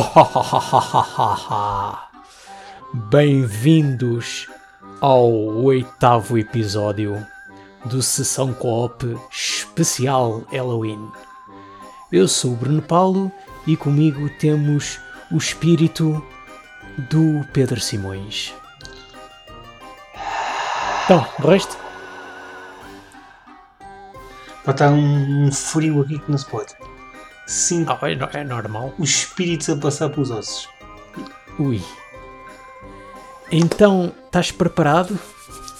Bem-vindos ao oitavo episódio do Sessão Coop Especial Halloween. Eu sou o Bruno Paulo e comigo temos o espírito do Pedro Simões. Então? Pá, está um frio aqui que não se pode. Sinto Ah, é, é normal. os espíritos a passar pelos ossos. Ui. Então, estás preparado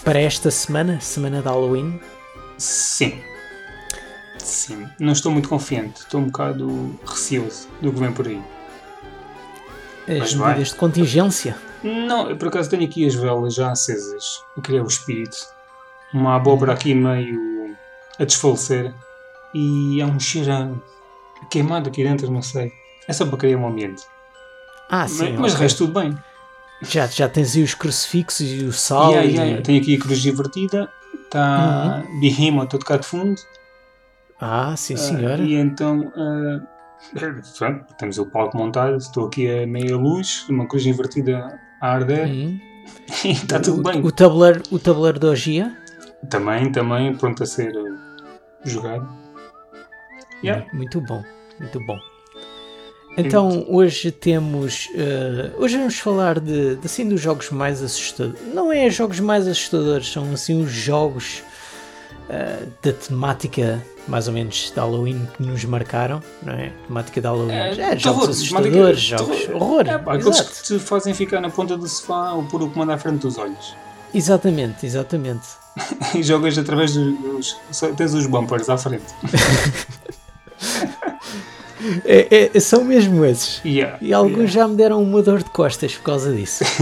para esta semana, semana de Halloween? Sim. Sim. Não estou muito confiante. Estou um bocado receoso do que vem por aí. As Mas vai. medidas de contingência? Não, eu por acaso tenho aqui as velas já acesas. Eu queria o espírito. Uma abóbora aqui meio a desfalecer. E há um cheiro a- queimado aqui dentro, não sei. É só para criar um ambiente. Ah, sim. mas mas resto tudo bem. já, já tens aí os crucifixos e o sal. Yeah, e- yeah, Tenho aqui a cruz divertida. Está Uhum. Behemoth a tocar de fundo. Ah, sim, Ah, senhora. e então ah, pronto, temos o palco montado, estou aqui a meia luz, uma cruz invertida a arder Hum. e está tudo bem. O tabuleiro, o tabuleiro de orgia? Também, também pronto a ser ah, jogado. Yeah. Muito bom, muito bom. Então, hoje temos. eh, hoje vamos falar de, de, assim dos jogos mais assustadores. Não é jogos mais assustadores, são assim os jogos eh, da temática mais ou menos de Halloween que nos marcaram, não é? Temática de Halloween. É, jogos terror, assustadores, jogos terror. horror. É, pá, aqueles que te fazem ficar na ponta do sofá ou pôr o comando à frente dos olhos. Exatamente, exatamente. E jogas através dos. tens os bumpers à frente. É- é- são mesmo esses. Yeah, E alguns yeah. já me deram uma dor de costas por causa disso.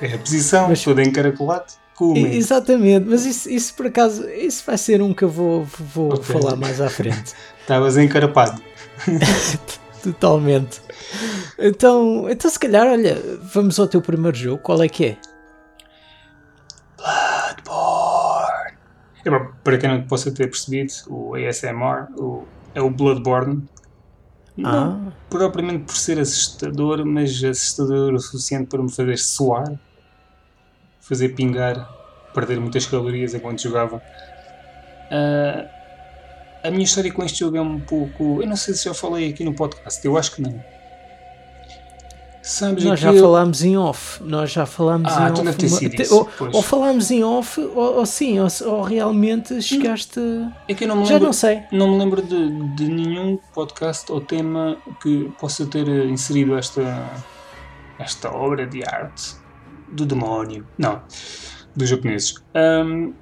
É a posição, Mas- toda encaracolado. E- medo. Exatamente, mas isso, isso por acaso, isso vai ser um que eu vou, vou Ok. falar mais à frente. Estavas encarapado. Totalmente. Então, então, se calhar, olha, vamos ao teu primeiro jogo. Qual é que é? Bloodborne. É, para quem não possa ter percebido, o ASMR o- é o Bloodborne. Não Ah, propriamente por ser assustador, mas assustador o suficiente para me fazer suar, fazer pingar, perder muitas calorias enquanto jogava. Ah, a minha história com este jogo é um pouco. Eu não sei se já falei aqui no podcast, eu acho que não. Sabes nós já falámos em off. Nós já falámos Ah, em off. deve ter sido te- isso, ou, ou falámos em off, ou, ou sim, ou, ou realmente chegaste. É que eu não me Já lembro. não sei. Não me lembro de, de nenhum podcast ou tema que possa ter eh, inserido esta, esta obra de arte do demónio. Não, dos japoneses. Ahm,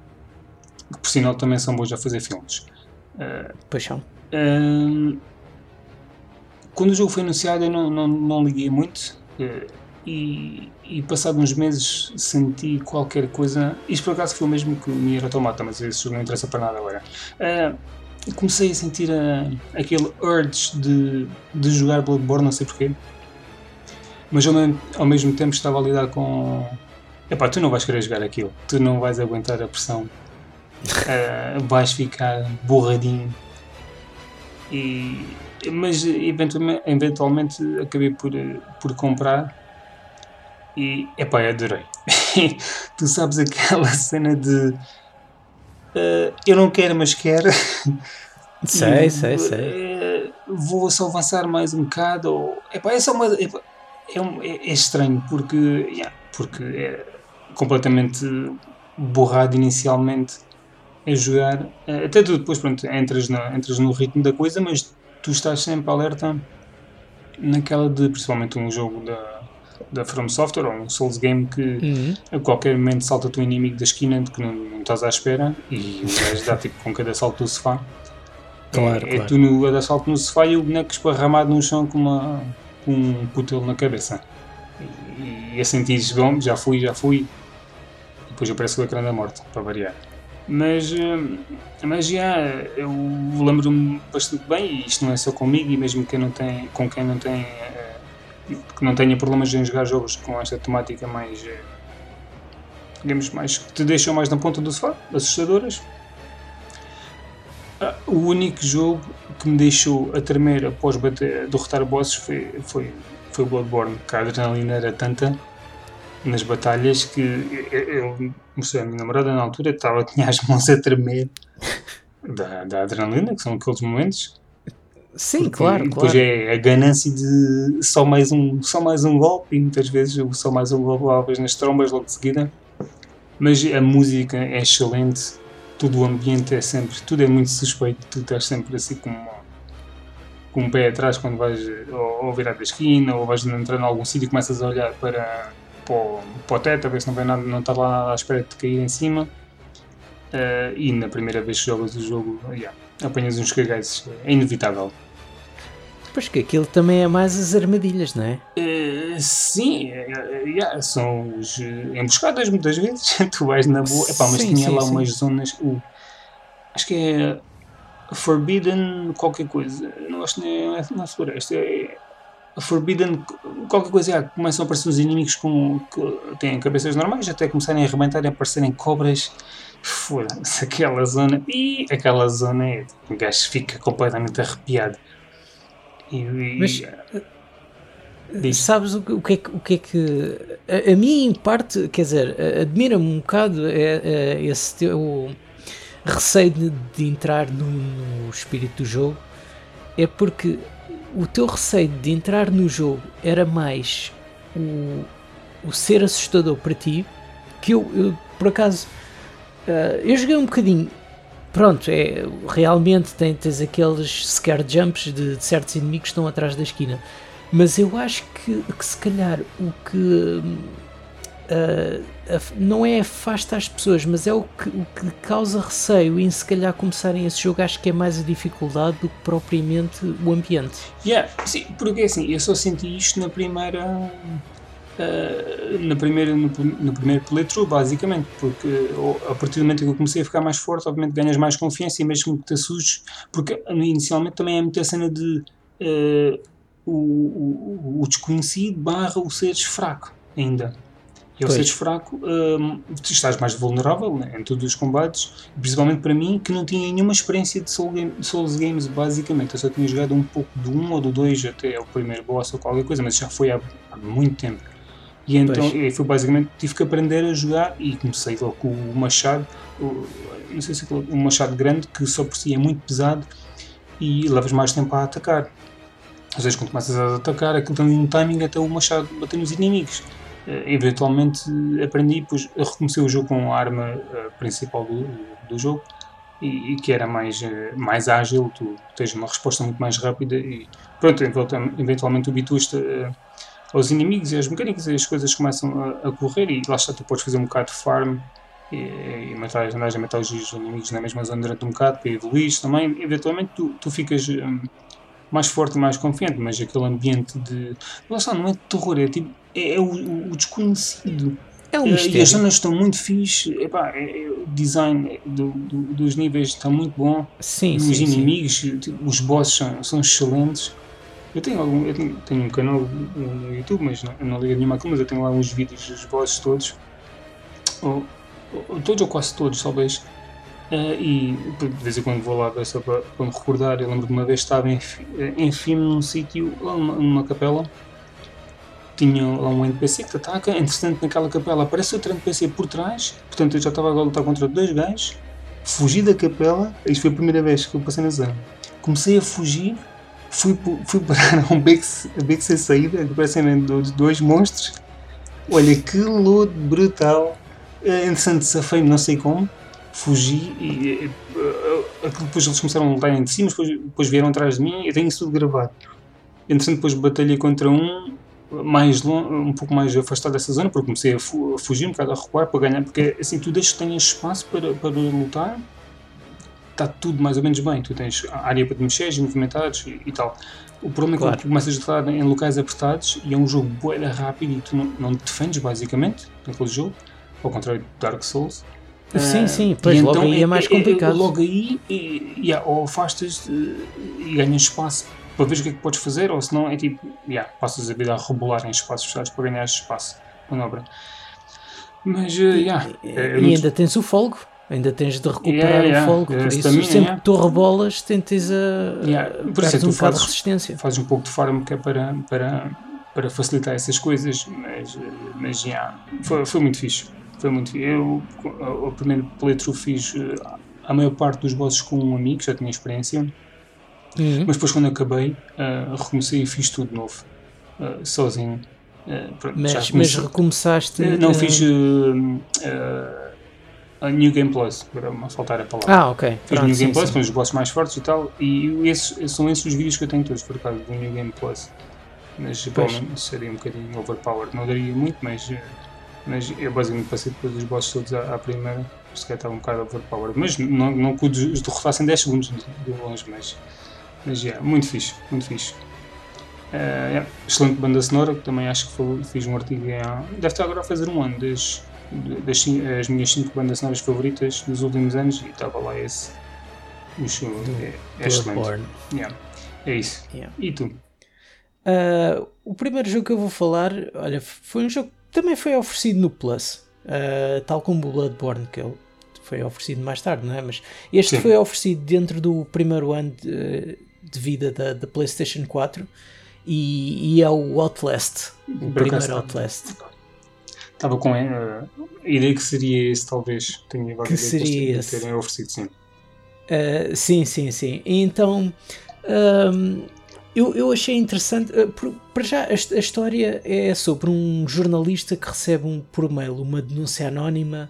que por sinal também são bons a fazer filmes. Paixão. Ahm, quando o jogo foi anunciado eu não, não, não liguei muito eh, e, e passado uns meses senti qualquer coisa. Isto por acaso foi o mesmo que o Nier Automata, mas esse jogo não interessa para nada agora. Ah, comecei a sentir ah, aquele urge de, de jogar Bloodborne, não sei porquê. Mas ao mesmo, ao mesmo tempo estava a lidar com. Epá, tu não vais querer jogar aquilo, tu não vais aguentar a pressão, Ah, vais ficar borradinho e, mas eventualmente, eventualmente acabei por, eh, por comprar e epá, eu adorei. tu sabes aquela cena de eh, eu não quero, mas quero. Sei, sei, sei. eh, vou só avançar mais um bocado. Ou, epá, é só uma. epá, é, um- é- é estranho porque, yeah, porque é completamente borrado inicialmente a jogar. Eh, Até tu depois pronto, entras, na, entras no ritmo da coisa, mas tu estás sempre alerta naquela de principalmente um jogo da, da From Software ou um Souls Game que Uhum. a qualquer momento salta-te um inimigo da esquina de que não, não estás à espera e o gajo dá tipo com cada salto do sofá. Claro, é, é claro. tu no, a dar salto no sofá e o boneco esparramado no chão com, uma, com um cutelo na cabeça. E, e a sentir bom, já fui, já fui. E depois aparece o ecrã da morte, para variar. Mas, hum, mas já, eu lembro-me bastante bem, e isto não é só comigo, e mesmo quem não tem, com quem não tem, eh, que não tenha problemas em jogar jogos com esta temática mais, eh, digamos, mais, que te deixam mais na ponta do sofá, assustadoras. Ah, o único jogo que me deixou a tremer após bater, derrotar bosses foi, foi foi Bloodborne, que a adrenalina era tanta nas batalhas que eu mostrei a minha namorada na altura, estava, tinha as mãos a tremer da, da adrenalina, que são aqueles momentos. Sim, Porque claro, depois claro. é a ganância de só mais um, só mais um golpe, e muitas vezes só mais um golpe levas nas trombas logo de seguida. Mas a música é excelente, todo o ambiente é sempre, tudo é muito suspeito, tu estás sempre assim com, com um pé atrás quando vais ou, ou virar da esquina, ou vais entrar em algum sítio e começas a olhar para, para, o, para o teto, a ver se não, vem nada, não está lá nada à espera de cair em cima. Uh, e na primeira vez que jogas o jogo, yeah, apanhas uns cagaços, é inevitável. Pois que aquilo também é mais as armadilhas, não é? Uh, sim, uh, yeah, são os emboscadas muitas vezes. tu vais na boa. Epá, mas sim, tinha sim, lá sim. umas zonas. Uh, acho que é Forbidden qualquer coisa. Não acho que não é, é floresta. É Forbidden qualquer coisa. Yeah, começam a aparecer os inimigos com, que têm cabeças normais até começarem a arrebentar e aparecerem cobras. Foda-se, aquela zona. E aquela zona é. O gajo fica completamente arrepiado. E, e, Mas, diz. sabes o, o, que é que, o que é que. A, a mim, em parte, quer dizer, admira-me um bocado é, é, esse teu receio de, de entrar no, no, espírito do jogo. É porque o teu receio de entrar no jogo era mais o, o ser assustador para ti. Que eu, eu por acaso, uh, eu joguei um bocadinho pronto, é, realmente tem, tens aqueles scare jumps de, de, certos inimigos que estão atrás da esquina. Mas eu acho que, que se calhar o que uh, não é afasta as pessoas, mas é o que, o que causa receio em se calhar começarem esse jogo, acho que é mais a dificuldade do que propriamente o ambiente. Yeah, sim, porque assim, eu só senti isto na primeira Uh, na primeira, no, no, primeiro playthrough, basicamente, porque a partir do momento que eu comecei a ficar mais forte, obviamente ganhas mais confiança e mesmo que te assustes, porque inicialmente também é muita cena de uh, o, o, o, desconhecido barra o seres fraco ainda. E ao seres fraco, uh, estás mais vulnerável né, em todos os combates, principalmente para mim, que não tinha nenhuma experiência de Soul game, Souls Games, basicamente. Eu só tinha jogado um pouco do 1 ou do 2 até o primeiro boss ou qualquer coisa, mas já foi há, há muito tempo. E então pois. foi basicamente tive que aprender a jogar e comecei logo com o machado, o, não sei se é um machado grande que só por si é muito pesado e levas mais tempo a atacar. Às vezes quando começas a atacar aquilo tem um timing até o machado bater nos inimigos. Uh, eventualmente aprendi, depois recomecei o jogo com a arma uh, principal do, do jogo e, e, que era mais, uh, mais ágil, tu tens uma resposta muito mais rápida e pronto, eventualmente habituaste aos inimigos e às mecânicas e as coisas começam a, a, correr e lá está, tu podes fazer um bocado de farm e, e matar, andares a matar os inimigos na mesma zona durante um bocado para evoluir também, eventualmente tu, tu ficas um, mais forte e mais confiante, mas aquele ambiente de. Lá está, não é de terror, é tipo. É, é o, o, desconhecido. É um mistério. E as zonas estão muito fixe, epá, é, é, o design do, do, dos níveis está muito bom. Sim, os sim, inimigos, sim. Tipo, os bosses são, são excelentes. Eu tenho, algum, eu tenho, tenho um canal no YouTube, mas não, não ligo nenhuma aquilo, mas eu tenho lá uns vídeos dos bosses todos. Ou, ou, todos ou quase todos, talvez. Uh, e de vez em quando vou lá só para, para me recordar. Eu lembro de uma vez estava em, em filme num sítio, numa, capela. Tinha lá um NPC que te ataca. Entretanto, naquela capela aparece outro NPC por trás. Portanto, eu já estava a lutar contra dois gajos. Fugi da capela. Isto foi a primeira vez que eu passei na zona. Comecei a fugir fui, fui parar a um beco, sem saída, que parecem dois monstros. Olha que luto brutal. Interessante, safei-me, não sei como, fugi e depois eles começaram a lutar entre si, mas depois, depois vieram atrás de mim e tenho isso tudo gravado. Entretanto, depois batalhei contra um mais longe, um pouco mais afastado dessa zona, porque comecei a, fu a fugir um bocado a recuar para ganhar, porque assim tu deixas que tenhas espaço para, para lutar está tudo mais ou menos bem. Tu tens área para te mexeres, movimentares e, e, tal. O problema é claro. que começas a estar em locais apertados e é um jogo boeda rápido e tu não, não te defendes basicamente naquele jogo, ao contrário de Dark Souls. Sim, uh, sim, pois logo então aí é, é mais é, complicado. É, logo aí, yeah, ou afastas e ganhas espaço para ver o que é que podes fazer, ou senão é tipo, yeah, passas a vida a rebolar em espaços fechados para ganhar espaço, manobra. Mas, uh, yeah, e, é, e ainda tens o folgo. Ainda tens de recuperar yeah, o fogo, por isso também, sempre que tu rebolas tentes a, yeah. por isso, um bocado de resistência. Fazes um pouco de farm que é para, para, para facilitar essas coisas, mas, mas yeah, foi, foi muito fixe. Foi muito. Eu, o primeiro playthrough fiz a maior parte dos bosses com um amigo, já tinha experiência. Uhum. Mas depois, quando acabei, uh, recomecei e fiz tudo de novo, uh, sozinho. Uh, pronto, mas, mas recomeçaste. não, fiz a New Game Plus, para me faltar a palavra. Ah, ok. Fiz Pronto, New Game sim, Plus, com os bosses mais fortes e tal, e esses, são esses os vídeos que eu tenho todos, por causa do New Game Plus. Mas provavelmente seria um bocadinho overpowered, não daria muito, mas, mas eu basicamente passei depois dos bosses todos à, à primeira, se calhar estava um bocado overpowered. Mas não, não que os derrotassem 10 segundos de longe, mas, mas yeah, muito fixe, muito fixe. Uh, yeah, excelente banda sonora, que também acho que foi, fiz um artigo em, deve estar agora a fazer um ano das das as minhas 5 bandas sonoras favoritas dos últimos anos e estava lá esse. O show é, é excelente. Yeah. É isso. E tu? Uh, o primeiro jogo que eu vou falar, olha, foi um jogo também foi oferecido no Plus, uh, tal como o Bloodborne, que ele foi oferecido mais tarde, não é? Mas este Sim. foi oferecido dentro do primeiro ano de, de vida da, da PlayStation 4 e, e é o Outlast, o primeiro Outlast. Estava com a, a ideia que seria esse, talvez. Tenho que seria esse. terem oferecido, sim. Uh, sim, sim, sim. Então, um, eu, eu achei interessante. Uh, para já, a, a, história é sobre um jornalista que recebe um, por mail uma denúncia anónima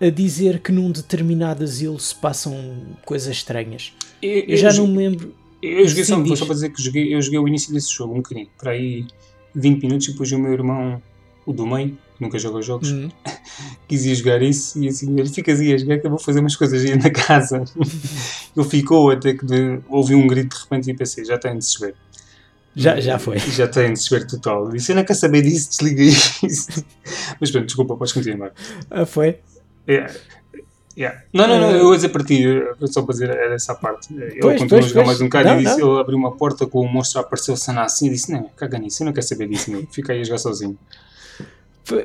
a dizer que num determinado asilo se passam coisas estranhas. Eu, eu, eu já não me lembro. Eu joguei Sim, só, só para dizer que joguei, eu joguei o início desse jogo, um bocadinho, para aí 20 minutos, e depois o meu irmão, o do meio, nunca joga jogos, uhum. quis ir jogar isso e assim, ele fica assim a jogar que eu vou fazer umas coisas aí na casa. ele ficou até que de, ouvi um grito de repente e pensei, já está em desespero. Já, já foi. Já está em desespero total. Disse, eu não quero saber disso, desliga isso. Mas pronto, desculpa, podes continuar. Ah, foi? Yeah. Yeah. Não, não, não, eu vou dizer para ti, só para dizer, era essa parte. Ele pois, continuou a jogar mais um bocado não, e disse, não. ele abriu uma porta com o monstro apareceu cena assim e disse, não, caga nisso, eu não quero saber disso, meu. fica aí a jogar sozinho.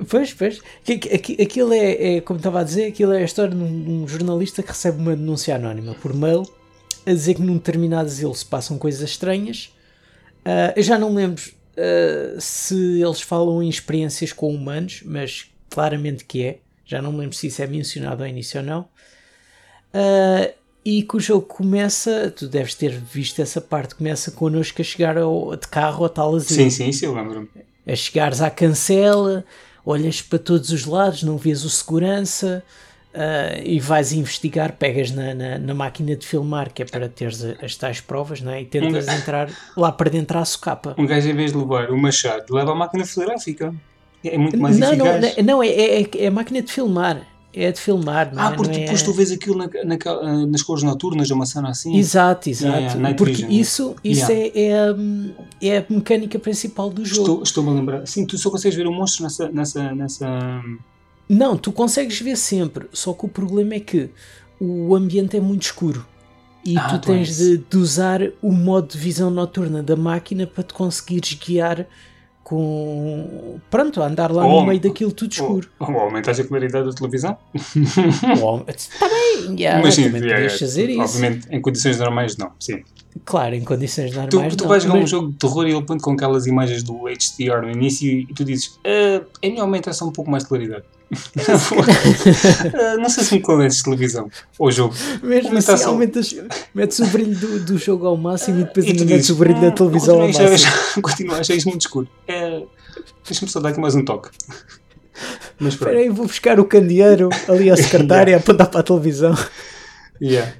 Pois, pois. Aquilo é, é, como estava a dizer, aquilo é a história de um, jornalista que recebe uma denúncia anónima por mail a dizer que num determinado asilo se passam coisas estranhas. Uh, eu já não lembro uh, se eles falam em experiências com humanos, mas claramente que é. Já não lembro se isso é mencionado ao início ou não. Uh, e que o jogo começa, tu deves ter visto essa parte, começa connosco a chegar ao, de carro ao tal asilo. Sim, sim, sim, lembro-me. A chegares à cancela, olhas para todos os lados, não vês o segurança uh, e vais investigar, pegas na, na, na, máquina de filmar, que é para teres as tais provas, não é? e tentas um entrar lá para dentro à socapa. Um gajo, em vez de levar o machado, leva a máquina fotográfica. É muito mais não, eficaz. Não, não é, é, é a máquina de filmar é de filmar. Não ah, é? porque não depois é... tu vês aquilo na, na, nas cores noturnas, uma cena assim. Exato, exato. Yeah, porque vision, isso, isso yeah. é, é, é, a mecânica principal do jogo. Estou-me a lembrar. Sim, tu só consegues ver o monstro nessa, nessa, nessa. Não, tu consegues ver sempre. Só que o problema é que o ambiente é muito escuro. E ah, tu tens de, de usar o modo de visão noturna da máquina para te conseguires guiar com. Pronto, andar lá ou, no meio daquilo tudo escuro. Ou, ou aumentares a claridade da televisão. Está bem, yeah, mas sim, também yeah, fazer isso. Obviamente, em condições normais, não, sim. Claro, em condições normais. Tu, tu não, vais jogar mas... um jogo de terror e ele põe com aquelas imagens do HDR no início e tu dizes: uh, é melhor aumentar só um pouco mais de claridade. não sei se me convences de televisão ou jogo. Mesmo assim, só... aumentas, metes o brilho do, do jogo ao máximo e depois ainda metes o brilho da hum, televisão ao máximo. Continua a achar isto muito escuro. É, Deixa-me só dar aqui mais um toque. Mas Espera aí, vou buscar o candeeiro ali à secretária yeah. a apontar para a televisão. Yeah.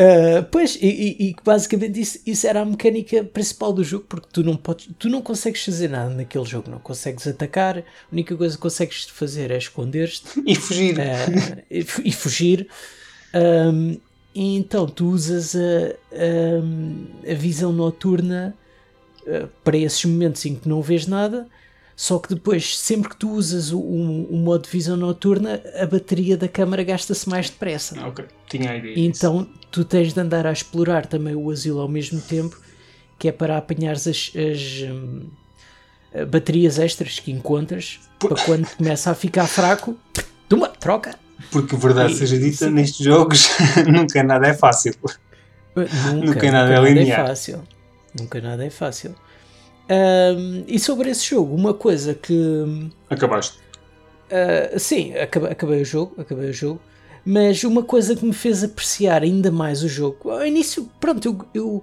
Uh, pois, e, e, basicamente isso, isso, era a mecânica principal do jogo, porque tu não, podes, tu não consegues fazer nada naquele jogo, não consegues atacar, a única coisa que consegues fazer é esconder-te e fugir. Uh, e, e, fugir. Um, e então tu usas a, a, a visão noturna uh, para esses momentos em que não vês nada só que depois, sempre que tu usas o, o, o modo de visão noturna, a bateria da câmara gasta-se mais depressa. Ah, ok, tinha a ideia. Então tu tens de andar a explorar também o asilo ao mesmo tempo, que é para apanhares as, as um, baterias extras que encontras, Por... para quando começa a ficar fraco, toma, troca. Porque verdade e, seja dita, sim. nestes jogos nunca nada é fácil. Nunca, nunca nada nunca é linear. Nada é fácil. Nunca nada é fácil. Um, e sobre esse jogo, uma coisa que. Acabaste? Uh, sim, acabei, acabei, o jogo, acabei o jogo. Mas uma coisa que me fez apreciar ainda mais o jogo. Ao início, pronto, eu, eu,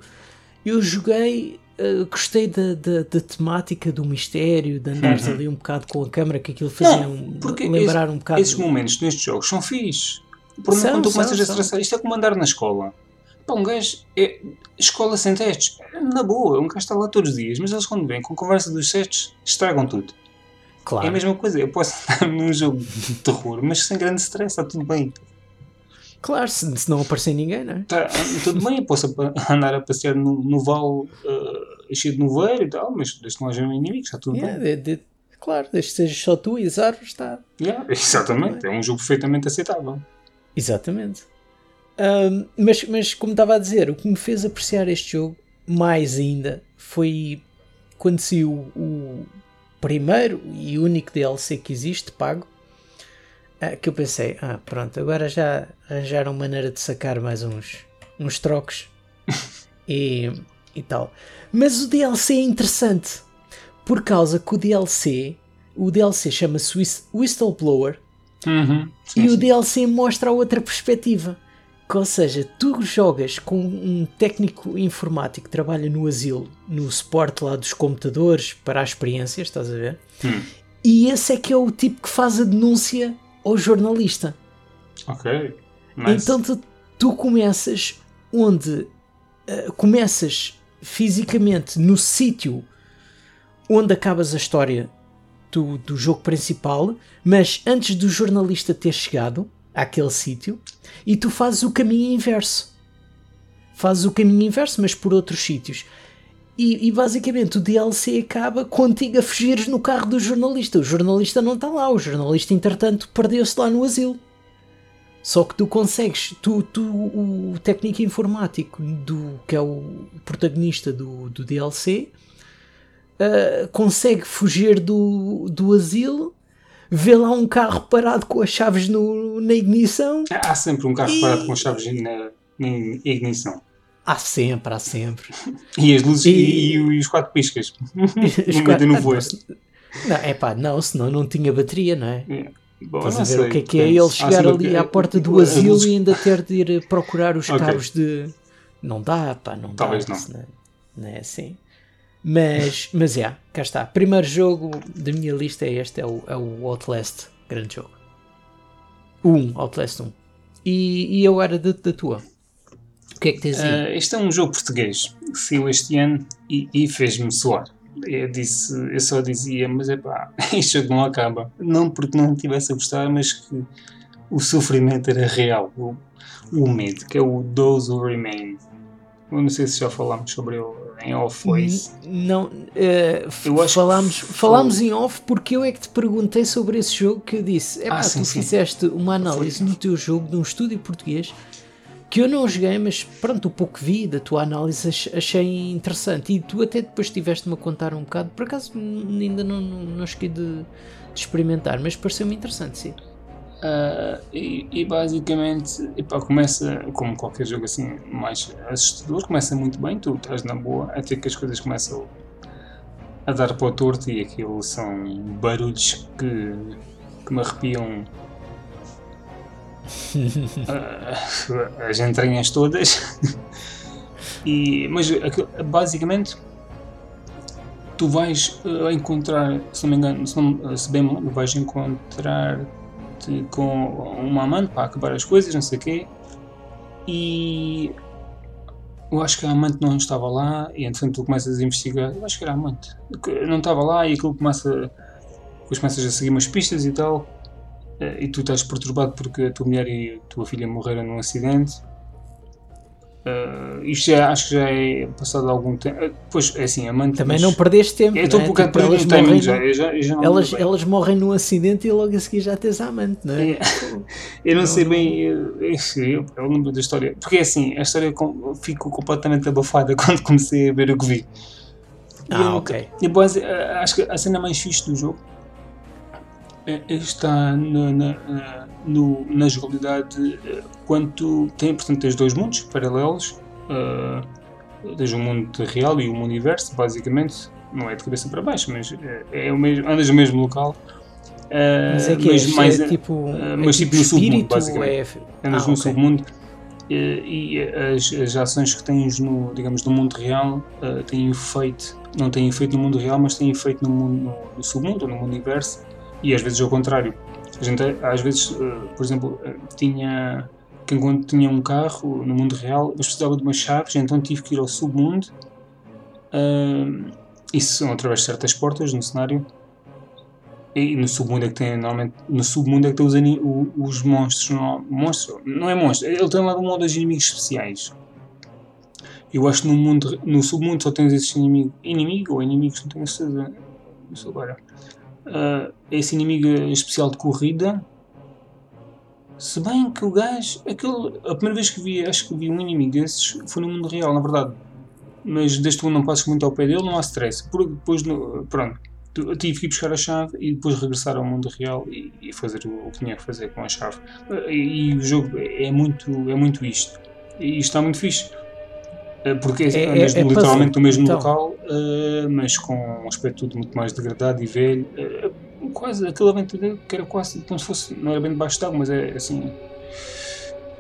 eu joguei. Uh, gostei da, da, da, temática do mistério, de andares uhum. ali um bocado com a câmera, que aquilo fazia Não, um, lembrar esse, um bocado. Esses momentos nestes jogos são fixes. Por exemplo, quando tu começas a estressar, isto é como andar na escola. Pá, um gajo. É, escola sem testes. Na boa, um gajo está lá todos os dias, mas eles quando vêm com conversa dos testes estragam tudo. Claro. É a mesma coisa. Eu posso estar num jogo de terror, mas sem grande stress, está tudo bem. Claro, se, se não aparecer ninguém, não é? Tá, tudo bem, eu posso andar a passear no, no vale uh, cheio de noveiro e tal, mas desde que não haja um inimigo, está tudo yeah, bem. De, de, claro, desde que sejas só tu e as árvores, está. Yeah, exatamente, é um jogo perfeitamente aceitável. Exatamente. Um, mas, mas, como estava a dizer, o que me fez apreciar este jogo mais ainda foi quando saiu o primeiro e único DLC que existe, pago. Uh, que eu pensei, ah, pronto, agora já arranjaram maneira de sacar mais uns, uns trocos e, e tal. Mas o DLC é interessante por causa que o DLC, o DLC chama-se Whistleblower uhum, sim, e sim. o DLC mostra a outra perspectiva ou seja, tu jogas com um técnico informático que trabalha no asilo, no suporte lá dos computadores para as experiências, estás a ver? Hum. E esse é que é o tipo que faz a denúncia ao jornalista. Ok. Nice. Então tu, tu começas onde uh, começas fisicamente no sítio onde acabas a história do, do jogo principal, mas antes do jornalista ter chegado àquele sítio e tu fazes o caminho inverso. Fazes o caminho inverso, mas por outros sítios. E, e, basicamente o DLC acaba contigo a fugires no carro do jornalista. O jornalista não está lá, o jornalista entretanto perdeu-se lá no asilo. Só que tu consegues, tu, tu, o técnico informático do, que é o protagonista do, do DLC, uh, ah, consegue fugir do, do asilo vê lá um carro parado com as chaves no, na ignição. Há sempre um carro e... parado com as chaves na, na ignição. Há sempre, há sempre. e as luzes e, e, e os quatro piscas. Os quatro... no voo. Não, é pá, não, senão não tinha bateria, não é? é. Bom, Estás a ver sei, o que é que é ele chegar ali à porta do asilo luzes... e ainda ter de ir procurar os okay. cabos de. Não dá, pá, não Talvez dá. Talvez não. Não é assim. Mas, mas é, cá está. Primeiro jogo da minha lista é este, é o, é o Outlast, grande jogo. 1, um, Outlast 1. E, e agora da, da tua? O que é que tens aí? Uh, este é um jogo português saiu este ano e, e fez-me soar. Eu, disse, eu só dizia, mas é pá, este jogo não acaba. Não porque não estivesse a gostar, mas que o sofrimento era real. O, o medo, que é o Those Who Remain. Eu não sei se já falámos sobre ele em off, foi isso? Não, uh, falámos, falámos em off porque eu é que te perguntei sobre esse jogo que eu disse: é ah, tu sim. fizeste uma análise no teu jogo de um estúdio português que eu não joguei, mas pronto, o pouco vi da tua análise achei interessante. E tu até depois estiveste-me a contar um bocado, por acaso ainda não, não, não cheguei de, de experimentar, mas pareceu-me interessante, sim. Uh, e, e, basicamente epá, começa como qualquer jogo assim mais assustador, começa muito bem, tu estás na boa, até que as coisas começam a dar para o torto e aquilo são barulhos que, que me arrepiam uh, as entranhas todas. e, mas basicamente tu vais uh, encontrar, se não me engano, se, não, se bem vais encontrar com uma amante para acabar as coisas, não sei o quê. E eu acho que a amante não estava lá e entretanto tu começas a investigar. Eu acho que era a amante. Não estava lá e aquilo começa. Depois começas a seguir umas pistas e tal. Eh, e tu estás perturbado porque a tua mulher e a tua filha morreram num acidente. Uh, isto já, acho que já é passado algum tempo. Uh, pois é assim, amante. Também não perdeste tempo. estou um é? bocado tipo, elas morrem, já, eu já, eu já elas, elas morrem num acidente e logo a seguir já tens a amante, não é? é eu não, não sei bem. Eu, eu, eu lembro da história. Porque é assim, a história ficou completamente abafada quando comecei a ver o que vi. Ah, ok. Depois, eh, acho que a cena mais fixe do jogo é, está na, na, no, na jogabilidade quando tu tem, portanto, tens dois mundos paralelos, uh, tens o um mundo real e o um mundo universo, basicamente, não é de cabeça para baixo, mas é, é o mesmo, andas no mesmo local. Uh, mas é que mas é, mais, é tipo, uh, mas é tipo, tipo no submundo, basicamente. É... Andas ah, no okay. submundo e, e as, as, ações que tens no, digamos, no mundo real uh, têm efeito, não têm efeito no mundo real, mas têm efeito no, mundo, no, no submundo, no universo, e às vezes ao contrário. A gente, às vezes, uh, por exemplo, tinha que enquanto tinha um carro no mundo real, mas precisava de umas chaves, então tive que ir ao submundo. Uh, isso através de certas portas no cenário e no submundo é que tem, normalmente, no submundo é que tem os, os monstros, não, monstro, não é monstro, ele tem lá um ou dois inimigos especiais. Eu acho que no, mundo, no submundo só tens esse inimigo, inimigo ou inimigos, não tenho certeza, não sei agora. Uh, esse inimigo especial de corrida, se bem que o gajo, aquele, a primeira vez que vi, acho que vi um inimigo desses foi no mundo real, na verdade. Mas desde que não passes muito ao pé dele, não há stress. Porque depois, pronto, tive que ir buscar a chave e depois regressar ao mundo real e, e fazer o, que tinha que fazer com a chave. E, e, o jogo é muito, é muito isto. E está muito fixe. Eh, porque é, é, andas é, literalmente no mesmo então. local, uh, mas com um aspecto tudo muito mais degradado e velho. Uh, quase aquela aventura que era quase como se fosse, não era bem debaixo d'água, mas é assim.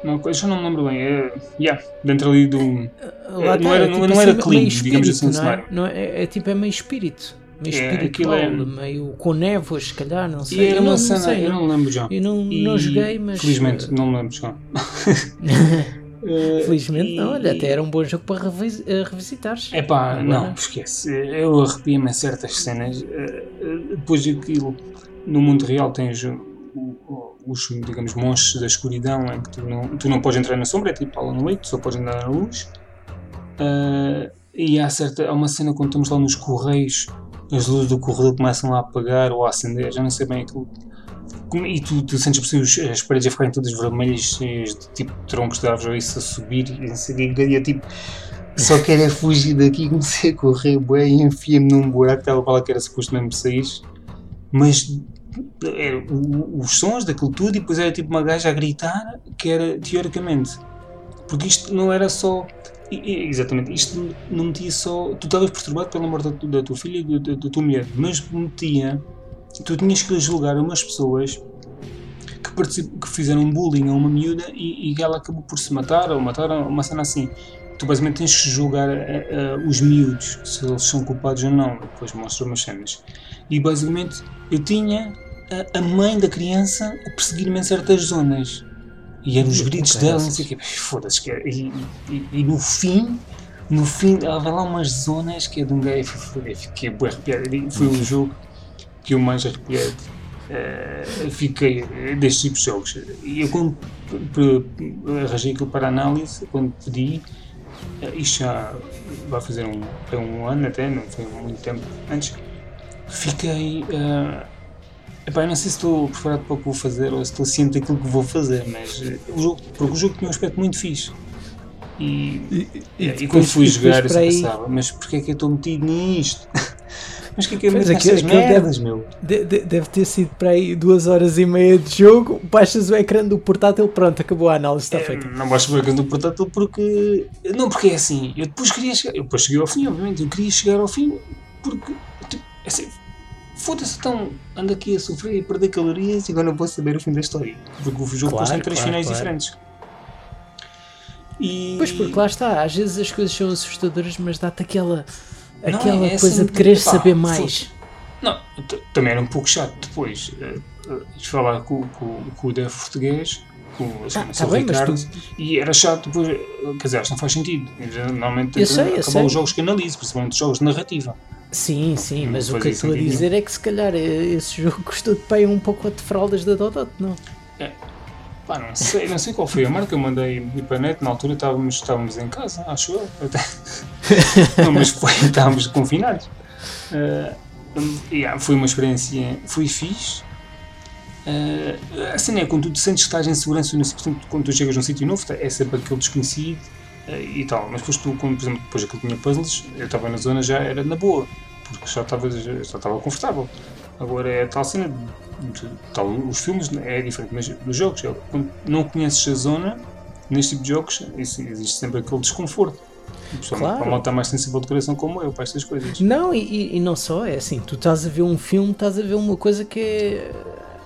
Não, já não me lembro bem. É, yeah, dentro ali do. não, era, não, é tipo não era clean, digamos assim, não é? Não é, é, tipo, é meio espírito meio é, espiritual, é... meio com névoas, se calhar, não sei. E eu, não, cena, sei, eu não lembro já. Eu não, e, não joguei, mas. Felizmente, não me lembro já. Felizmente não, olha, até era um bom jogo para revis eh, revisitar. É pá, não, esquece. Eu arrepio-me em certas cenas. Eh, depois daquilo, no mundo real tens os, digamos, monstros da escuridão em que tu não, tu não podes entrar na sombra, é tipo Alan Wake, tu só podes andar na luz. Uh, e há, certa, há uma cena quando estamos lá nos correios as luzes do corredor começam a apagar ou a acender, já não sei bem aquilo. E tu, tu sentes por as paredes a ficarem todas vermelhas, cheias de tipo troncos de árvores isso a subir e não sei o que. E tipo, só quero é fugir daqui, comecei a correr, bué, e enfia-me num buraco, estava para lá que era suposto mesmo sair. Mas era, o, os sons daquilo tudo, e depois era tipo uma gaja a gritar, que era teoricamente. Porque isto não era só Exatamente, isto não metia só. Tu estavas perturbado pela morte da, da tua filha e da, da, tua mulher, mas metia. Tu tinhas que julgar umas pessoas que, que fizeram bullying a uma miúda e, e, ela acabou por se matar ou matar uma cena assim. Tu basicamente tens que julgar uh, uh, os miúdos, se eles são culpados ou não. Depois mostra umas cenas. E basicamente eu tinha a, a mãe da criança a perseguir-me em certas zonas e eram os gritos dela, não sei o quê. Foda-se. E, e, e, no fim, no fim, havia lá umas zonas que é de um gajo. Fiquei bem arrepiado. Foi um jogo que eu mais arrepiado. Uh, fiquei destes tipos de jogos. E eu, quando arranjei aquilo para análise, quando pedi, uh, isto já vai fazer um, um ano até, não foi muito tempo antes, fiquei. Uh, Epá, eu não sei se estou preparado para o que vou fazer ou se estou ciente daquilo que vou fazer, mas o jogo, porque o jogo tinha um aspecto muito fixe. E, e, e, e quando fui jogar eu aí... pensava, mas porquê é que eu estou metido nisto? mas o que é que é meto nestas merdas, deve, meu? De, de, deve ter sido para aí duas horas e meia de jogo, baixas o ecrã do portátil, pronto, acabou a análise, está é, feita. Não baixas o ecrã do portátil porque... Não, porque é assim, eu depois queria chegar... Eu depois cheguei ao fim, obviamente, eu queria chegar ao fim porque... Tipo, é assim, foda-se, então ando aqui a sofrer e perder calorias e agora não vou saber o fim da história. Porque o jogo claro, tem três claro, finais claro. diferentes. E... Pois porque lá está, às vezes as coisas são assustadoras, mas dá-te aquela, aquela é, coisa de querer pá, saber mais. Não, também era um pouco chato depois uh, uh, falar com, com, com o dev português, com assim, ah, tá bem, Ricardo, tu... e era chato depois, quer dizer, não faz sentido. Normalmente eu sei, eu acabam os jogos que analiso, principalmente os jogos de narrativa. Sim, sim, mas o que eu estou a dizer é que se calhar eh, esse jogo custou de pai um pouco de fraldas da Dodot, não? É. Pá, não sei, não sei qual foi a marca, eu mandei para a net, na altura estávamos, estávamos em casa, acho eu. Até. não, mas foi, estávamos confinados. Uh, yeah, foi uma experiência, foi fixe. Uh, a cena é quando tu te sentes que estás em segurança no quando tu chegas num sítio novo, é sempre aquele desconhecido e tal. Mas depois tu, como, por exemplo, depois aquilo tinha puzzles, eu estava na zona já era na boa, porque já estava, já estava confortável. Agora é tal cena, tal, os filmes é diferente, mas nos jogos, quando não conheces a zona, neste tipo de jogos, isso, existe sempre aquele desconforto. Claro. Para estar mais sensível de coração como eu para estas coisas. Não, e, e não só, é assim, tu estás a ver um filme, estás a ver uma coisa que é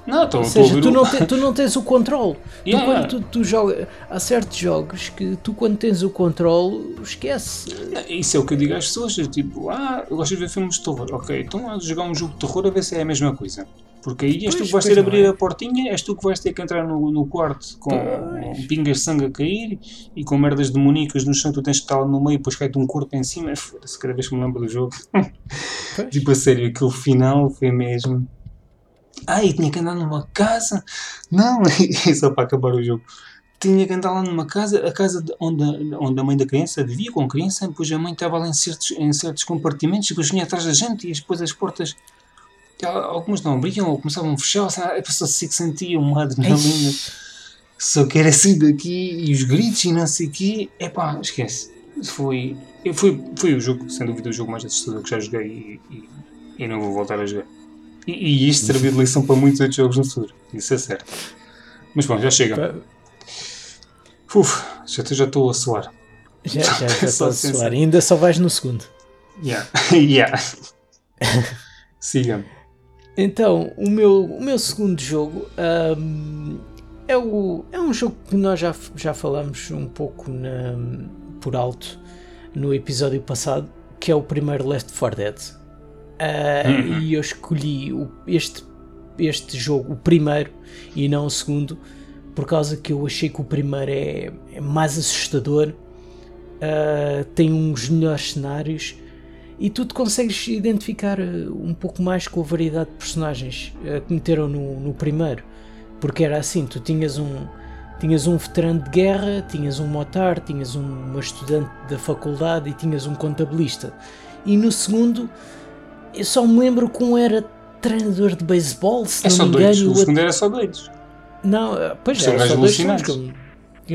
não, tô, Ou seja, tu, não te, tu não tens o controle. Yeah. Tu, quando tu, tu joga, há certos jogos que tu, quando tens o controle, esquece. Isso é o que eu digo às pessoas: tipo, ah, eu gosto de ver filmes de terror. Ok, então a jogar um jogo de terror a ver se é a mesma coisa. Porque aí és tu que vais ter a abrir é. a portinha, és tu que vais ter que entrar no, no quarto com pois. pingas de sangue a cair e com merdas demoníacas no chão, tu tens que estar lá no meio e depois cai-te um corpo em cima. Foda-se, cada vez que me lembro do jogo. tipo, a sério, aquele final foi mesmo. Ai, tinha que andar numa casa. Não, é só para acabar o jogo. Tinha que andar lá numa casa, a casa onde, onde a mãe da criança vivia com a criança, depois a mãe estava lá em certos, em certos compartimentos, depois vinha atrás da gente e depois as portas algumas não abriam ou começavam a fechar, a pessoa se sentia um adrenalina. Só que era assim daqui e os gritos e não sei o quê. Epá, esquece. Foi, foi, foi o jogo, sem dúvida, o jogo mais assustador que já joguei e, e, e não vou voltar a jogar. E, e isto serviu de lição para muitos outros jogos no futuro. Isso é certo. Mas bom, já chega. Uf, já, já estou a suar. Já, já, já estou a suar. Ainda só vais no segundo. Yeah. yeah. Siga-me. Então, o meu, o meu segundo jogo um, é, o, é um jogo que nós já, já falamos um pouco na, por alto no episódio passado, que é o primeiro Left 4 Dead. Uh. E eu escolhi o, este, este jogo, o primeiro, e não o segundo, por causa que eu achei que o primeiro é, é mais assustador, uh, tem uns melhores cenários e tu te consegues identificar eh, um pouco mais com a variedade de personagens uh, que meteram no, no primeiro. Porque era assim, tu tinhas um, tinhas um veterano de guerra, tinhas um motar, tinhas um, uma estudante da faculdade e tinhas um contabilista. E no segundo, eu só me lembro como era treinador de beisebol, se é não me engano. Doidos. O, o segundo era só doidos. Não, eh, pois é, só dois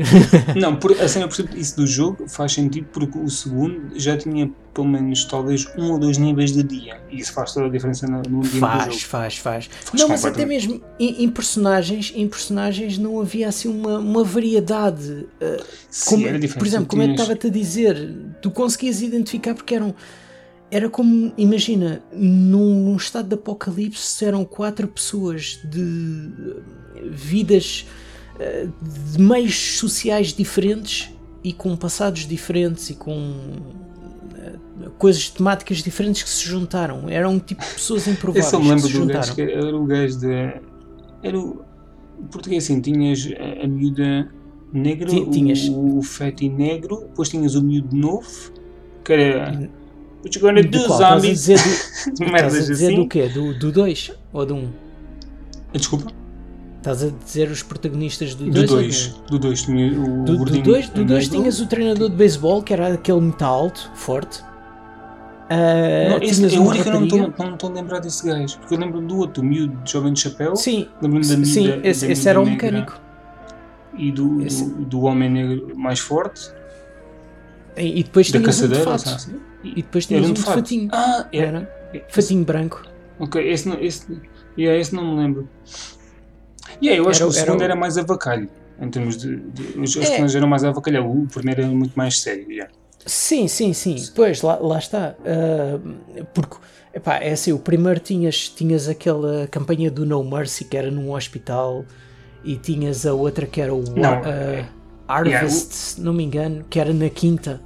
não, por, a cena isso do jogo faz sentido porque o segundo já tinha pelo menos talvez um ou dois níveis de dia e isso faz toda a diferença no, no dia faz, do jogo. Faz, faz, faz. Não, mas até mesmo em, em, personagens, em personagens não havia assim uma, uma variedade. Uh, Sim, como, era diferente. Por exemplo, como é eu estava-te a dizer, tu conseguias identificar porque eram era como, imagina, num, estado de apocalipse eram quatro pessoas de vidas de meios sociais diferentes e com passados diferentes e com uh, coisas temáticas diferentes que se juntaram. Eram tipo pessoas improváveis. Eu só me lembro do gajo que era o gajo de. Era o. Português assim, tinhas a, a miúda negra, tinhas. o, o feti negro, depois tinhas o miúdo novo, que era. What you gonna do, zombies? Estás a dizer do, estás a dizer assim? do quê? Do 2 ou do 1? Um? Desculpa? Estás a dizer os protagonistas do 2? Do 2. Do 2 tinha o Do 2 do dois tinhas o treinador de beisebol, que era aquele muito alto, forte. Uh, não, esse, é o único que eu não estou a lembrar desse gajo. Porque eu lembro do outro, o miúdo de jovem de chapéu. Sim, da, sim da, esse, da esse era o mecânico. E do, do, do, homem negro mais forte. E, e depois da tinhas um de fato. Assim. E, depois tinhas um de fatinho. Ah, era. É, fatinho branco. Ok, esse não, esse, yeah, esse não me lembro. E yeah, eu acho era, que o segundo era, era mais avacalho. Em termos de. de os é. personagens eram mais avacalhado. O primeiro era muito mais sério. Yeah. Sim, sim, sim. Pois, lá, lá está. Uh, porque, epá, é assim, o primeiro tinhas, tinhas aquela campanha do No Mercy que era num hospital e tinhas a outra que era o não, uh, Harvest, yeah, se não me engano, que era na quinta.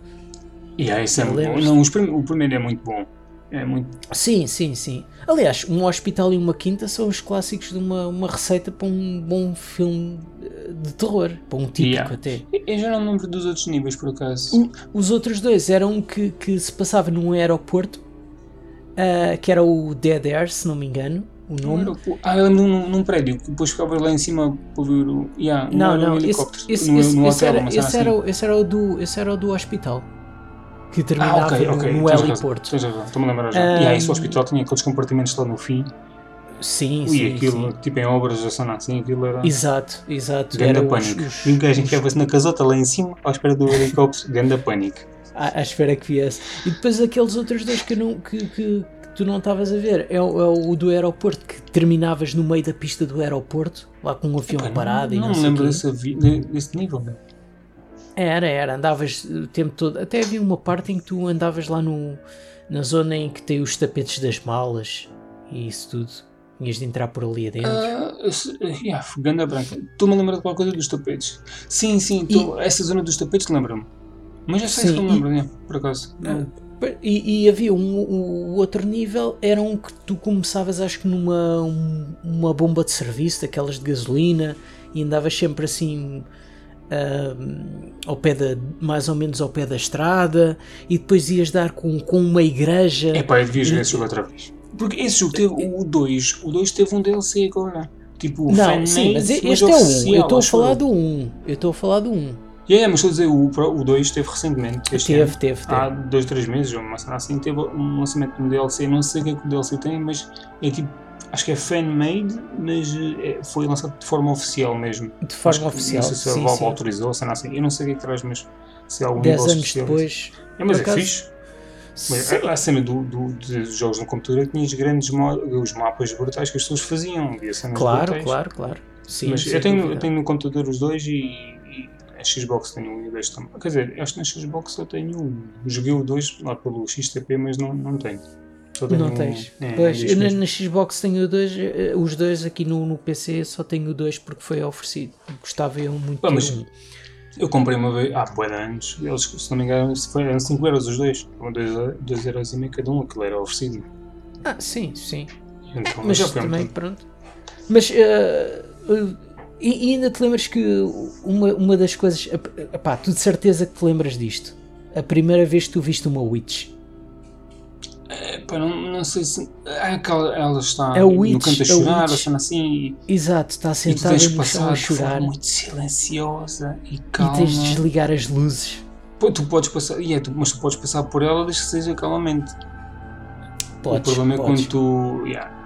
Yeah, isso é bom. Não, o primeiro é muito bom. É muito... Sim, sim, sim. Aliás, um hospital e uma quinta são os clássicos de uma, uma receita para um bom filme eh, de terror, para um típico yeah. até. Eu já não lembro dos outros níveis, por acaso. O, os outros dois eram que, que se passava num aeroporto, uh, que era o Dead Air, se não me engano. O nome. Ah, eu lembro num, num prédio, que depois ficava lá em cima para ver o. Yeah, não, não, esse, esse, no, esse, no hotel, esse, era, esse, assim. era, esse, era o do, esse era o do hospital que terminava ah, okay, okay. no, heliporto. Estou-me a lembrar já. Um, e aí, esse hospital tinha aqueles compartimentos lá no fim. Sim, Ui, sim. aquilo, sim. tipo em obras, assim, assim, aquilo era. Exato, exato. Ganda pânico. Os, e um gajo enfiava-se na casota lá em cima, à espera do helicóptero, ganda pânico. À, à, espera que viesse. E depois aqueles outros dois que, não, que, que, que tu não estavas a ver, é, é, o do aeroporto, que terminavas no meio da pista do aeroporto, lá com um avião Epa, parado não, e não, não lembro desse, desse nível, é, Era, era, andavas o tempo todo. Até havia uma parte em que tu andavas lá no, na zona em que tem os tapetes das malas e isso tudo. Tinhas de entrar por ali adentro. Uh, yeah, Ganda Branca. Estou-me a lembrar de qualquer coisa dos tapetes. Sim, sim, tô, e... essa zona dos tapetes lembra-me. Mas já sei se me lembro, né, por acaso. Uh, e, e, havia um, um, outro nível, era um que tu começavas, acho que numa um, uma bomba de serviço, daquelas de gasolina, e andavas sempre assim uh, ao pé da, mais ou menos ao pé da estrada, e depois ias dar com, com uma igreja. É pá, eu devia jogar esse jogo outra vez. Porque esse jogo teve o 2, o 2 teve um DLC agora. Tipo, não, sim, mas este é o 1. Eu estou a falar do 1. Eu estou a falar do 1. Yeah, mas estou a dizer, o 2 teve recentemente. Este teve, ano, teve, teve. Há 2, 3 meses, ou uma cena assim, teve um lançamento de um DLC. Não sei o que é que o DLC tem, mas é tipo. Acho que é fan-made, mas é, foi lançado de forma oficial mesmo. De forma oficial. Não sei se a Valve autorizou, ou cena assim. Eu não sei o que é que traz, mas se há algum 10 anos depois. É, mas é acaso, fixe. Mas a, a cena do, do, dos jogos no computador que tinha os grandes os mapas brutais que as pessoas faziam. Claro, brutais. claro, claro. Sim, mas eu tenho, eu tenho no computador os dois e, e a Xbox tenho um e dois também. Quer dizer, acho que na Xbox eu tenho um. Joguei o 2 lá pelo XTP, mas não, não tenho. Não tens. Um, é, pois, eu na, na, Xbox tenho dois, eh, os dois aqui no, no PC só tenho dois porque foi oferecido. Gostava eu muito ah, mas, um. Eu comprei uma vez, há boa anos, eles, se não me engano, eram 5 euros os dois, 2 euros e meio cada um, aquilo era oferecido. Ah, sim, sim. Então, mas já também, pronto. Mas, uh, e, e, ainda te lembras que uma, uma das coisas, pá, tu de certeza que te lembras disto, a primeira vez que tu viste uma Witch. É, pá, não, não sei se. É aquela, ela está witch, no canto a chorar, a ou assim. E, Exato, está sentada no chão a chorar. muito silenciosa e calma. E tens de desligar as luzes. Pô, tu podes passar, yeah, tu, mas tu podes passar por ela desde que seja calmamente. Podes, o problema podes. é quando tu. Yeah,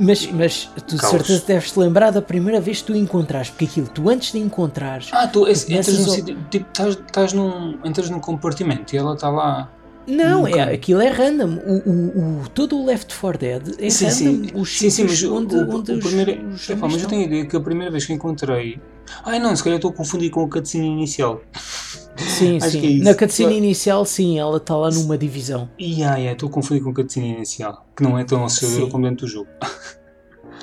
mas, mas tu de certeza deves te lembrar da primeira vez que tu encontraste, porque aquilo, tu antes de encontrares. Ah, tu, esse, entras num sítio, tipo, estás, estás num, entras num compartimento e ela está lá. Não, é, aquilo é random. O, o, o, todo o Left 4 Dead é sim, random. Sim, os sim, sim, mas onde, o, onde o os, primeiro, os é, pá, mas eu tenho a ideia que a primeira vez que encontrei. Ai não, se calhar estou a confundir com a cutscene inicial. Sim, sim. É Na cutscene inicial, sim, ela está lá numa divisão. E yeah, yeah, estou a confundir com a cutscene inicial, que não é tão assustadora como dentro do jogo.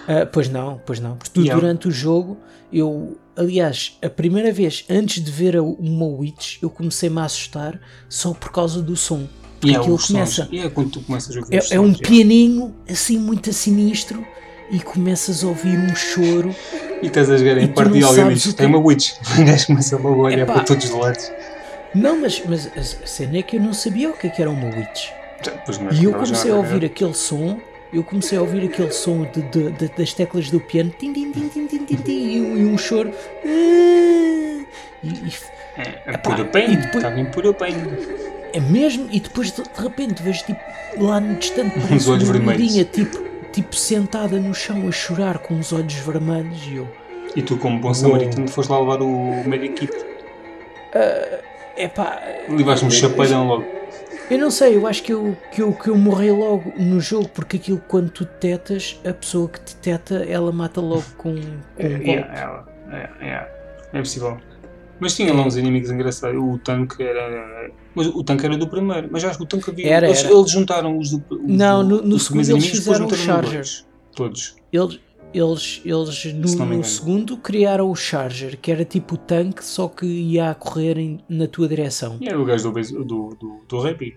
Uh, pois não, pois não. Porque yeah. durante o jogo, eu. Aliás, a primeira vez antes de ver uma Witch, eu comecei-me a assustar só por causa do som. Porque yeah, aquilo começa. Yeah, quando tu começas a é, é um pianinho assim muito sinistro e começas a ouvir um choro. E estás a jogar em parte de alguém diz: tem uma Witch. O gajo começa a olhar para todos os lados. Não, mas, mas a cena é que eu não sabia o que, é que era uma Witch. e eu comecei a ouvir aquele som eu comecei a ouvir aquele som de, de, de, das teclas do piano tim, tim, tim, e, um choro. E, e, é, é pain, depois, estava em pura pain. É mesmo, e depois de, repente vejo tipo lá no distante uns olhos vermelhos. Tipo, tipo sentada no chão a chorar com os olhos vermelhos e eu. E tu, como bom samaritano, foste lá levar o meio equipe? Uh, epá. Levaste-me um chapeirão logo. Eu não sei, eu acho que eu, que, eu, que eu morri logo no jogo, porque aquilo quando tu tetas, a pessoa que te teta, ela mata logo com, com é, um yeah, é, é, é possível. Mas tinha lá uns inimigos engraçados. O tanque era. Mas o tanque era do primeiro. Mas acho que o tanque havia. Era, eles, era. eles juntaram os do. Os não, no, no segundo eles fizeram o Charger. Todos. Eles, eles, eles no, no segundo criaram o Charger, que era tipo o tanque, só que ia a correr em, na tua direção. E era o gajo do, do, do, do Rappi.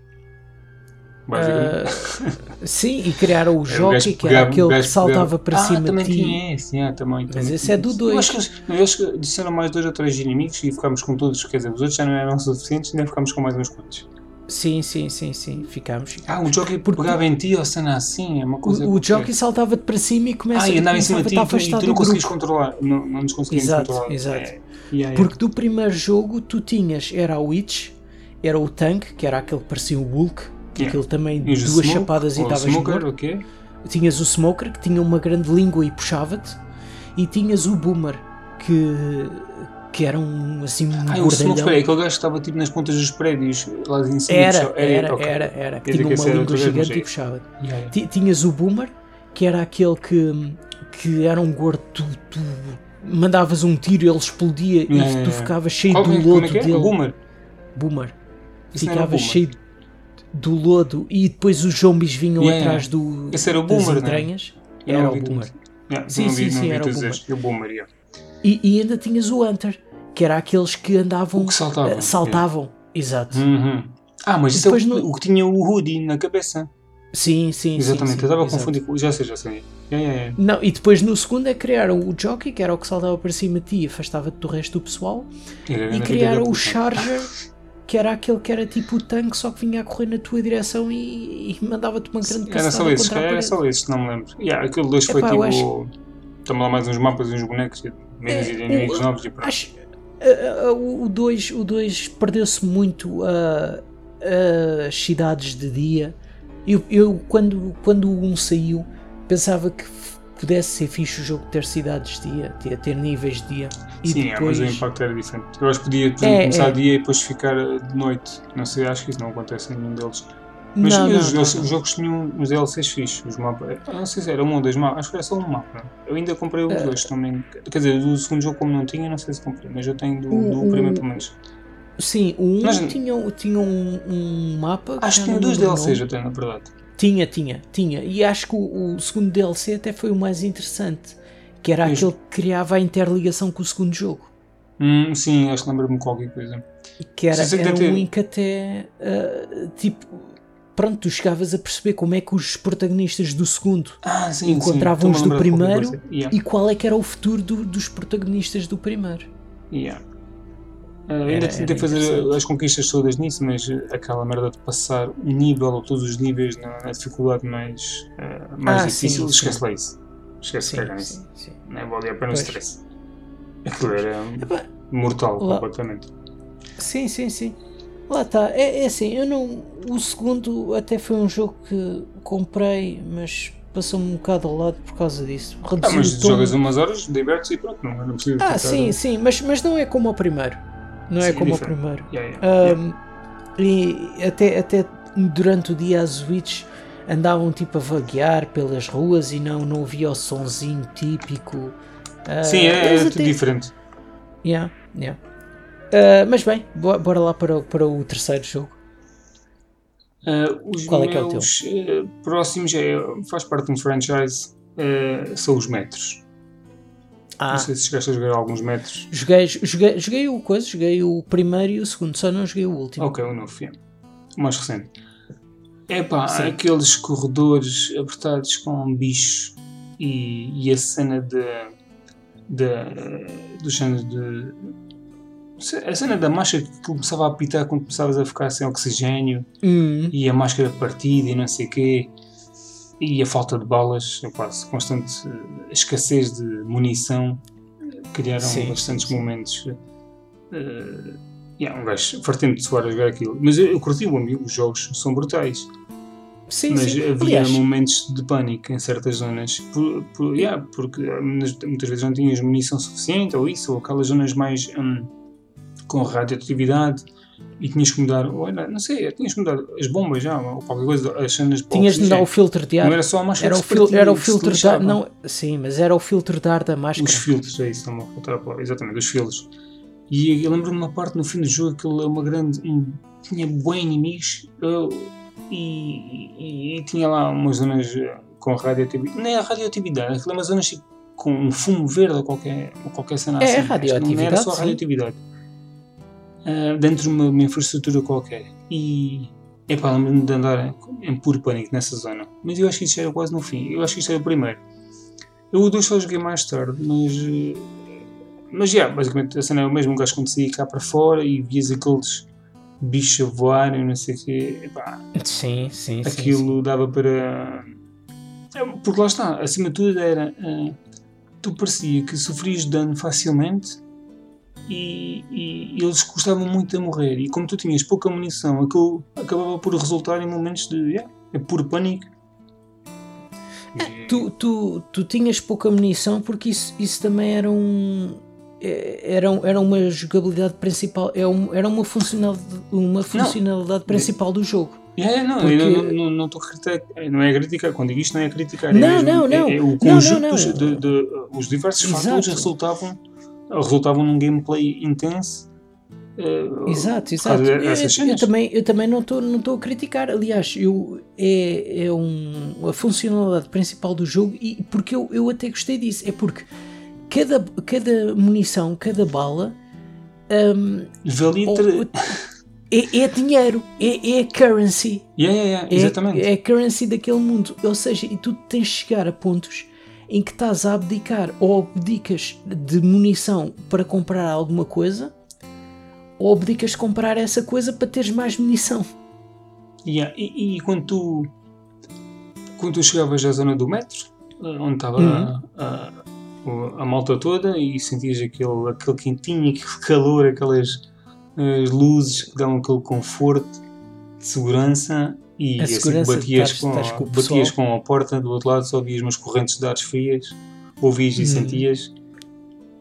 Uh, sim, e criaram o Jockey, que era aquele que saltava para ah, cima também de ti. Tinha esse, yeah, também, Mas também esse é do 2. Acho que eles, eles disseram mais dois ou três inimigos e ficámos com todos. Quer dizer, os outros já não eram suficientes, ainda ficámos com mais uns quantos. Sim, sim, sim, sim, ficámos. Ah, o Jockey Porque pegava em ti ou cena assim, é uma coisa. O, o Jockey saltava-te para cima e começa ah, e andava em cima de ti e tu, não conseguias controlar. Não, não nos conseguimos exato, controlar. Exato, é. yeah, Porque do primeiro jogo tu tinhas, era a Witch, era o Tank, que era aquele que parecia o Hulk, que yeah. aquele também duas smoke, chapadas e estavas morto. Okay. Tinhas o Smoker, que tinha uma grande língua e puxava-te, e tinhas o Boomer, que que era um assim um ah, gordalhão. O aquele gajo que estava tipo nas pontas dos prédios lá em cima. Era, era, era, okay. era, era, que tinha uma língua gigante e puxava. Yeah. Tinhas o Boomer, que era aquele que, que era um gordo tu, tu, mandavas um tiro, ele explodia Yeah, e tu ficavas cheio Qual do é- lodo é que é? dele. Boomer. Boomer. Isso não Ficavas Boomer. cheio do lodo e depois os zombies vinham Yeah, atrás do, Esse era o das Boomer, não é? entranhas. Não Era o Boomer. Yeah, Sim, não sim, não sim, era o Boomer. estes. O Boomer, yeah. E, e ainda tinhas o Hunter, que era aqueles que andavam, O que saltava. eh, saltavam. Exato. Uhum. Ah, mas isso é Depois o, no- o que tinha o hoodie na cabeça. Sim, sim, Exatamente, sim, eu estava a confundir com. Já sei, já sei. Yeah, yeah, yeah. Não, e depois no segundo é que criaram o Jockey, que era o que saltava para cima de ti e afastava-te do resto do pessoal. Era E criaram o. Charger, que era aquele que era tipo o tanque, só que vinha a correr na tua direção e, e mandava-te uma grande Era só era só esses, não me lembro. Yeah, aquele dois foi Epá, eu tipo. Estamos lá mais uns mapas e uns bonecos, e menos É, de inimigos o- novos e pronto. Acho, ah, ah, o 2 o dois perdeu-se muito a as cidades de dia. Eu, eu quando, quando o 1 saiu, pensava que pudesse ser fixe o jogo ter cidades de dia, ter, ter níveis de dia. E Sim, é, depois, mas o impacto era diferente. Eu acho que podia exemplo, É, começar é. dia e depois ficar eh, de noite. Não sei, acho que isso não acontece em nenhum deles. Mas não, os, não, os- não. os jogos tinham uns DLCs fixos. Os mapas, não sei se era um ou dois mapas, acho que era só um mapa. Eu ainda comprei os Eh, dois também. Quer dizer, do segundo jogo, como não tinha, não sei se comprei, mas eu tenho do, do primeiro pelo menos. Sim, o 1 Mas- tinha, tinha um, um mapa. Acho que tinha dois DLCs até, na verdade. Tinha, tinha, tinha. E acho que o, o segundo DLC até foi o mais interessante. Que era Pois. aquele que criava a interligação com o segundo jogo. Hum, sim, acho que lembro-me qualquer coisa. Que era, era um em que até ah, tipo. Pronto, tu chegavas a perceber como é que os protagonistas do segundo Ah, sim, encontravam os do primeiro. Yeah. e qual é que era o futuro do- dos protagonistas do primeiro. Yeah. Uh, ainda Era- tentei era fazer as conquistas todas nisso, mas aquela merda de passar um nível ou todos os níveis na, na dificuldade mais, uh, mais Ah, difícil, sim, esquece sim. lá isso. Esquece Sim, cagar nisso. sim, sim. Nem valia a pena o stress. Aquilo era Epá, mortal lá- completamente. Sim, sim, sim. Lá está. É, é assim, eu não. O segundo até foi um jogo que comprei, mas passou-me um bocado ao lado por causa disso. Ah, Reduziu mas o tom. jogas umas horas, divertes e pronto, não, não precisa Ah, sim, sim, mas, mas não é como o primeiro. Não é Sim, como o primeiro. Yeah, yeah, yeah. Ahm, E até, até durante o dia as Witch andavam tipo a vaguear pelas ruas e não, não havia o sonzinho típico. Ah, Sim, é, é tudo até- diferente. Yeah, yeah. Ah, mas bem, bo- bora lá para, o- para o terceiro jogo. Uh, os Qual é que é o meus uh, próximos é, faz parte de um franchise, uh, são os metros. Ah, Não sei se chegaste a jogar alguns metros. joguei, joguei, joguei o coisa, joguei o primeiro e o segundo, só não joguei o último. Ok, o novo filme. O mais recente. É pá, aqueles corredores apertados com bichos e, e a cena de. de do género de. A cena da máscara que começava a apitar quando começavas a ficar sem oxigênio Hum, e a máscara partida e não sei o quê e a falta de balas, epá, constante eh, escassez de munição criaram Sim, bastantes sim, momentos. eh, yeah, um gajo fartendo de suar a jogar aquilo. Mas eu, eu curti o amigo, os jogos são brutais. sim, mas sim. havia Aliás, momentos de pânico em certas zonas. Por, por- yeah, porque eh, muitas, muitas vezes não tinhas munição suficiente, ou isso, ou aquelas zonas mais hum, com radioatividade. E tinhas que mudar, era, não sei, tinhas que mudar as bombas já, ou qualquer coisa, as cenas tinhas de dar o filtro de ar. Não era só a máscara Era o, fil era o filtro de ar. Não, sim, mas era o filtro de ar da máscara. Os filtros, é isso, a palavra. Exatamente, os filtros. E eu lembro-me de uma parte no fim do jogo que ele é uma grande. Um, tinha bons inimigos eu- e, e- e tinha lá umas zonas eh, com radioatividade. Nem a radioatividade, aquilo é umas zonas tipo, com um fumo verde ou qualquer, ou qualquer cena É, assim. é que Não era radioatividade, só sim. Ah, dentro de uma, uma infraestrutura qualquer. E. Epá, lembro-me de andar em, puro pânico nessa zona. Mas eu acho que isto era quase no fim. Eu acho que isto era o primeiro. Eu o 2 só joguei mais tarde, mas. eh, Mas já, basicamente a cena é o mesmo. Um gajo quando saía cá para fora e vias aqueles bichos a voarem, não sei o quê. Epá, Sim, sim, sim, aquilo sim. dava para. É, Porque lá está, acima de tudo era. eh, tu parecia que sofrias dano facilmente e, e eles custavam muito a morrer. E como tu tinhas pouca munição, aquilo acabava por resultar em momentos de. Yeah, é puro pânico. E- Tu, tu, tu tinhas pouca munição porque isso, isso também era um. é- Era, era uma jogabilidade principal, é era uma funcionalidade, uma funcionalidade principal do jogo. É, não, Porque- eu não- não estou a criticar, não é a criticar, quando digo isto não é a criticar, Não, é mesmo, não, não. É, é o Não, conjunto não, não. dos- de, de- os diversos Exato. fatores resultavam, resultavam num gameplay intenso. eh, Exato, exato. Eu, eu também, eu também não estou não a criticar. Aliás, eu, é, é um, a funcionalidade principal do jogo e porque eu, eu até gostei disso. É porque cada, cada munição, cada bala ou- ter- é, é dinheiro, é, é currency. Yeah, yeah, yeah, É, exatamente. é a currency daquele mundo. Ou seja, e tu tens de chegar a pontos em que estás a abdicar ou abdicas de munição para comprar alguma coisa ou abdicas de comprar essa coisa para teres mais munição. Yeah, E, e quando tu quando tu chegavas à zona do metro, eh, onde estava Uhum. a, a, a malta toda e sentias aquele, aquele quentinho, aquele calor, aquelas as luzes que dão aquele conforto de segurança e A assim batias, com, estares com batias com a porta do outro lado, só ouvias umas correntes de dados frias, ouvias e Uhum. sentias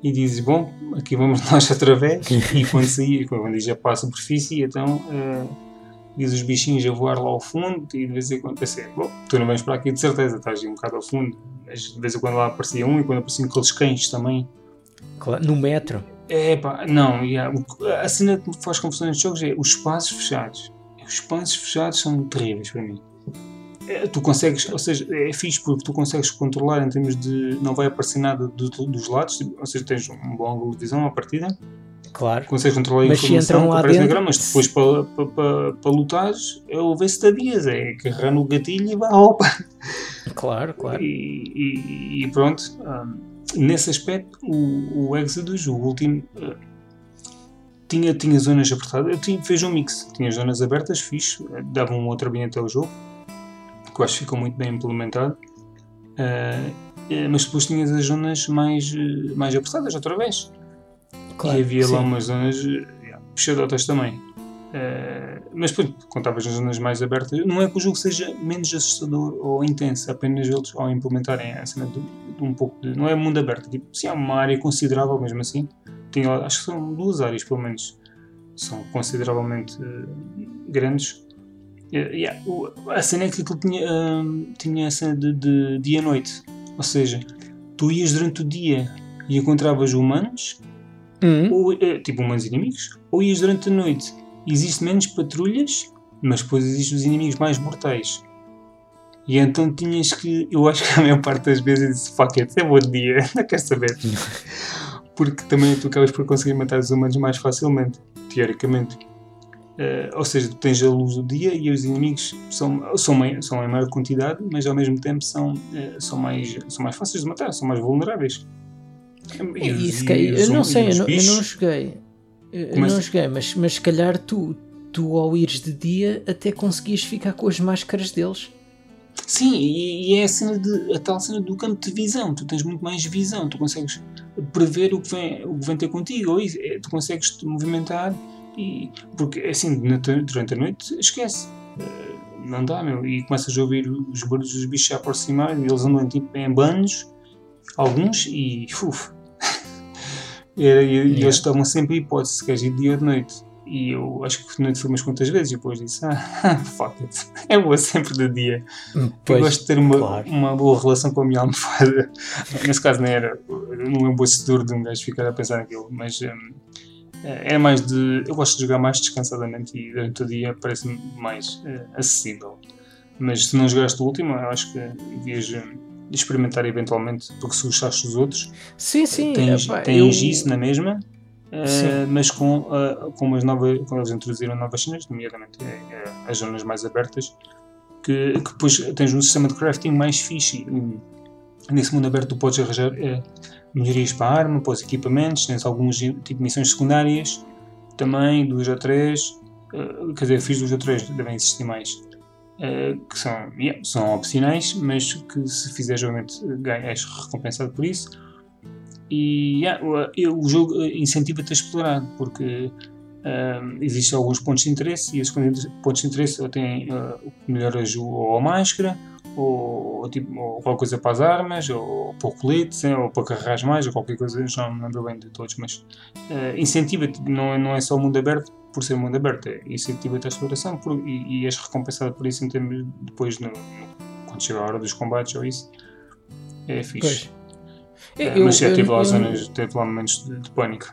e dizes, bom, aqui vamos nós através e quando saía, quando já para a superfície, então eh, diz os bichinhos a voar lá ao fundo e de vez em quando pensei, bom, tu não vens para aqui de certeza, estás um bocado ao fundo, mas de vez em quando lá aparecia um e quando apareciam aqueles cães também. No metro. É pá, não, yeah, a cena que faz confusão nestes jogos é os espaços fechados. Os espaços fechados são terríveis para mim. É, tu consegues, ou seja, é fixe porque tu consegues controlar em termos de. não vai aparecer nada do- do- dos lados, ou seja, tens um bom ângulo de visão à partida, Claro. consegues controlar a Mas se informação entram que lá aparece na dentro- grama, mas depois para, para, para, para lutares é o ver se estadias, é agarrar no gatilho e vá, opa! Claro, claro. E, e- e pronto, hum, nesse aspecto, o, o Exodus, o último, uh, tinha, tinha zonas apertadas. Eu tinha, fez um mix, tinha zonas abertas, fixe, uh, dava um outro ambiente ao jogo, que eu acho que ficou muito bem implementado. Uh, mas depois tinhas as zonas mais, eh, mais apertadas, outra vez. claro e havia sim. lá umas zonas eh, yeah, puxadotas também. Eh, mas pronto, contavas nas zonas mais abertas. Não é que o jogo seja menos assustador ou intenso, apenas eles, ao implementarem a cena de, de um pouco de. Não é mundo aberto, tipo, sim, há uma área considerável mesmo assim. Lá- acho que são duas áreas, pelo menos. São consideravelmente eh, grandes. Eh, yeah, o- a cena é que aquilo tinha, hum, tinha a cena de, de dia-noite. Ou seja, tu ias durante o dia e encontravas humanos Hum, ou, eh, tipo humanos inimigos, ou ias durante a noite e existe menos patrulhas, mas depois existem os inimigos mais mortais. E então tinhas que, eu acho que a maior parte das vezes eu disse, fuck it, é bom dia, não quero saber. Porque também tu acabas por conseguir matar os humanos mais facilmente, teoricamente. Eh, ou seja, tu tens a luz do dia e os inimigos são, são, são em maior quantidade, mas ao mesmo tempo são, eh, são, mais, são mais fáceis de matar, são mais vulneráveis. Os- isso que os eu não sei, e eu não, eu não joguei. Eu, eu Começa- não joguei, mas, mas se calhar tu, tu ao ires de dia até conseguias ficar com as máscaras deles. Sim, e, e é a, cena de, a tal cena do campo de visão. Tu tens muito mais visão, tu consegues prever o que vem, o que vem ter contigo. Ou isso, é, tu consegues te movimentar e. Porque assim, na- durante a noite, esquece. Eh, Não dá, meu. E começas a ouvir os barulhos dos bichos a aproximar e eles andam tipo, em banhos, alguns, e. Uf. E, e- Yeah. eles estavam sempre em hipótese se queres ir dia ou de noite. E eu acho que noite foi umas quantas vezes e depois disse: Ah, fuck it. É boa sempre de dia. Eu gosto de ter uma, claro. uma boa relação com a minha almofada. Nesse caso não era, não é um bom setor de um gajo ficar a pensar naquilo, mas hum, é mais de. Eu gosto de jogar mais descansadamente e durante o dia parece-me mais eh, acessível. Mas se não jogaste o último, eu acho que devias hum, experimentar eventualmente, porque se gostaste dos outros, Sim, sim. tens, epá, tens eu- isso na mesma. Eh, mas com, eh, com umas novas, quando eles introduziram novas cenas, nomeadamente eh, eh, as zonas mais abertas, que, que depois tens um sistema de crafting mais fixe. Nesse mundo aberto tu podes arranjar eh, melhorias para a arma, para os equipamentos, tens algumas tipo missões secundárias, também duas ou três, quer dizer, fiz duas ou três, devem existir mais, que são, yeah, são opcionais, mas que se fizeres obviamente ganhas recompensado por isso. E yeah, o- jogo incentiva-te a explorar, porque um, existem alguns pontos de interesse e esses pontos de interesse ou têm uh, melhoras ou, ou a máscara ou, ou, tipo, ou qualquer coisa para as armas ou para o colete ou para carregar mais ou qualquer coisa, já não me lembro bem de todos mas uh, incentiva-te, não, é- não é só o mundo aberto por ser mundo aberto. É incentivo a exploração por, e, e és recompensado por isso em termos depois, no, no, quando chega a hora dos combates ou isso. É fixe. É, eu, mas já teve lá zonas, teve lá momentos de, de pânico.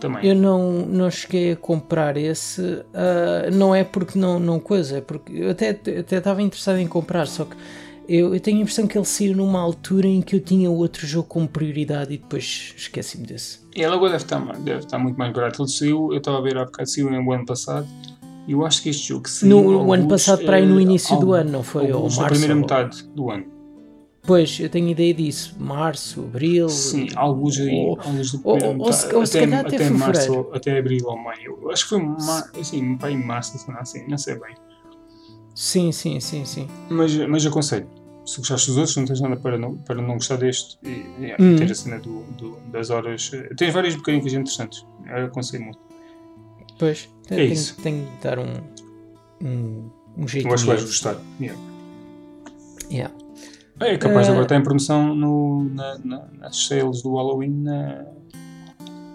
Também. Eu não, não cheguei a comprar esse, uh, não é porque não, não coisa, é porque eu até estava interessado em comprar, só que eu, eu, tenho a impressão que ele saiu numa altura em que eu tinha outro jogo como prioridade e depois esqueci-me desse. Ele agora deve estar, deve estar muito mais barato. Ele saiu, eu estava a ver há bocado, saiu no ano passado. E eu acho que este jogo saiu. No alguns, ano passado, para aí no início do ano, não foi? Ou março, na primeira metade do ano. Pois, eu tenho ideia disso. Março, abril. Sim, alguns aí. Ou, alguns ou, ou, ou, se, ou se até, calhar até, até março, até abril ou maio. Acho que foi mar, assim, para em março, assim, não sei bem. Sim, sim, sim, sim. Mas, mas aconselho. Se gostaste dos outros, não tens nada para não, para não gostar deste. E, e hum. ter a cena do, do, das horas. Tens várias mecânicas interessantes. Eu aconselho muito. Pois, é tenho, isso. tenho de dar um, um, um jeito. Eu acho que vais gostar. Yeah. Yeah. É capaz de agora estar em promoção no, na, na, nas sales do Halloween na,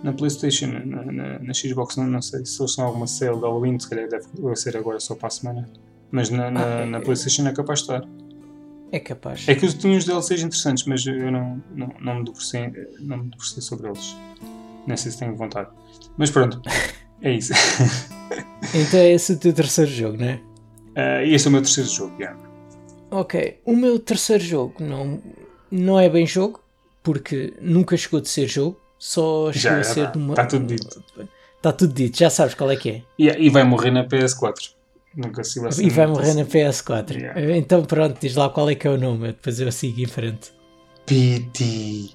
na PlayStation, na, na, na, Xbox. Não, não sei se eles são alguma sale de Halloween, se calhar deve ser agora só para a semana. Mas na, ah, na PlayStation é capaz de estar. É capaz. É que eu tinha uns DLCs interessantes, mas eu não, não, não, me debrucei, não me debrucei sobre eles. Nem sei se tenho vontade. Mas pronto, é isso. então é esse o teu terceiro jogo, não é? Uh, este é o meu terceiro jogo, yeah. Ok, o meu terceiro jogo não, não é bem jogo, porque nunca chegou de ser jogo, só chegou já, a ser de uma. Está tudo dito. Está tudo dito, já sabes qual é que é. Yeah, e vai morrer na PS4. Nunca se vai E vai morrer na PS4. Yeah. Então pronto, diz lá qual é que é o nome, depois eu sigo em frente. PT.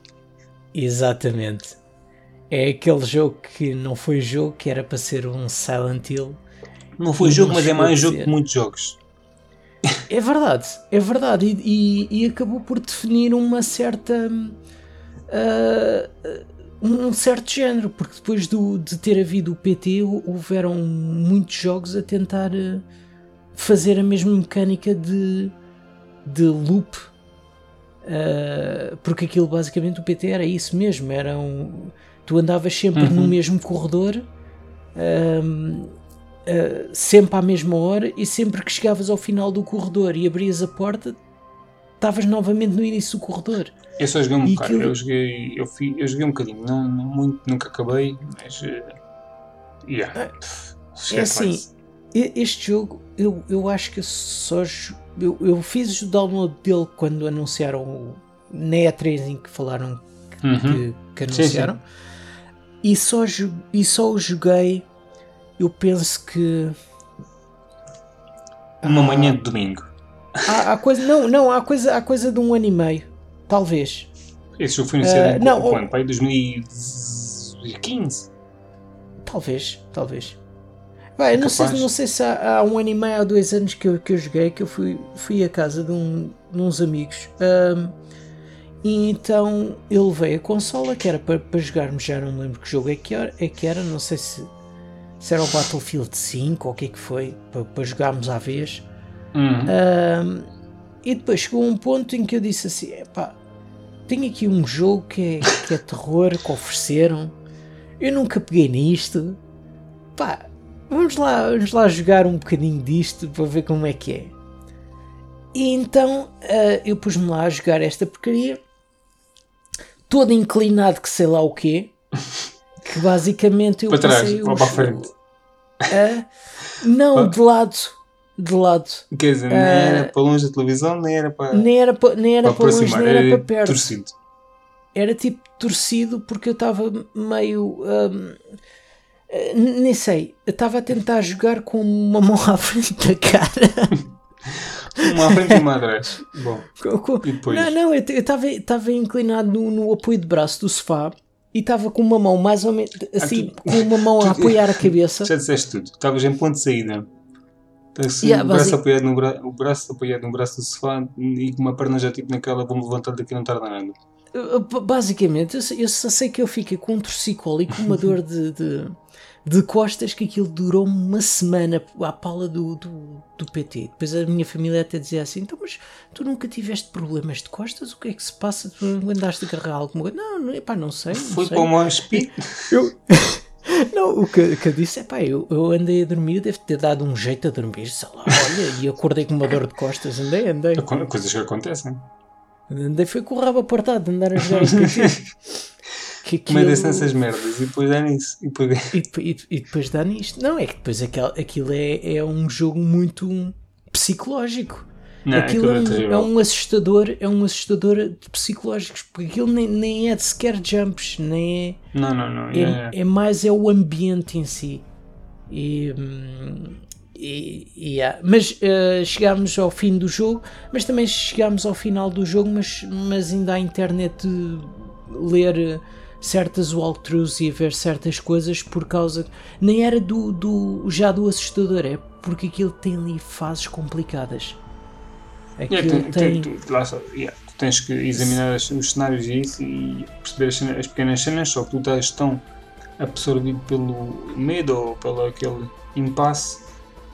Exatamente. É aquele jogo que não foi jogo, que era para ser um Silent Hill. Não foi jogo, mas é mais jogo que muitos jogos. É verdade, é verdade. E, e, e acabou por definir uma certa. Uh, um certo género, porque depois do, de ter havido o PT, houveram muitos jogos a tentar uh, fazer a mesma mecânica de, de loop. Uh, porque aquilo basicamente o PT era isso mesmo, era um, tu andavas sempre uhum. no mesmo corredor uh, sempre à mesma hora e sempre que chegavas ao final do corredor e abrias a porta, estavas novamente no início do corredor. Eu só joguei um bocado, aquilo... eu, joguei, eu, fui, eu joguei um bocadinho, não, não muito, nunca acabei, mas. Uh, yeah. é assim, este jogo eu, eu acho que só. Eu, eu fiz o download dele quando anunciaram na E3 em que falaram que, uhum. que, que anunciaram. Sim, sim. E, só, e só o joguei eu penso que. Uma ah, manhã de domingo. Há, há, coisa, não, não, há coisa, há coisa de um ano e meio, talvez. Esse jogo foi anunciado uh, em não, quando? Pai, 2015? Talvez, talvez. Vai, não, sei, não sei se há, há, um ano e meio ou dois anos que eu, que eu joguei, que eu fui, fui à casa de, um, de uns amigos. Um, e então eu levei a consola que era para, para jogarmos, já não me lembro que jogo é que era, é que era não sei se se era o Battlefield 5 ou o que é que foi, para, para jogarmos à vez. Uhum. e depois chegou um ponto em que eu disse assim: pá, tenho aqui um jogo que é, que é terror, que ofereceram, eu nunca peguei nisto, pá, vamos lá, vamos lá jogar um bocadinho disto para ver como é que é. E então uh, eu pus-me lá a jogar esta porcaria, todo inclinado que sei lá o quê. que basicamente eu para trás, ou para a frente. Uh, não, de lado. De lado. Quer dizer, uh, nem era para longe da televisão, nem era para. Nem era para, nem era para, para longe, nem era, era para perto. Torcido. Era tipo torcido porque eu estava meio. Um, nem sei, eu estava a tentar jogar com uma mão à frente da cara. uma à frente e uma atrás. Bom. E depois? Não, não, eu estava inclinado no, no apoio de braço do sofá e estava com uma mão mais ou menos assim, ah, tu, com uma mão a apoiar a cabeça. Já disseste tudo, estavas em ponto de saída. Assim, yeah, o, braço apoiado no bra o braço apoiado no braço do sofá e com uma perna já tipo naquela, vou-me levantar daqui não tarda nada. Basicamente, eu, eu só sei que eu fiquei com um torcicolo e com uma dor de, de de costas que aquilo durou uma semana à pala do, do, do, PT. Depois a minha família até dizia assim: então, mas tu nunca tiveste problemas de costas? O que é que se passa? Tu andaste a agarrar alguma coisa? Não, não, epá, não sei. Não Foi sei. para o Moshpit? Eu, Não, o que, que eu disse é pá, eu, eu andei a dormir, devo ter dado um jeito a dormir, sei lá, olha, e acordei com uma dor de costas, andei, andei. Coisas que acontecem. Andei foi com o rabo apertado, andar a jogar que aquilo... Metem-se nessas merdas e depois dá nisso. E depois, e, e, e depois dá nisto. Não, é que depois aquilo, aquilo é, é um jogo muito psicológico. Não, aquilo é um, é, um, assustador, é um assustador de psicológicos, porque aquilo nem, nem é de sequer jumps, nem é. Não, não, não. É, é, é mais é o ambiente em si. E, e, e yeah. Mas uh, chegámos ao fim do jogo, mas também chegámos ao final do jogo, mas, mas ainda há internet de ler certas walkthroughs e a ver certas coisas por causa. Nem era do, do já do assustador, é porque aquilo tem ali fases complicadas. Aquilo yeah, tem. tem tu, lá, yeah, tu tens que examinar os cenários e isso e perceber as, cenas, as pequenas cenas, só que tu estás tão absorvido pelo medo ou pelo aquele impasse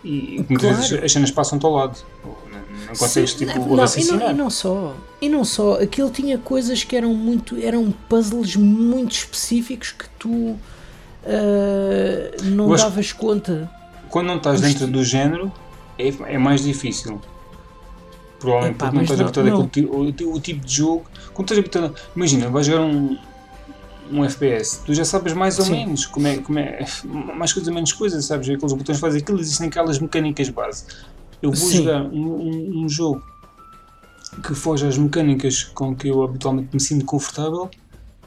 e muitas claro. vezes as cenas passam-te ao lado. Não consegues Sim, tipo não, e não, e não só. E não só. Aquilo tinha coisas que eram muito eram puzzles muito específicos que tu uh, não davas conta. Quando não estás dentro do género é, é mais difícil. Provavelmente Epá, porque não estás habituado àquele o, o, tipo de jogo. Quando estás habituado imagina vais jogar um um FPS, tu já sabes mais ou Sim. menos como é, como é, mais coisas menos coisas, sabes? Aqueles botões fazem aquilo, existem aquelas mecânicas base. Eu vou Sim. jogar um, um, um, jogo que foge às mecânicas com que eu habitualmente me sinto confortável,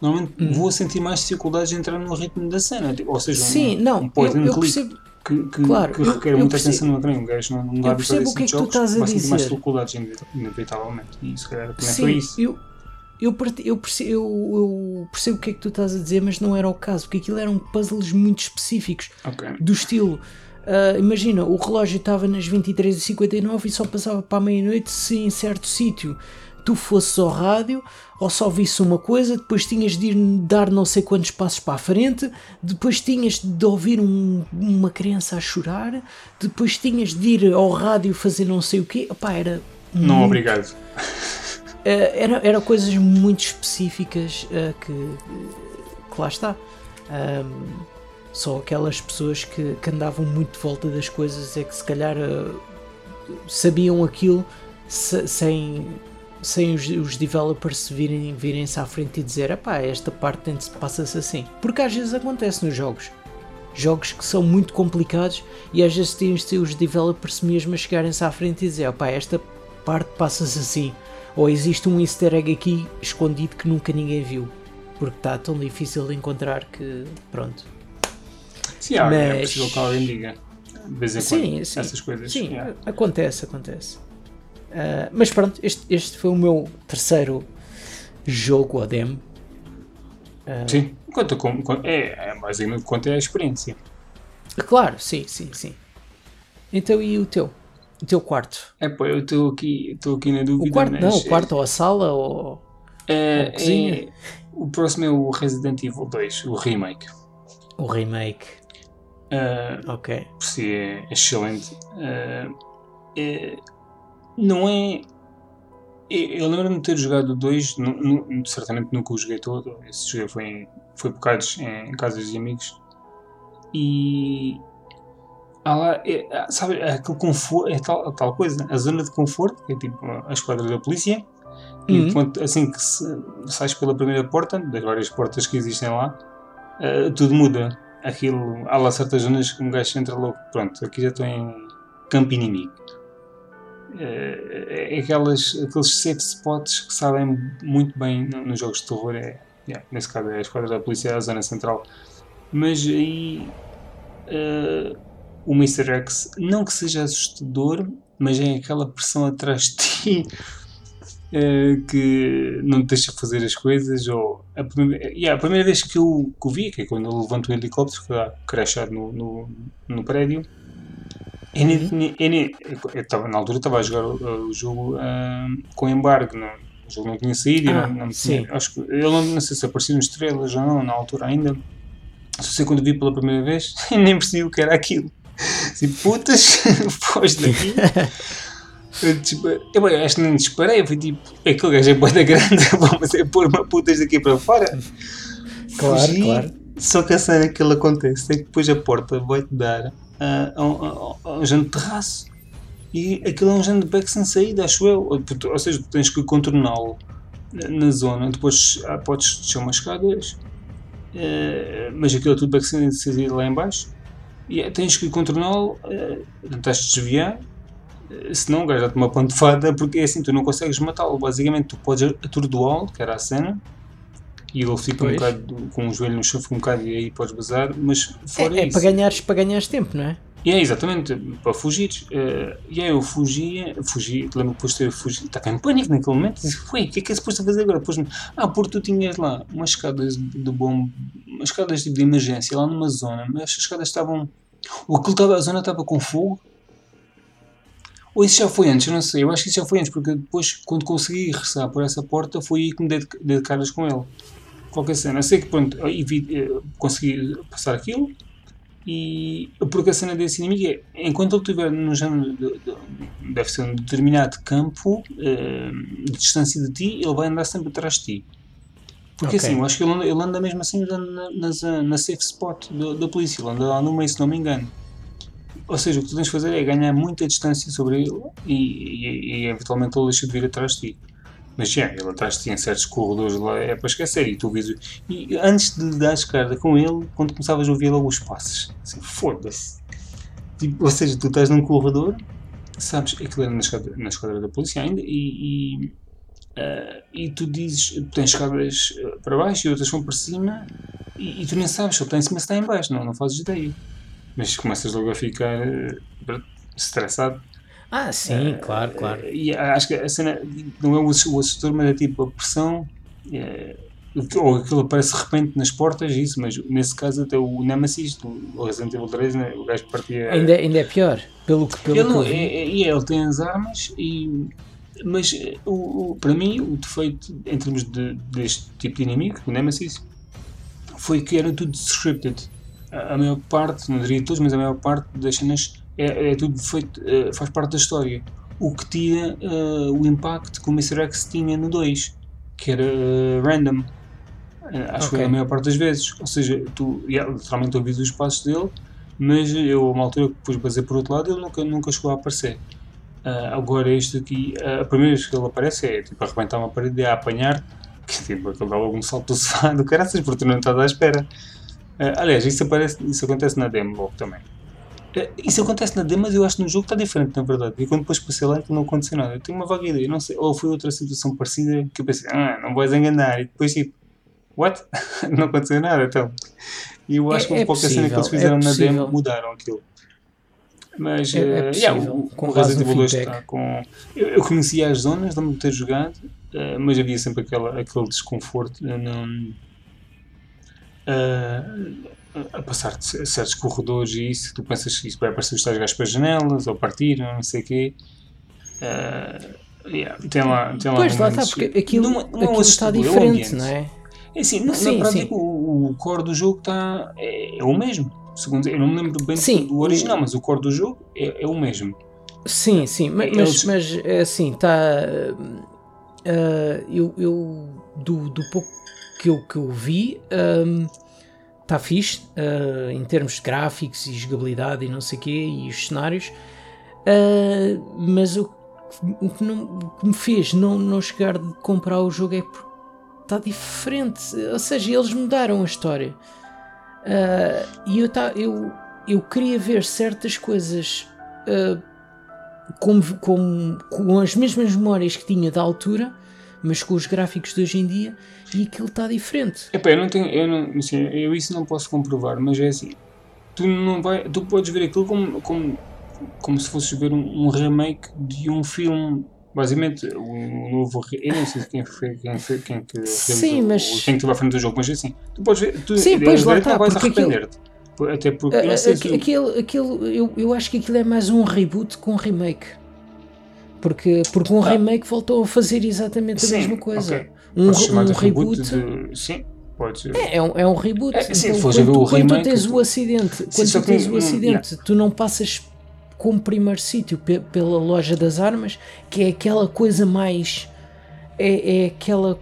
normalmente hum. vou sentir mais dificuldades de entrar no ritmo da cena. Tipo, ou seja, Sim, um, não, um point eu, eu percebo... que, que, claro, que requer eu, muita percebo, atenção no ecrã. Um gajo não, não dá eu percebo o que é que tu estás a dizer. mais dificuldades, inevitavelmente. E se calhar também Sim, foi isso. Eu, eu, eu, percebo, eu, percebo o que é que tu estás a dizer, mas não era o caso, porque aquilo eram puzzles muito específicos okay. do estilo. Uh, imagina, o relógio estava nas 23h59 e só passava para a meia-noite se em certo sítio tu fosses ao rádio ou só visse uma coisa, depois tinhas de ir dar não sei quantos passos para a frente, depois tinhas de ouvir um, uma criança a chorar, depois tinhas de ir ao rádio fazer não sei o quê. Opá, era. Não, muito... obrigado. Uh, era, era coisas muito específicas uh, que, que lá está. Um, só aquelas pessoas que, que, andavam muito de volta das coisas é que se calhar uh, sabiam aquilo se, sem, sem os, os, developers virem, virem-se à frente e dizer pá, esta parte passa-se assim. Porque às vezes acontece nos jogos. Jogos que são muito complicados e às vezes têm os developers mesmo a chegarem-se à frente e dizer pá, esta parte passa-se assim. Ou existe um easter egg aqui escondido que nunca ninguém viu. Porque está tão difícil de encontrar que pronto Sim, mas... é possível que alguém diga. De vez em sim, quando, sim, essas coisas. Sim, yeah. acontece, acontece. Uh, mas pronto, este, este foi o meu terceiro jogo ou demo. Uh, sim, conta com, com, é, é basicamente conta é a experiência. Claro, sim, sim, sim. Então e o teu? O teu quarto? É pô, eu estou aqui, estou aqui na dúvida. O quarto não, o quarto ou a sala ou, é, ou a cozinha? É, o próximo é o Resident Evil 2, o remake. O remake. Uh, ok. Por si é excelente. Uh, é, não é. Eu lembro-me de ter jogado dois, certamente nunca o joguei todo. Esse jogo foi, foi bocados em, em casas de amigos. E. Ah lá, é, sabe, aquele conforto, é tal, tal coisa, a zona de conforto, que é tipo a esquadra da polícia, e uhum. quando, assim que se, sais pela primeira porta, das várias portas que existem lá, uh, tudo muda aquilo, há lá certas zonas que um gajo entra louco, pronto, aqui já estou em campo inimigo. É, é aquelas, aqueles safe spots que sabem muito bem nos jogos de terror, é, yeah, nesse caso é a esquadra da polícia, é a zona central. Mas aí uh, o Mr. X, não que seja assustador, mas é aquela pressão atrás de ti uh, que não te deixa fazer as coisas. Ou a, primeira, yeah, a primeira vez que eu, que eu vi, que é quando eu levanto o helicóptero, que está crashado no, no, no prédio, eu, nem, eu, nem, eu tava, na altura estava a jogar o, o jogo uh, com embargo, não, o jogo não tinha saído, ah, não, não tinha, acho que, eu não, não sei se apareciam estrelas ou não na altura ainda. Só sei quando vi pela primeira vez, nem percebi o que era aquilo. Assim, putas, foge daqui. Eu, tipo, eu, eu acho que nem disparei, eu fui tipo, aquele gajo é boa grande, vamos é pôr uma putas daqui para fora. Claro, Fugi, claro. Só que a cena que ele acontece é que depois a porta vai-te dar uh, a, a, a, um terraço. E aquilo é um género de beco sem saída, acho eu. Ou seja, tu tens que contorná-lo na zona. Depois ah, podes descer umas escadas, uh, mas aquilo é tudo beco sem saída lá em baixo. E é, tens que contorná-lo, uh, tens de desviar. Uh, senão o gajo dá-te uma pantofada, porque é assim, tu não consegues matá-lo. Basicamente, tu podes atordoá-lo, que era a cena e ele fica pois. um bocado com o joelho no chão, fica um bocado e aí podes bazar, mas fora é, é isso. para ganhares, para ganhares tempo, não é? E é exatamente, para fugir. Uh, e aí eu fugia, fugi, lembro depois de ter fugido, estava em pânico naquele momento, disse, ué, o que é que é suposto fazer agora? Depois, ah, porque tu tinhas lá umas escadas de bom, umas escadas tipo de emergência lá numa zona, mas as escadas estavam, ou aquilo estava, a zona estava com fogo, ou isso já foi antes, eu não sei, eu acho que isso já foi antes, porque depois, quando consegui regressar por essa porta, foi aí que me dei de, de caras com ele qualquer cena. Sei que pronto, eh, consegui passar aquilo e porque a cena desse inimigo é enquanto ele estiver no género de, de, deve ser um determinado campo uh, de distância de ti, ele vai andar sempre atrás de ti. Porque okay. assim, eu acho que ele anda, ele anda mesmo assim na, na, na safe spot da, da polícia, ele anda lá no meio, se não me engano. Ou seja, o que tu tens de fazer é ganhar muita distância sobre ele e, e, e eventualmente ele deixa de vir atrás de ti. Mas já, ele atrás tinha certos corredores lá, é para esquecer. E tu vês. E antes de dar a escada com ele, quando começavas a ouvir logo os passos, assim, foda-se. Tipo, ou seja, tu estás num corredor, sabes, aquilo era na escada, na escada da polícia ainda, e, e, uh, e tu dizes, tens escadas eh, para baixo e outras vão para cima, e, e, tu nem sabes se ele está em cima se está em baixo, não, não fazes ideia. Mas começas logo a ficar uh, estressado ah, sim, uh, claro, claro. E acho que a cena não é o, assustador, mas é tipo a pressão. É, ou aquilo aparece de repente nas portas, isso, mas nesse caso até o Nemesis, o Resident Evil 3, né, o gajo partia. Ainda, ainda é pior, pelo que pelo ele, não, é, é, ele tem as armas, e, mas o, o, para mim o defeito em termos de, deste tipo de inimigo, o Nemesis, foi que era tudo scripted. A, a maior parte, não diria todos, mas a maior parte das cenas é, é tudo feito, é, faz parte da história. O que tira uh, o impacto que o Mr. X tinha no 2, que era uh, random. Acho okay. que a maior parte das vezes. Ou seja, tu yeah, literalmente ouvis os passos dele, mas eu, a uma altura que depois basei por outro lado, ele nunca, nunca chegou a aparecer. Uh, agora, este aqui, a primeira vez que ele aparece é tipo arrebentar uma parede e a apanhar, que tipo, ele dá logo um salto do sofá do caraças, porque tu não estás à espera. Uh, aliás, isso, aparece, isso acontece na demo logo também. É, isso acontece na demo, mas eu acho que no jogo está diferente, na verdade. E quando depois passei lá, não aconteceu nada. Eu tenho uma vaga ideia, não sei. Ou foi outra situação parecida que eu pensei, ah, não vais enganar. E depois, tipo, what? não aconteceu nada, então. E eu acho é, que é qualquer cena que eles fizeram é na demo mudaram aquilo. Mas, é, é uh, yeah, o, com o Resident Evil 2 está com. Eu, eu conhecia as zonas, lembro-me de ter jogado, uh, mas havia sempre aquela, aquele desconforto. Uh, não, uh, a passar de certos corredores e isso, tu pensas que isso vai aparecer os tais gajos para as janelas ou partir, não sei o quê. Uh, yeah, tem lá, tem lá pois lá está, porque aquilo, não, não aquilo está é diferente, não é? É assim, na, sim, na prática sim. O, o core do jogo está, é, é, o mesmo. Segundo, eu não me lembro bem sim, do original, mas o core do jogo é, é o mesmo. Sim, sim, mas, Eles... mas é assim, está. Uh, eu, eu do, do pouco que eu, que eu vi. Um, está fixe uh, em termos de gráficos e jogabilidade e não sei o quê e os cenários, uh, mas o, o, que não, o, que me fez não, não chegar de comprar o jogo é porque está diferente, ou seja, eles mudaram a história. Uh, e eu, tá, eu, eu queria ver certas coisas com, com, com as mesmas memórias que tinha da altura mas com os gráficos de hoje em dia e aquilo está diferente. Epá, eu não tenho, eu, não, assim, eu isso não posso comprovar, mas é assim, tu não vai, tu podes ver aquilo como, como, como se fosses ver um, um remake de um filme basicamente o novo eu não sei quem foi quem foi quem que sim, mas... quem que esteve à frente do jogo mas é assim tu podes ver tu sim, pois lá está, vais arrepender-te até porque a, a, aquele, aquele, eu, eu acho que aquilo é mais um reboot com um remake porque, porque um ah. remake voltou a fazer exatamente a sim, mesma coisa. Okay. Um, um reboot. De... Sim, pode ser. É, é, um, é um reboot. É, sim, então, quando, tu, quando remake, tu tens o acidente, quando sim, tu tens o acidente, yeah. tu não passas como primeiro sítio pela loja das armas, que é aquela coisa mais. É, é aquela.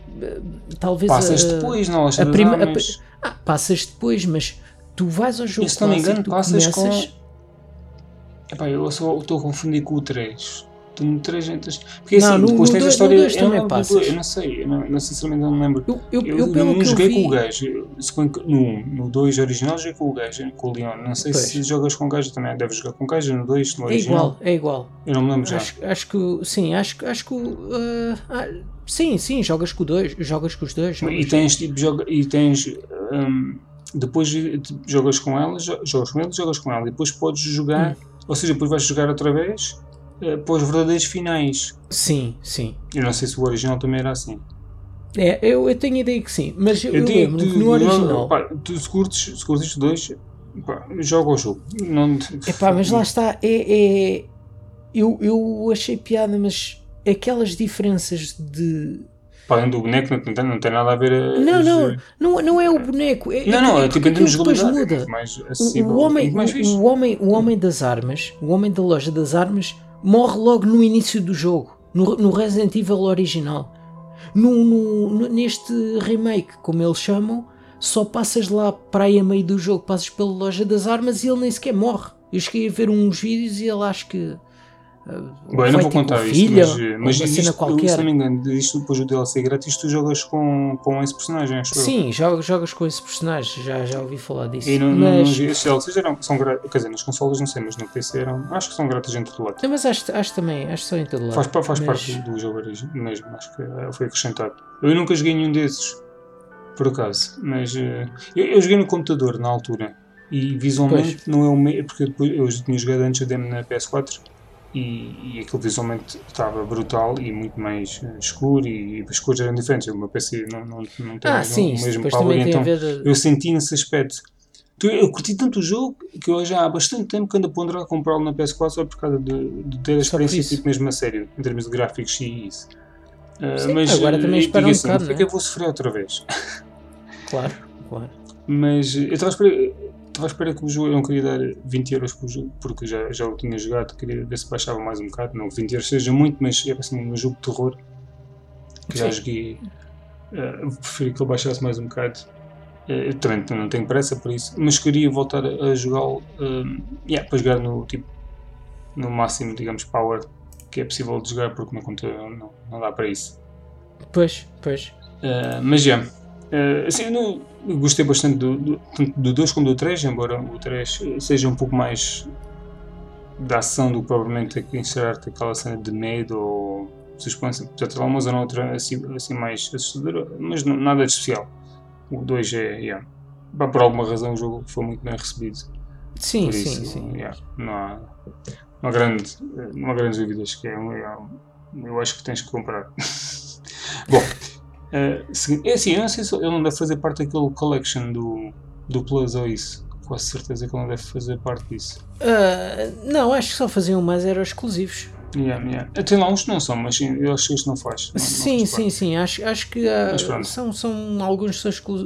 Talvez. Passas a, depois na loja a das prima, armas. Ah, passas depois, mas tu vais ao jogo E se não me engano, tu passas começas... com. Epá, eu só estou a confundir com o 3. Tu no 3 entras. Porque assim, Não, no- depois no tens a dois- história. no eu, não, no passas. eu não sei, eu não, eu sinceramente não me lembro. Eu, eu, Eu, eu, pelo não joguei vi... com o gajo. No 1, no 2 original joguei com o gajo, com o Leon. Não sei Pois. se jogas com o gajo também. Deves jogar com o gajo no 2, no É original. igual, é igual. Eu não me lembro já. Acho, que sim, acho, que- acho que uh, sim, sim, jogas com dois, jogas com os dois. E tens tipo joga, e tens hum, depois tipo, jogas com ela, jo- jogas com ele, jogas com ela e depois podes jogar, Hum. ou seja, depois vais jogar outra vez para os verdadeiros finais. Sim, sim. Eu não sei se o original também era assim. É, eu, eu tenho a ideia que sim, mas eu, eu lembro que no original. pá, tu se curtes, se curtes dois, pá, joga o jogo. Não, Epá, mas lá está, é, é- eu, eu achei piada, mas aquelas diferenças de. Pá, além do boneco não tem, não tem nada a ver. eh, Não, não, não, não é o boneco. É, Não, não, é é tipo em termos de. É muda. muito mais O, homem, o, fixe. o homem, o homem das armas, o homem da loja das armas, morre logo no início do jogo, no, no Resident Evil original. No, no- neste remake, como eles chamam, só passas lá para aí a meio do jogo, passas pela loja das armas e ele nem sequer morre. Eu cheguei a ver uns vídeos e ele acho que. Ah, Bom, eu não vou com contar a isto, filha, mas, mas uma cena isto, qualquer. se não me engano, isto depois do DLC grátis, tu jogas com, com esse personagem, acho eu. Sim, jogas, jogas com esse personagem, já, já ouvi falar disso. E não, mas, esses DLCs eram, são grátis, quer dizer, nas consolas não sei, mas no PC eram, acho que são grátis em todo lado. não, mas acho, acho também, acho que são em todo lado. Faz, faz Mas- parte do jogo mesmo, acho que eh, foi acrescentado. Eu nunca joguei nenhum desses, por acaso, mas eh, eu, eu joguei no computador na altura e visualmente não é o mesmo, porque depois eu tinha jogado antes a demo na PS4 e, e aquilo visualmente estava brutal e muito mais eh, escuro e, as cores eram diferentes. O meu PC não, não, não tem Ah, sim, o mesmo power, então a ver. eu senti nesse aspecto. Eu curti tanto o jogo que eu já há bastante tempo que ando a ponderar comprá-lo na PS4 só por causa de, de ter a experiência tipo, mesmo a sério, em termos de gráficos e isso. Ah, Sim, mas agora eh, também eu espera digo um assim, bocado, porque é não que eu vou sofrer outra vez? Claro, claro. Mas eh, eu estava à espera, estava à espera que o jogo, eu não queria dar 20 euros por jogo, porque já, já o tinha jogado, queria ver se baixava mais um bocado. Não, 20 euros seja muito, mas é assim, um jogo de terror que já Sim. joguei. eh, preferi que ele baixasse mais um bocado. Eu também não tenho pressa por isso, mas queria voltar a jogá-lo um, yeah, para jogar no, tipo, no máximo, digamos, power que é possível de jogar, porque no computador não, não dá para isso. Pois, pois. Uh, mas já, uh, assim, eu, não, eu gostei bastante do, do, tanto do 2 como do 3, embora o 3 seja um pouco mais da ação do que provavelmente encerrar-te aquela cena de medo ou suspense. Portanto, lá uma zona ou outra assim, assim mais assustadora, mas não- nada de especial. O 2 é, yeah. Por alguma razão o jogo foi muito bem recebido. Sim, Por sim, isso, sim. yeah, não, há, não, há grande, não há grandes dúvidas que é, é eu acho que tens que comprar. Bom, segui- é assim, eu não sei se ele não deve fazer parte daquele collection do, do Plus ou isso. Quase certeza que ele não deve fazer parte disso. Ah, não, acho que só faziam mais eram exclusivos. Yeah, yeah. Tem lá uns que não são, mas eu acho que este não faz. Não- não sim, faz sim, sim. Acho, acho que ah, Mas pronto. são, são alguns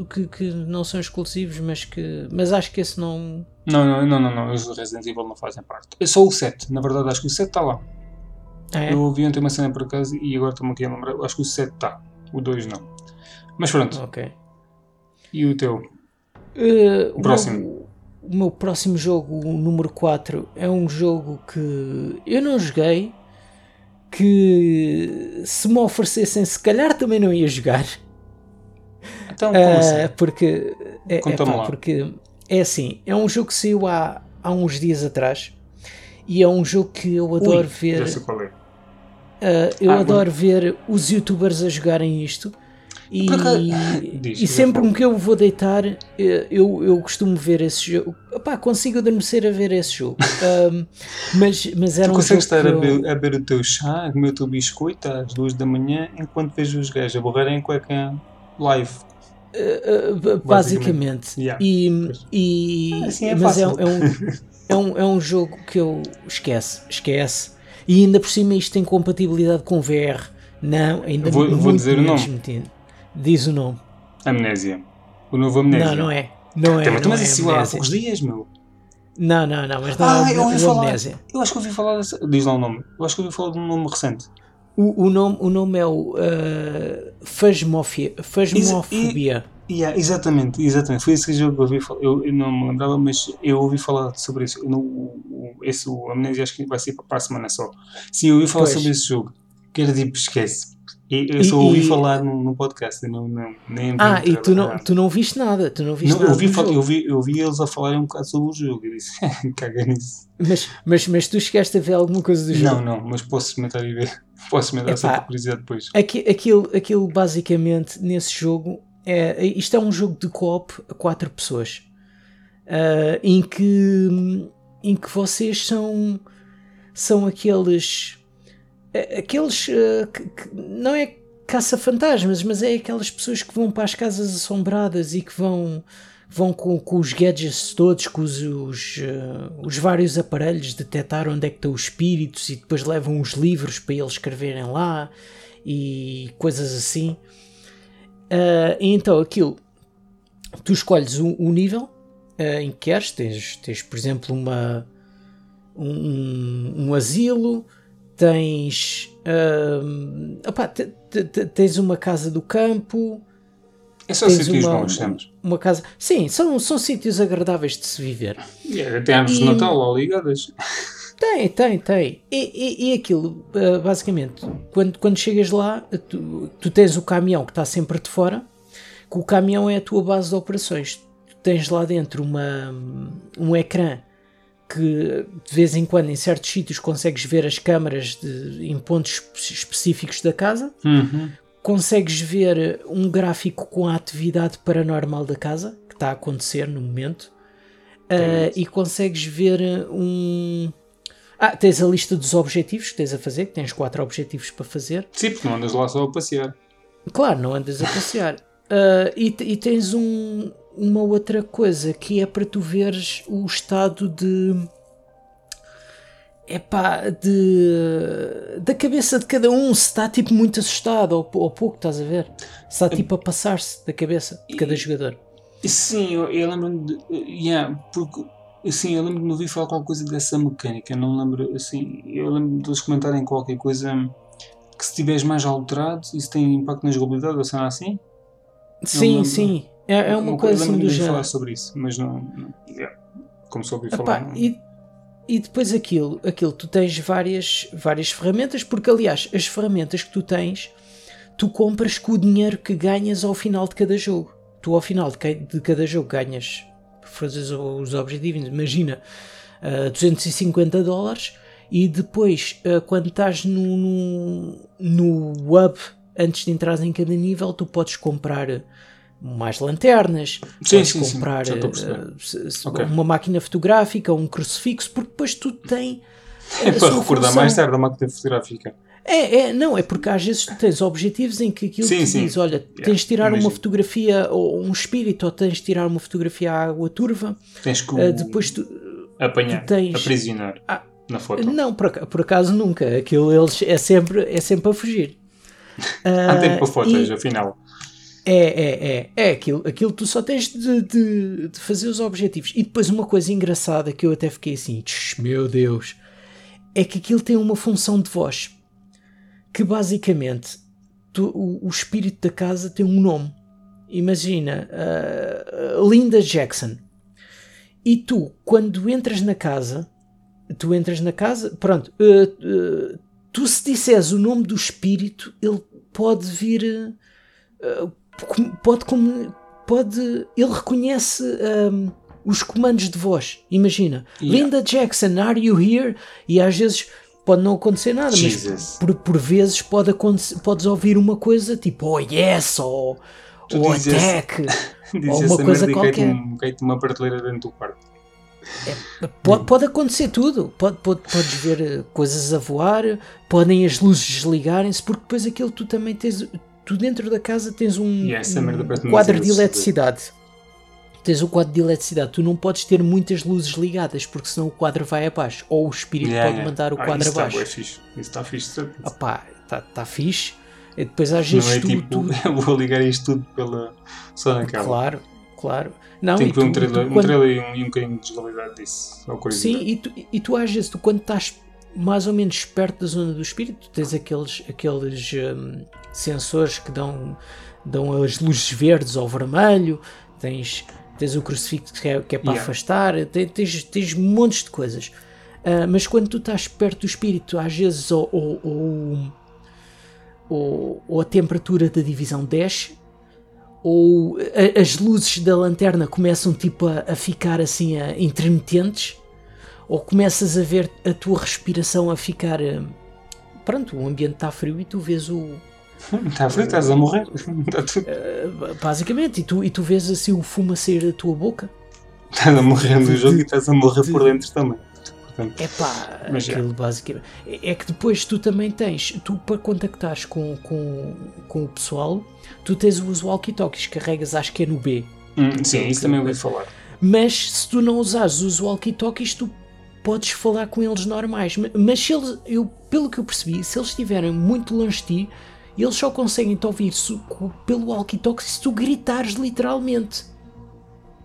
que, que, não são exclusivos, mas que. Mas acho que esse não. Não, não, não, não, não, os Resident Evil não fazem parte. É só o 7, na verdade acho que o 7 está lá. É. Eu ouvi ontem uma cena por acaso e agora estou-me aqui a lembrar, acho que o 7 está, o 2 não. Mas pronto, Ok. e o teu? Uh, o Próximo. meu- o meu próximo jogo, o número 4, é um jogo que eu não joguei. Que se me oferecessem, se calhar também não ia jogar. Então, como Uh, assim? porque é, é pá, porque é assim, é um jogo que saiu há, há uns dias atrás e é um jogo que eu adoro Ui, ver. Já sei qual é. Uh, eu Ah, adoro ver os youtubers a jogarem isto. E, Diz, e sempre que eu vou deitar eh, eu, eu costumo ver esse jogo. Epá, consigo adormecer a ver esse jogo. Um, mas, mas era Tu um consegues jogo estar a eu- ver, a ver o teu chá, a comer o teu biscoito às duas da manhã enquanto vejo os gajos a borrarem em cueca live. Uh, uh, basicamente. Yeah. e, e- Assim é mas é, fácil. é um, é, um, é um jogo que eu esquece esquece e ainda por cima isto tem compatibilidade com VR não, ainda Vou- vou muito dizer o nome. metido. diz o nome Amnésia. O novo Amnésia. não, não é não é, mas não mas é isso há poucos dias, meu. Não, não, não, mas não Ah, é eu o, ouvi o falar. Amnésia. Eu acho que ouvi falar dessa. Diz lá o nome. Eu acho que ouvi falar de um nome recente. O, o, nome, o nome é o uh, Phasmofia, Phasmofobia. Yeah, exatamente, exatamente. Foi esse jogo que eu ouvi falar. Eu, eu, não me lembrava, mas eu ouvi falar sobre isso. No, o, esse, o Amnésia, acho que vai ser para a semana só. Sim, eu ouvi falar pois. sobre esse jogo. Que era tipo, esquece. Eu só ouvi e, falar no, no, podcast, não, não, nem Ah, e tu não, tu não viste nada, tu não viste não, nada. Eu vi, eu, vi, eu vi eles a falarem um bocado sobre o jogo e disse, caga nisso. Mas, mas, mas tu chegaste a ver alguma coisa do jogo? Não, não, mas posso experimentar e ver. Posso experimentar essa curiosidade depois. Aqui, aquilo, aquilo basicamente nesse jogo é. Isto é um jogo de co-op a quatro pessoas uh, em, que, em que vocês são, são aqueles aqueles uh, que, que, não é caça-fantasmas, mas é aquelas pessoas que vão para as casas assombradas e que vão vão com, com os gadgets todos, com os, os, uh, os, vários aparelhos, detectar onde é que estão os espíritos e depois levam os livros para eles escreverem lá e coisas assim. Uh, então aquilo, tu escolhes o, o nível uh, em que queres, tens, tens por exemplo uma, um, um asilo, tens, uh, opa, tens uma casa do campo. É só sítios uma, bons, sempre. Uma casa. Sim, são, são sítios agradáveis de se viver. Yeah, tem árvores de Natal lá ligadas. Tem, tem, tem. E, e, e aquilo, uh, basicamente, quando, quando chegas lá, tu, tu tens o caminhão que está sempre de fora, que o caminhão é a tua base de operações. Tu tens lá dentro uma, um ecrã que de vez em quando em certos sítios consegues ver as câmaras de, em pontos específicos da casa, uhum. consegues ver um gráfico com a atividade paranormal da casa que está a acontecer no momento uh, e consegues ver um. Ah, tens a lista dos objetivos que tens a fazer, que tens quatro objetivos para fazer. Sim, porque não andas lá só a passear. Claro, não andas a passear. Uh, e, e, tens um, uma outra coisa que é para tu veres o estado de epá, de da cabeça de cada um se está tipo muito assustado ou, ou pouco, estás a ver? Se está tipo a passar-se da cabeça de cada jogador. Sim, eu, eu lembro-me. Yeah, porque assim, eu lembro de ouvir falar qualquer coisa dessa mecânica, não lembro assim, eu lembro de eles comentarem qualquer coisa que se estiveres mais alterado, isso tem impacto na jogabilidade, ou seja assim? Sim, sim. É, é uma, uma coisa assim do género. falar sobre isso, mas não. não yeah, como só ouvi falar. Não... E, e depois aquilo, aquilo, tu tens várias, várias ferramentas, porque aliás, as ferramentas que tu tens, tu compras com o dinheiro que ganhas ao final de cada jogo. Tu ao final de cada jogo ganhas, fazes os objetivos, imagina, uh, 250 dólares, e depois, uh, quando estás no, no, no hub, antes de entrar em cada nível, tu podes comprar mais lanternas, sim, podes sim, comprar sim, uh, okay. uma máquina fotográfica, um crucifixo, porque depois tudo tem. É para recordar função. mais tarde a máquina fotográfica. É, é, não, é porque às vezes tu tens objetivos em que aquilo sim, te diz: olha, yeah, tens de tirar imagino. uma fotografia ou um espírito, ou tens de tirar uma fotografia à água turva. Tens que uh, depois tu, apanhar, tu tens, aprisionar ah, na foto. Não, por, por acaso nunca. Aquilo eles é sempre, é sempre a fugir. Há tempo para fotos, e, afinal. É, é, é, é aquilo, aquilo tu só tens de, de, de, fazer os objetivos. E depois uma coisa engraçada que eu até fiquei assim, meu Deus, é que aquilo tem uma função de voz. Que basicamente tu, o, o, espírito da casa tem um nome. Imagina, uh, Linda Jackson. E tu, quando entras na casa, tu entras na casa, pronto, uh, uh, tu se disseres o nome do espírito, ele pode vir pode, pode ele reconhece um, os comandos de voz. Imagina, yeah. Linda Jackson, are you here? E às vezes pode não acontecer nada, Jesus. mas por, por vezes pode acontecer, podes ouvir uma coisa tipo oh yes ou, ou attack ou uma coisa qualquer. Um, uma prateleira dentro do quarto. É, pode, pode acontecer tudo. Pode, pode, podes ver eh, coisas a voar, podem as luzes desligarem-se, porque depois aquilo tu também tens tu dentro da casa tens um, um quadro de eletricidade. Tens o quadro de eletricidade, tu não podes ter muitas luzes ligadas porque senão o quadro vai abaixo. Ou o espírito yeah, pode yeah. mandar o ah, quadro isso abaixo. Tá fixe. Isso está fixe. Está tá fixe. E depois às vezes não é tu, tipo, tu... vou ligar isto tudo pela só naquela. Claro, claro. Não, Tem que ver um trailer, um trailer e, um, e um bocadinho de jogabilidade disso. Sim, e tu, e tu às vezes, tu, quando estás mais ou menos perto da zona do espírito, tens aqueles, aqueles um, sensores que dão dão as luzes verdes ao vermelho, tens, tens o crucifixo que é, que é para Yeah. afastar, tens, tens, montes de coisas. Ah, mas quando tu estás perto do espírito, às vezes ou, ou, ou, ou- ou a temperatura da divisão desce, ou a- as luzes da lanterna começam tipo a, a ficar assim a, intermitentes, ou começas a ver a tua respiração a ficar. ah, Pronto, o ambiente está frio e tu vês o. Está frio, estás a morrer. Está tudo- ah, basicamente, e tu, e tu vês assim o fumo a sair da tua boca. Estás a morrer no jogo e estás a morrer por dentro também. É pá, aquilo basicamente. É é que depois tu também tens, tu para contactares com, com, com o pessoal, tu tens os walkie-talkies, carregas acho que é no B. hum, sim, isso também ouvi falar. Mas se tu não usares os walkie-talkies, tu podes falar com eles normais. Ma- Mas se eles, eu, pelo que eu percebi, se eles estiverem muito longe de ti, eles só conseguem te ouvir pelo walkie-talkie se tu gritares literalmente.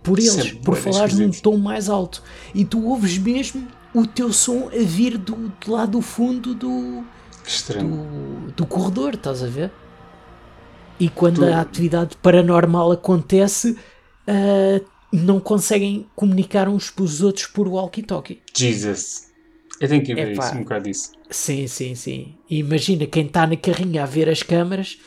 Por Isso eles, bué por falares num tom mais alto. E tu ouves mesmo o teu som a vir do, do lado do fundo do, do, do corredor, estás a ver? E quando Tu- a atividade paranormal acontece, ah, não conseguem comunicar uns para os outros por walkie-talkie. Jesus. Eu tenho que ver Epá. isso, um bocado disso. Sim, sim, sim. E imagina quem está na carrinha a ver as câmaras,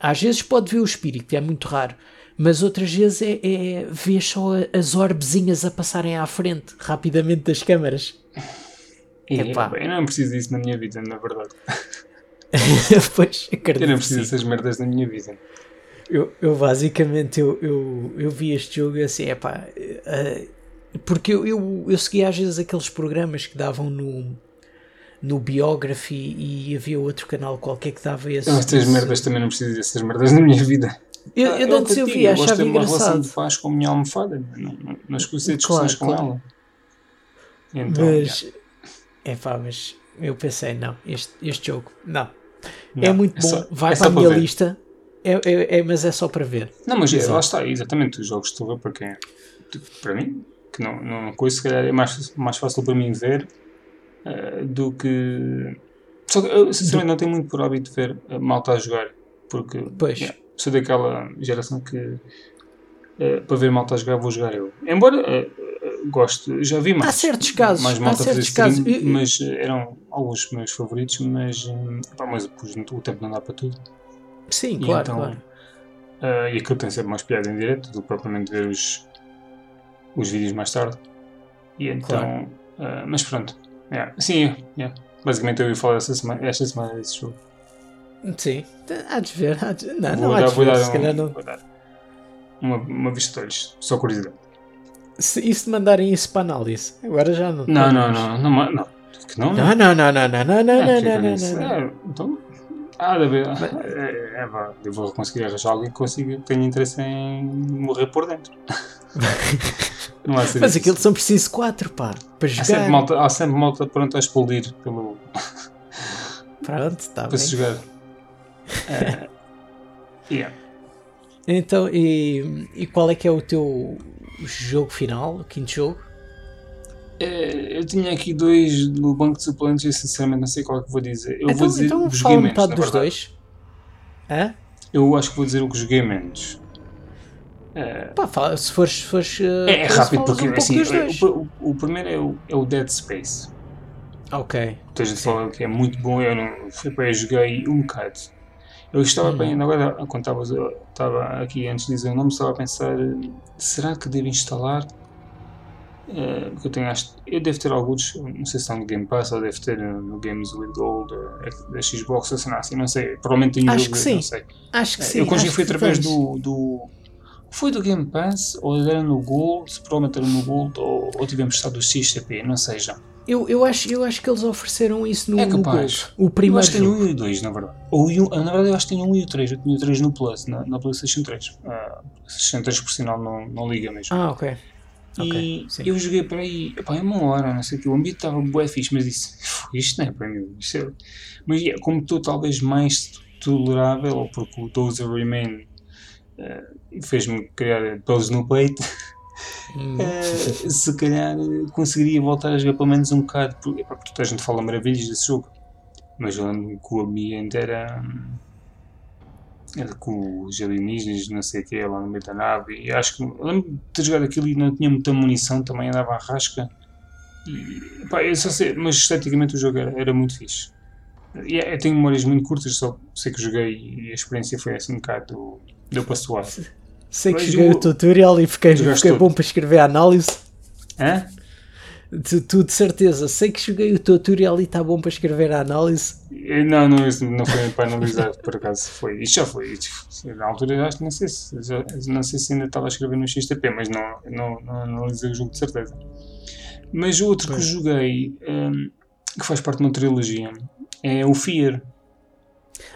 às vezes pode ver o espírito, é muito raro. Mas outras vezes é, é ver só as orbezinhas a passarem à frente, rapidamente das câmaras. E, Epá. eu não preciso disso na minha vida, na verdade. pois, acredito Eu não preciso dessas merdas na minha vida. Eu, eu basicamente eu, eu, eu vi este jogo assim, é pá, porque eu, eu, eu seguia às vezes aqueles programas que davam no, no Biography e havia outro canal qualquer que dava esse. Essas merdas também não preciso dessas merdas na minha vida. Eu, Ah, eu é de o antes que eu digo, vi, gosto de achava uma relação engraçado. de paz com a minha almofada. Não, não, não escuto ter Claro, discussões com claro. ela. Então. Mas é pá, mas eu pensei, não, este, este jogo, não. Não, é muito é bom, só- vai é para a minha ver. lista, é, é, é- mas é só para ver. Não, mas é, Exato. lá está, exatamente, os jogos de terror para quem? Para mim, que não, não coisa, se calhar é mais, mais fácil para mim ver eh, do que. Só que eu, sinceramente, não tenho muito por hábito ver a malta a jogar, porque Pois. yeah, sou daquela geração que eh, para ver malta a jogar vou jogar eu. Embora eh, eh, goste, já vi mais. certos casos, mais há malta fazer certos casos. Mas eh, eram alguns dos meus favoritos, mas, eh, pá, mas depois o tempo não dá para tudo. Sim, E claro, então, claro. ah, e aquilo tem sempre mais piada em direto do que propriamente ver os, os vídeos mais tarde. E então. ah, mas pronto. Yeah. Sim, yeah. basicamente eu ia falar esta semana, esta semana desse jogo. Sim, há de ver, há de... não, vou não há dar, de ver, se um- calhar não. uma, uma vista de olhos, só curiosidade. Se, e se mandarem isso para análise? Agora já não. Não, não, não, não, não, não. Não, Não, não, não, não, não, não, não, É, não, não, não, não, não. É, então, há de haver. É, é, eu vou conseguir arranjar alguém que consiga, tenha interesse em morrer por dentro. não há Mas aquilo são preciso quatro, pá, para Há sempre, jogar. malta, há sempre malta pronta a explodir pelo, Pronto, está para se bem. jogar. Eh, yeah. Então, e, e qual é que é o teu jogo final, o quinto jogo? Eh, eu tinha aqui dois no banco de suplentes e sinceramente não sei qual é que vou dizer. Eu então, vou dizer então fala metade dos verdade. dois. Hã? Eu acho que vou dizer o que joguei menos. Eh, Pá, fala, se fores. Se fores uh, é, é rápido porque um assim, o, o- o primeiro é o, é o Dead Space. Ok. Muita gente fala que é muito bom, eu não fui para aí, joguei um bocado. Eu estava Hum. bem, agora quando estava, estava aqui antes de dizer o nome, estava a pensar, será que devo instalar? Eh, porque eu tenho, acho, eu devo ter alguns, não sei se estão no Game Pass ou devo ter no Games with Gold eh, da Xbox, sei lá, assim, não sei, provavelmente tenho Acho jogo, que sim. não sei. Acho que sim. eu consegui foi através do, do. Foi do Game Pass, ou era no Gold, se provavelmente era no Gold, ou, ou tivemos estado do XCP, não sei já. Eu, eu, acho, eu acho que eles ofereceram isso no, É no capaz. Gold. O Eu primeiro acho que tenho jogo. um e o dois, na verdade. Ou na verdade, eu acho que tenho um e o três. Eu tinha o 3 no Plus, na, na PlayStation 3. Ah, PlayStation 3, por sinal, não, não liga mesmo. Ah, ok. E sim. eu joguei para aí, epá, é uma hora, não sei o que. O ambiente estava bué fixe, mas disse, "Fu, isto não é para mim. Isto é... Mas yeah, como estou talvez mais tolerável, ou porque o Dozer Remain ah, fez-me criar pelos no peito, Hum. eh, se calhar eh, conseguiria voltar a jogar pelo menos um bocado, porque, porque toda a gente fala maravilhas desse jogo, mas eu lembro que o ambiente era. hum, com os alienígenas, não sei o que, lá no meio da nave. E acho que lembro de ter jogado aquilo e não tinha muita munição, também andava à rasca. E, pá, eu só sei, mas esteticamente o jogo era, era muito fixe. E, é, eu tenho memórias muito curtas, só sei que joguei e a experiência foi assim um bocado. deu para suar. Sei que joguei o, tutorial e fiquei, fiquei bom para escrever a análise. Hã? Tu, tu, de certeza, sei que joguei o tutorial e está bom para escrever a análise. Não, não, não foi para analisar, por acaso foi. Isto já foi. Na altura acho que não sei se, já, não sei se ainda estava a escrever no XTP, mas não, não, não analisei o jogo de certeza. Mas o outro que joguei, um, que faz parte de uma trilogia, é o Fear.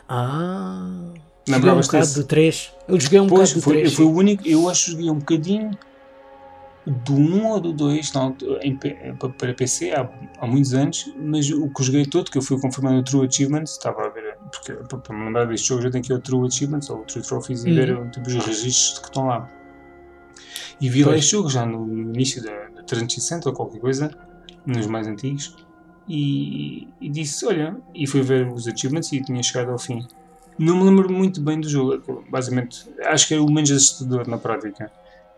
Ah, joguei um bocado do 3. Eu joguei um pois, bocado do foi, 3. Foi o único, eu acho que joguei um bocadinho do 1 ou do 2 não, em, para PC há, há, muitos anos, mas o que joguei todo, que eu fui confirmando o True Achievements, estava a ver, porque para me lembrar deste jogo já tenho que ir ao True Achievements ou True Trophies e ver uhum. tipo, os registros que estão lá. E vi lá este jogo já no, no início da, da 360 ou qualquer coisa, nos mais antigos, e, e, disse: Olha, e fui ver os achievements e tinha chegado ao fim. Não me lembro muito bem do jogo, basicamente, acho que era o menos assustador na prática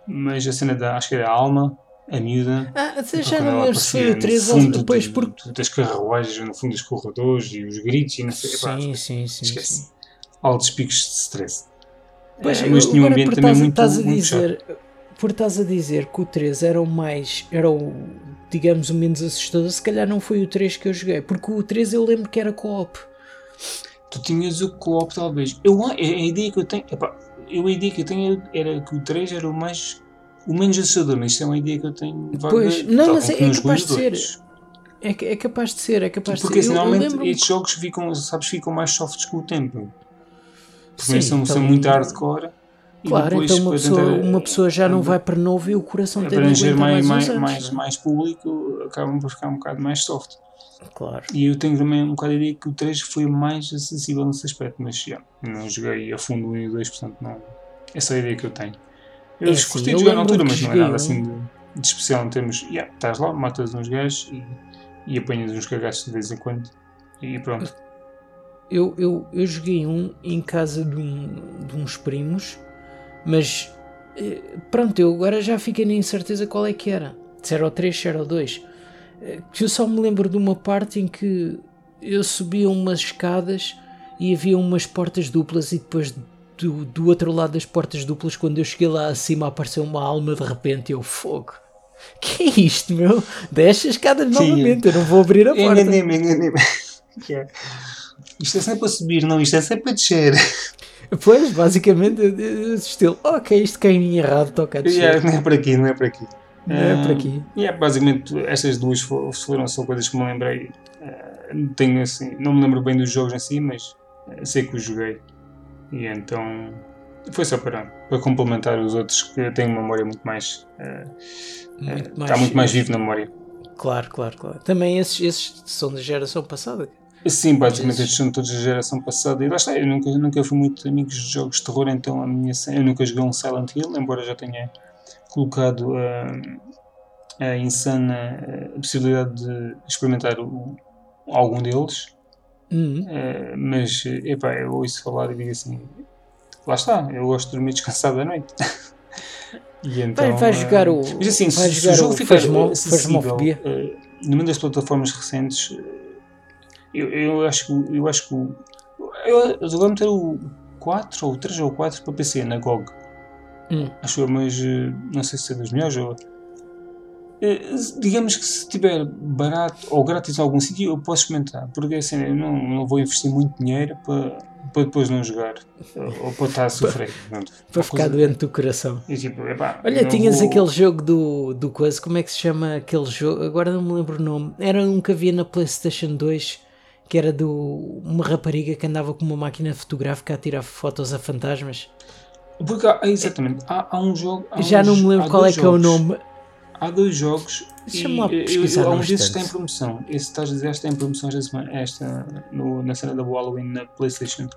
mas a cena da, acho que era a alma, a miúda. Ah, já não lembro se foi o 3 ou depois por... das carruagens no fundo dos corredores e os gritos e não sei Sim, sim, sim, esquece. sim. Altos picos de stress. Pois, é, mas tinha um ambiente também muito, estás a dizer, Por estás a dizer que o 3 era o mais. era o. digamos o menos assustador, se calhar não foi o 3 que eu joguei, porque o 3 eu lembro que era co-op. Tu tinhas o co-op talvez. Eu, a, a ideia que eu tenho. Epá, eu a ideia que eu tenho era que o 3 era o mais. o menos assustador, mas isso é uma ideia que eu tenho. Pois, não, mas é, é capaz de ser. É, é capaz de ser, é capaz Porque, de ser. Porque normalmente lembro... estes jogos ficam, sabes, ficam mais softs com o tempo. Porque são, então, são muito hardcore. Claro, então uma pessoa, tentar, uma pessoa já não vai para novo e o coração tem abranger mais, mais, mais, mais, mais público, acabam por ficar um bocado mais soft. Claro. E eu tenho também um bocado a ideia que o 3 foi mais acessível nesse aspecto, mas já, não joguei a fundo o 1 e o 2, portanto não. Essa é a ideia que eu tenho. Eu é, curti de jogar na altura, mas não é nada assim de, de especial em termos. Yeah, estás lá, matas uns gajos e, e apanhas uns cagaços de vez em quando e pronto. Eu, eu, eu joguei um em casa de, um, de uns primos, mas eh, pronto, eu agora já fiquei na incerteza qual é que era. Se era o 3, se era o 2 que eu só me lembro de uma parte em que eu subia umas escadas e havia umas portas duplas e depois do, do outro lado das portas duplas quando eu cheguei lá acima apareceu uma alma de repente e eu fogo que é isto meu? Desce as escadas Sim. novamente eu não vou abrir a porta enganei-me, enganei-me isto é sempre a subir, não, isto é sempre a descer Pois, basicamente, estilo, ok, isto caminho errado, toca a descer. Yeah, não é por aqui, não é por aqui. É, por aqui. E é basicamente estas duas foram só coisas que me lembrei. Uh, tenho assim, não me lembro bem dos jogos em si, mas uh, sei que os joguei. E então foi só para, para complementar os outros que eu tenho uma memória muito mais. Uh, muito mais está muito mais vivo na memória. Claro, claro, claro. Também esses, esses são da geração passada. Sim, basicamente estes são todos da geração passada. E lá está, eu nunca, nunca fui muito amigo de jogos de terror, então a minha, eu nunca joguei um Silent Hill, embora já tenha colocado a, a insana a possibilidade de experimentar o, algum deles. Uhum. Uh, mas, epá, eu ouço falar e digo assim: lá está, eu gosto de dormir descansado à noite. e então, vai, vai jogar o. Mas assim, se, se o jogo ficar acessível uh, numa das plataformas recentes, eu, eu acho que. Eu acho que eu, eu vou meter o 4 ou 3 ou 4 para PC na GOG. Hum. Acho eu, mas eh, não sei se é das melhores ou. Eh, digamos que se estiver barato ou grátis em algum sítio, eu posso experimentar, porque assim, eu não, não vou investir muito dinheiro para, para depois não jogar ou para estar a sofrer. para ficar coisa... doente do coração. E, tipo, epá, Olha, tinhas vou... aquele jogo do, do coisa, como é que se chama aquele jogo? Agora não me lembro o nome. Era um que havia na PlayStation 2 que era de uma rapariga que andava com uma máquina fotográfica a tirar fotos a fantasmas. Porque há, exatamente, há, há um jogo. Há Já uns, não me lembro qual é que é o nome. Há dois jogos. Deixa-me pesquisar. Há um desses está em promoção. Esse estás a dizer está em promoção esta, semana, esta no, na cena da Halloween na PlayStation.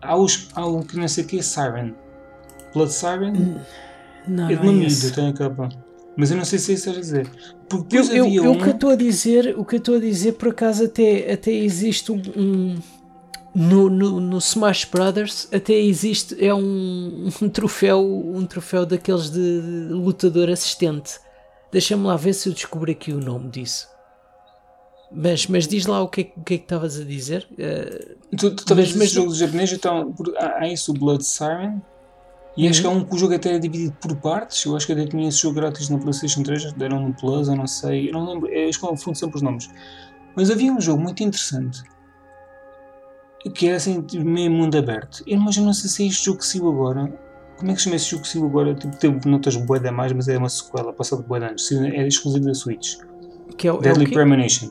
Há, os, há um que não sei o que é Siren. Blood Siren? Hum, não, é de uma é tem a capa. Mas eu não sei se é isso estás a dizer. Porque eu, eu, eu, um... o que eu estou a dizer, o que eu estou a dizer, por acaso até, até existe um, um no, no, no, Smash Brothers até existe é um, um troféu um troféu daqueles de, lutador assistente. Deixa-me lá ver se eu descubro aqui o nome disso. Mas, mas diz lá o que, é, o que é que estavas a dizer. Uh, tu, tu talvez mas, mas jogo japonês então há, há isso o Blood Siren? E uhum. acho que há um que o jogo até é dividido por partes. Eu acho que até tinha esse jogo grátis na Playstation 3 deram no Plus, eu não sei eu não lembro, é, acho que é sempre os nomes. Mas havia um jogo muito interessante que era assim, tipo, meio mundo aberto. Eu mas eu não sei se é este jogo que saiu agora. Como é que chama esse jogo que saiu agora? Tipo, teve notas boeda mais, mas é uma sequela, passado de boeda anos. É exclusivo da Switch. Que é o, Deadly é o Premonition.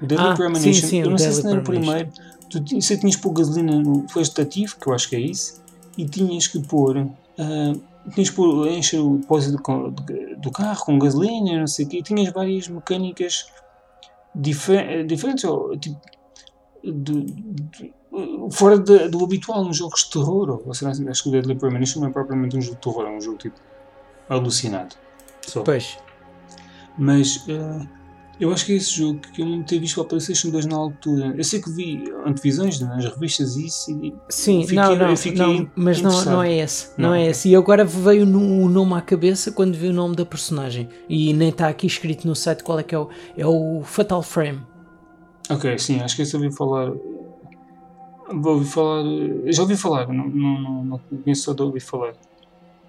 O Deadly ah, Premonition, sim, sim, eu não sei se no primeiro, tu você tinhas pôr gasolina no vegetativo, que eu acho que é isso, e tinhas que pôr. Uh, tinhas que pôr, encher o depósito do, do, carro com gasolina, não sei o quê, e tinhas várias mecânicas difer diferentes, ou, tipo, de, de, fora de, do habitual nos jogos de terror. Ou seja, acho que o Deadly Premonition não é propriamente um jogo de terror, é um jogo tipo alucinado. Só. Pois. Mas uh, eu acho que é esse jogo que eu não ter visto para a PlayStation 2 na altura. Eu sei que vi antevisões nas revistas e isso. E Sim, fiquei, não, não, não mas não, não é esse. Não, não é esse. E agora veio o nome à cabeça quando vi o nome da personagem. E nem está aqui escrito no site qual é que é o. É o Fatal Frame. Ok, sim, acho que esse eu ouvi falar. Vou ouvir falar. Já ouvi falar, não, não, não conheço só de ouvir falar.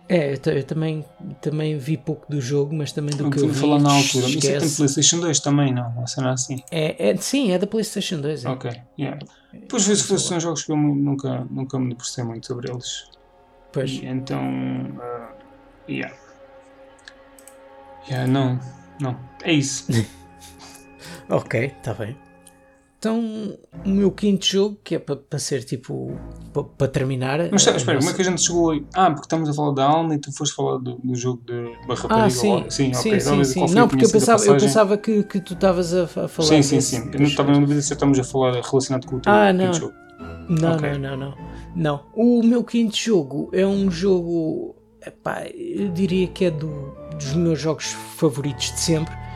É, eu, eu, também, também vi pouco do jogo, mas também do não que eu vi. falar na altura. Mas isso é tem PlayStation 2 também, não? Não será assim? É, é, sim, é da PlayStation 2. É. Ok, yeah. Pois vezes é, são jogos que eu nunca, nunca me debrucei muito sobre eles. Pois. E, então. Uh, yeah. Yeah, não, não. É isso. ok, está bem. Então, o meu quinto jogo, que é para ser tipo. para terminar. Mas espera, espera como é que a gente chegou aí? Ah, porque estamos a falar da alma e tu foste falar do, do jogo de Barra Ah, sim, sim, sim, sim, sim. Não, porque eu pensava, eu pensava que, que tu estavas a, a, falar. Sim, sim, sim. Eu não estava na dúvida se estamos a falar relacionado com o teu ah, não. jogo. Não, okay. não, não, não. Não. O meu quinto jogo é um jogo. Epá, eu diria que é do, dos meus jogos favoritos de sempre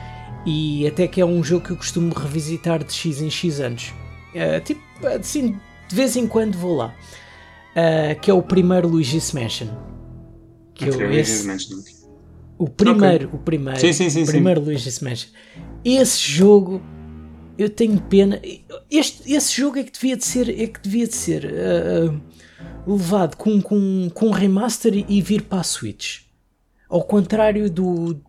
e até que é um jogo que eu costumo revisitar de X em X anos. Uh, tipo, assim, de vez em quando vou lá. Uh, que é o primeiro Luigi's Mansion. Que okay, eu, esse, o primeiro, okay. o primeiro, sim, sim, sim, o primeiro Luigi's Mansion. Esse jogo eu tenho pena. Este, esse jogo é que devia de ser, é que devia de ser uh, levado com, com, com um remaster e vir para a Switch. Ao contrário do.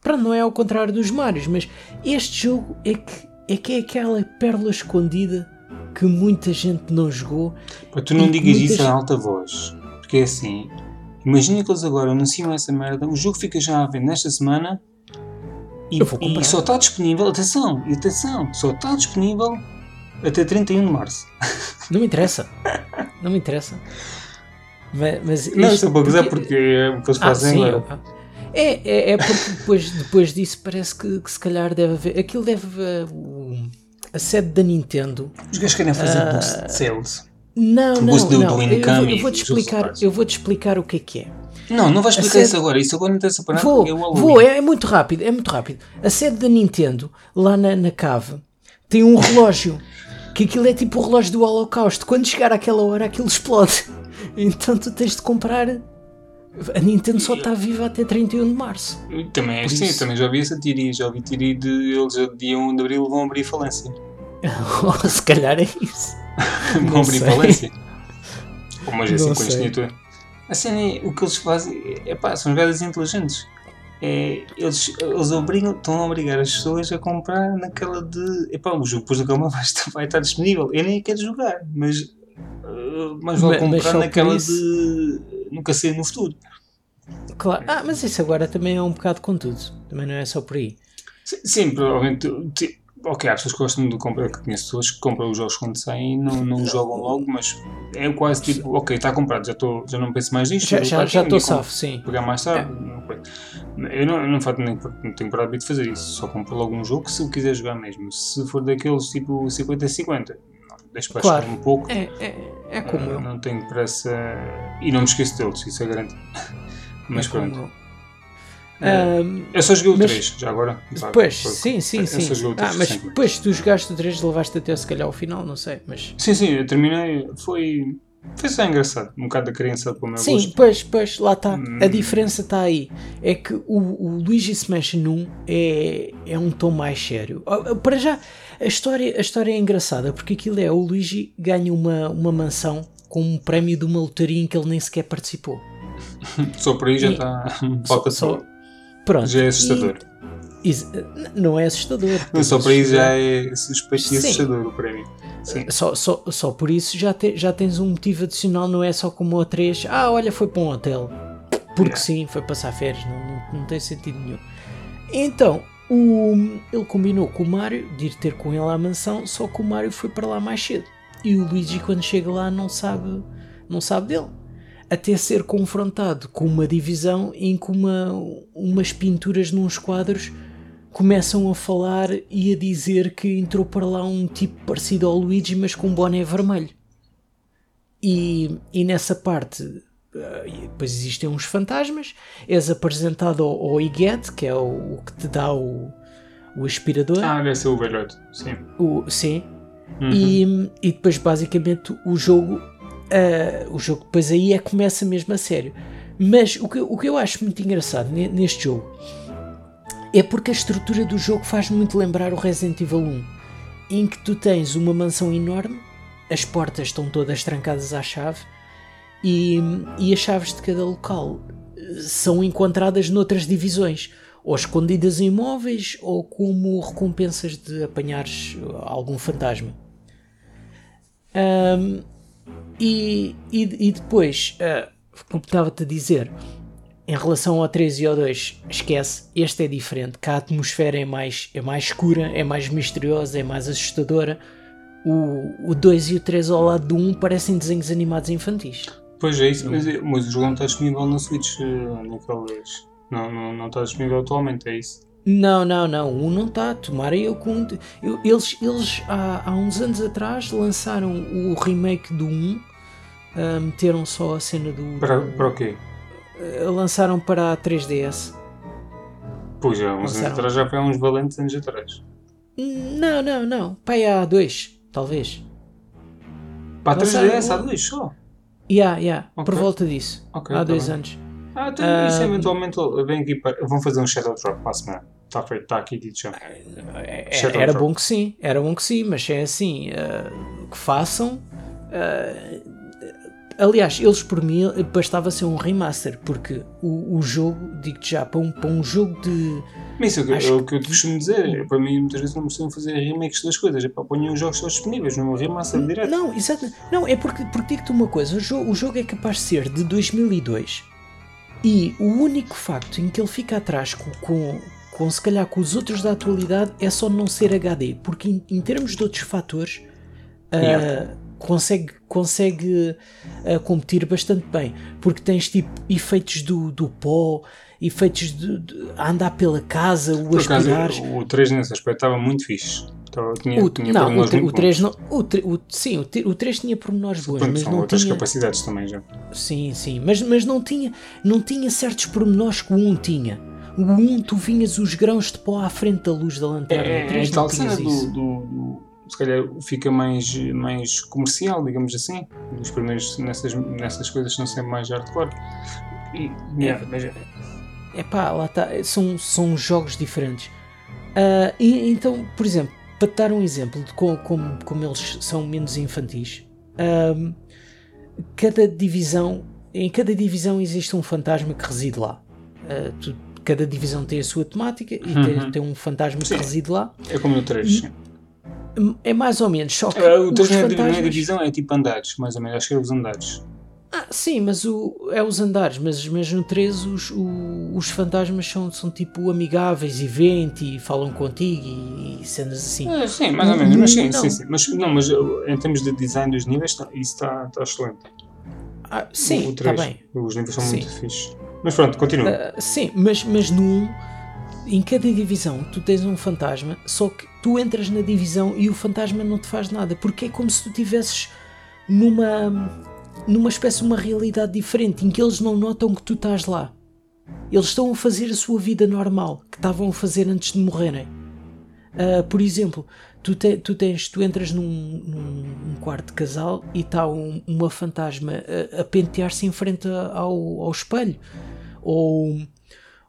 Pronto, não é ao contrário dos Marios, mas este jogo é que é, que é aquela pérola escondida que muita gente não jogou. Pá, tu não digas isso gente... a alta voz, porque é assim. Imagina que eles agora anunciam essa merda, o jogo fica já a ver nesta semana e, e só está disponível, atenção, atenção, só está disponível até 31 de março. Não me interessa. Não me interessa. Mas, mas não, isto é para porque... porque é o que eles fazem ah, agora. É, é, é porque depois, depois disso parece que, que se calhar deve haver. Aquilo deve. Uh, a sede da Nintendo. Os gajos querem fazer uh, boost de sales. Não, não, do, não. Do eu, eu vou te explicar, eu vou te explicar o que é que é. Não, não vais explicar sede... isso agora. Isso agora não interessa para nada. Vou, é vou. É, é, muito rápido, é muito rápido. A sede da Nintendo, lá na, na cave, tem um relógio. que aquilo é tipo o relógio do Holocausto. Quando chegar àquela hora, aquilo explode. Então tu tens de comprar a Nintendo só está viva até 31 de março. Também é assim, isso. também já vi essa teoria. Já ouvi teoria de eles a dia 1 de abril vão abrir falência. Se calhar é isso. vão abrir sei. falência. Ou mas assim com isto A cena é, o que eles fazem é pá, são jogadas inteligentes. É, eles, eles obrigam, estão a obrigar as pessoas a comprar naquela de epá, o jogo depois nunca mais vai estar disponível. Eu nem quero jogar, mas, uh, mas vou mas, comprar mas naquela de nunca ser no futuro. Claro, ah, mas isso agora também é um bocado com tudo, também não é só por aí. Sim, sim provavelmente. Ok, há pessoas que gostam de comprar, que conheço pessoas que compram os jogos quando saem e não, não jogam logo, mas é quase tipo, ok, está comprado, já, tô, já não penso mais nisto. Já estou safo, sim. Pegar mais tarde. É. Eu não, eu não, faço, nem, não tenho para de fazer isso, só compro logo um jogo se eu quiser jogar mesmo. Se for daqueles tipo 50-50, deixo para claro. um pouco. É, é, é como uh, eu. Não tenho pressa. E não me esqueço deles, isso é grande. Mas pronto. Um, eu só joguei o mas- 3, já agora. Pois, Foi- sim, sim, eu sim. só joguei o Ah, 3 mas depois tu jogaste o 3, levaste até se calhar ao final, não sei, mas... Sim, sim, eu terminei. Foi. Foi só engraçado. Um bocado da criança para o meu Sim, gosto. pois, pois, lá está. Hum. A diferença está aí. É que o, o Luigi's Mansion 1 é, é um tom mais sério. Ah, Para já, a história, a história é engraçada porque aquilo é o Luigi ganha uma, uma mansão com um prémio de uma lotaria em que ele nem sequer participou. Só por aí já E- está. Falta só-. Pronto. Já é assustador. E- n- não é assustador. Não, só por aí já é suspeito e assustador o prémio. Sim. Só, só, só por isso já, te- já tens um motivo adicional, não é só como o 3. Ah, olha, foi para um hotel. Porque Yeah. sim, foi passar férias, não, não, não tem sentido nenhum. Então, o, ele combinou com o Mario de ir ter com ele à mansão, só que o Mario foi para lá mais cedo. E o Luigi, quando chega lá, não sabe, não sabe dele. Até ser confrontado com uma divisão em que uma, umas pinturas nos quadros começam a falar e a dizer que entrou para lá um tipo parecido ao Luigi, mas com um boné vermelho. E, e nessa parte, eh, depois existem uns fantasmas. És apresentado ao, ao Iguete, que é o, o que te dá o, o aspirador. Ah, deve ser o velhote. Sim. O, sim. Uhum. E, e depois, basicamente, o jogo. Eh, o jogo depois aí é começa mesmo a sério. Mas o que, o que eu acho muito engraçado ne- neste jogo é porque a estrutura do jogo faz muito lembrar o Resident Evil 1, em que tu tens uma mansão enorme, as portas estão todas trancadas à chave e, e as chaves de cada local eh, são encontradas noutras divisões, ou escondidas em móveis, ou como recompensas de apanhares algum fantasma. Ahm, e, e, e depois, ah, como estava-te a dizer, em relação ao 3 e ao 2, esquece, este é diferente, que a atmosfera é mais, é mais escura, é mais misteriosa, é mais assustadora. O, o 2 e o 3 ao lado do 1 parecem desenhos animados infantis. Pois é isso, mas, mas o jogo não está disponível no Switch eh, naquelas. Não, não, não está disponível atualmente, é isso. Não, não, não, o 1 não está. Tomara eu com. eu- eles eles há, há uns anos atrás lançaram o remake do 1, ah, meteram só a cena do. Para, para o quê? ah, lançaram para a 3DS. Pois já, uns anos Lançaram. atrás já foi há uns valentes anos atrás. Não, não, não. Pai, há dois, talvez. Para a Lançaram 3DS há um- dois só. Yeah, yeah, por Ok. volta disso. Ok, há tá dois bem. anos. Ah, então isso Ah, eventualmente vem aqui para. Vão fazer um Shadow Drop para a semana. Está feito, está aqui dito já. É- Shadow era Drop. bom que sim, era bom que sim, mas é assim, ah, que façam. ah, aliás, eles por mim bastava ser um remaster, porque o, o jogo, digo-te já, para um, para um jogo de. Mas isso é o que- é que eu te costumo dizer. é, Para mim, muitas vezes não precisam fazer remakes das coisas. É para ponham os jogos todos disponíveis, não é remaster direto. Não, exato. Não, é porque, porque digo-te uma coisa: o jogo, o jogo é capaz de ser de 2002 e o único facto em que ele fica atrás com, com, com se calhar com os outros da atualidade é só não ser HD, porque em, em termos de outros fatores Yeah. consegue, consegue ah, competir bastante bem, porque tens tipo efeitos do, do pó, efeitos de, de andar pela casa, o Por acaso, aspirar. o 3 nesse aspecto estava muito fixe. Estava, tinha, O, tinha não, o, pormenores tre- muito o 3 bons. não. O, o- sim, o, o 3 tinha pormenores bons, Pronto, mas são não outras tinha. capacidades também já. Sim, sim, mas, mas não tinha não tinha certos pormenores que o 1 tinha. O 1 tu vinhas os grãos de pó à frente da luz da lanterna. É, o é, 3 é não tinhas cena do, isso. do, do- Se calhar fica mais, mais comercial, digamos assim. Os primeiros nessas, nessas coisas são sempre mais hardcore. E, yeah, mas- É pá, lá está. São, são jogos diferentes. Ah, e, então, por exemplo, para te dar um exemplo de como, como, como eles são menos infantis, ahm, cada divisão, em cada divisão existe um fantasma que reside lá. Ah, tu- cada divisão tem a sua temática e tem, Uhum. tem um fantasma Sim. que reside lá. é como no 3. É mais ou menos, só que Ah, o os 3 não é, é divisão, é tipo andares, mais ou menos. Acho que é os andares. Sim, mas o, é os andares, mas, mas no 3 os, o- os fantasmas são, são tipo amigáveis e vêm-te e falam contigo e, e cenas assim. Ah, sim, mais ou menos. Mas sim, Não. sim, sim. Mas, não, mas uh, em termos de design dos níveis, tá- isso está está excelente. Ah, sim, o está 3, bem. Os níveis são Sim. muito fixes. Mas pronto, continua. Ah, sim, mas, mas no 1, em cada divisão, tu tens um fantasma, só que tu entras na divisão e o fantasma não te faz nada, porque é como se tu estivesses numa, numa espécie de uma realidade diferente, em que eles não notam que tu estás lá. Eles estão a fazer a sua vida normal que estavam a fazer antes de morrerem. Uh, por exemplo, tu, te, tu, tens, tu entras num, num, quarto de casal e está um, uma fantasma a, a pentear-se em frente ao, ao espelho. Ou,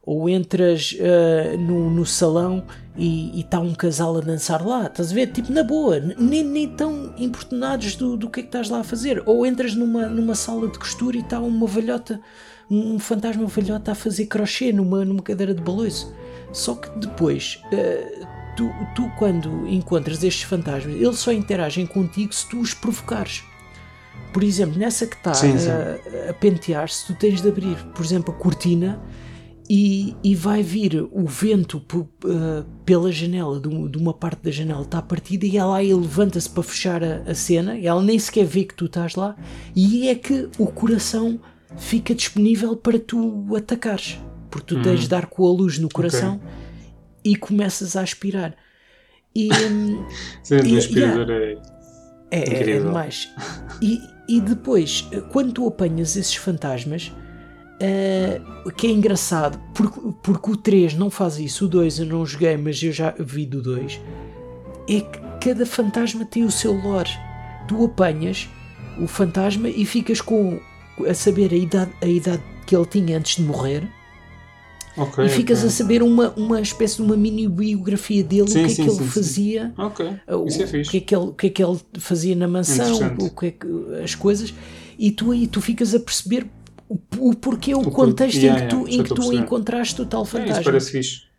ou entras uh, no, no salão e está um casal a dançar lá, estás a ver? Tipo, na boa, nem, nem tão importunados do, do que é que estás lá a fazer. Ou entras numa, numa sala de costura e está uma velhota, um fantasma velhota a fazer crochê numa, numa cadeira de balanço. Só que depois, uh, tu, tu quando encontras estes fantasmas, eles só interagem contigo se tu os provocares. Por exemplo, nessa que está a, a pentear-se, tu tens de abrir, por exemplo, a cortina e, e vai vir o vento uh, pela janela, de, uma parte da janela está partida e ela aí levanta-se para fechar a, a, cena, e ela nem sequer vê que tu estás lá, e é que o coração fica disponível para tu atacares, porque tu hum. tens de dar com a luz no coração okay. e começas a aspirar. E, um, Sendo e, aspirador yeah, é, é, é demais. E, e depois, quando tu apanhas esses fantasmas Uh, que é engraçado, porque, porque o 3 não faz isso, o 2 eu não joguei, mas eu já vi do 2. É que cada fantasma tem o seu lore. Tu apanhas o fantasma e ficas com a saber a idade, a idade que ele tinha antes de morrer. Okay, e ficas okay. a saber uma, uma espécie de uma mini biografia dele, sim, o que é sim, que ele sim, fazia, okay. o, é o, que é que ele, o que é que ele fazia na mansão, o que é que, as coisas, e tu aí tu ficas a perceber o, porquê, o, o contexto yeah, em que tu, yeah, em que tu encontraste o tal fantasma. É, isso parece fixe.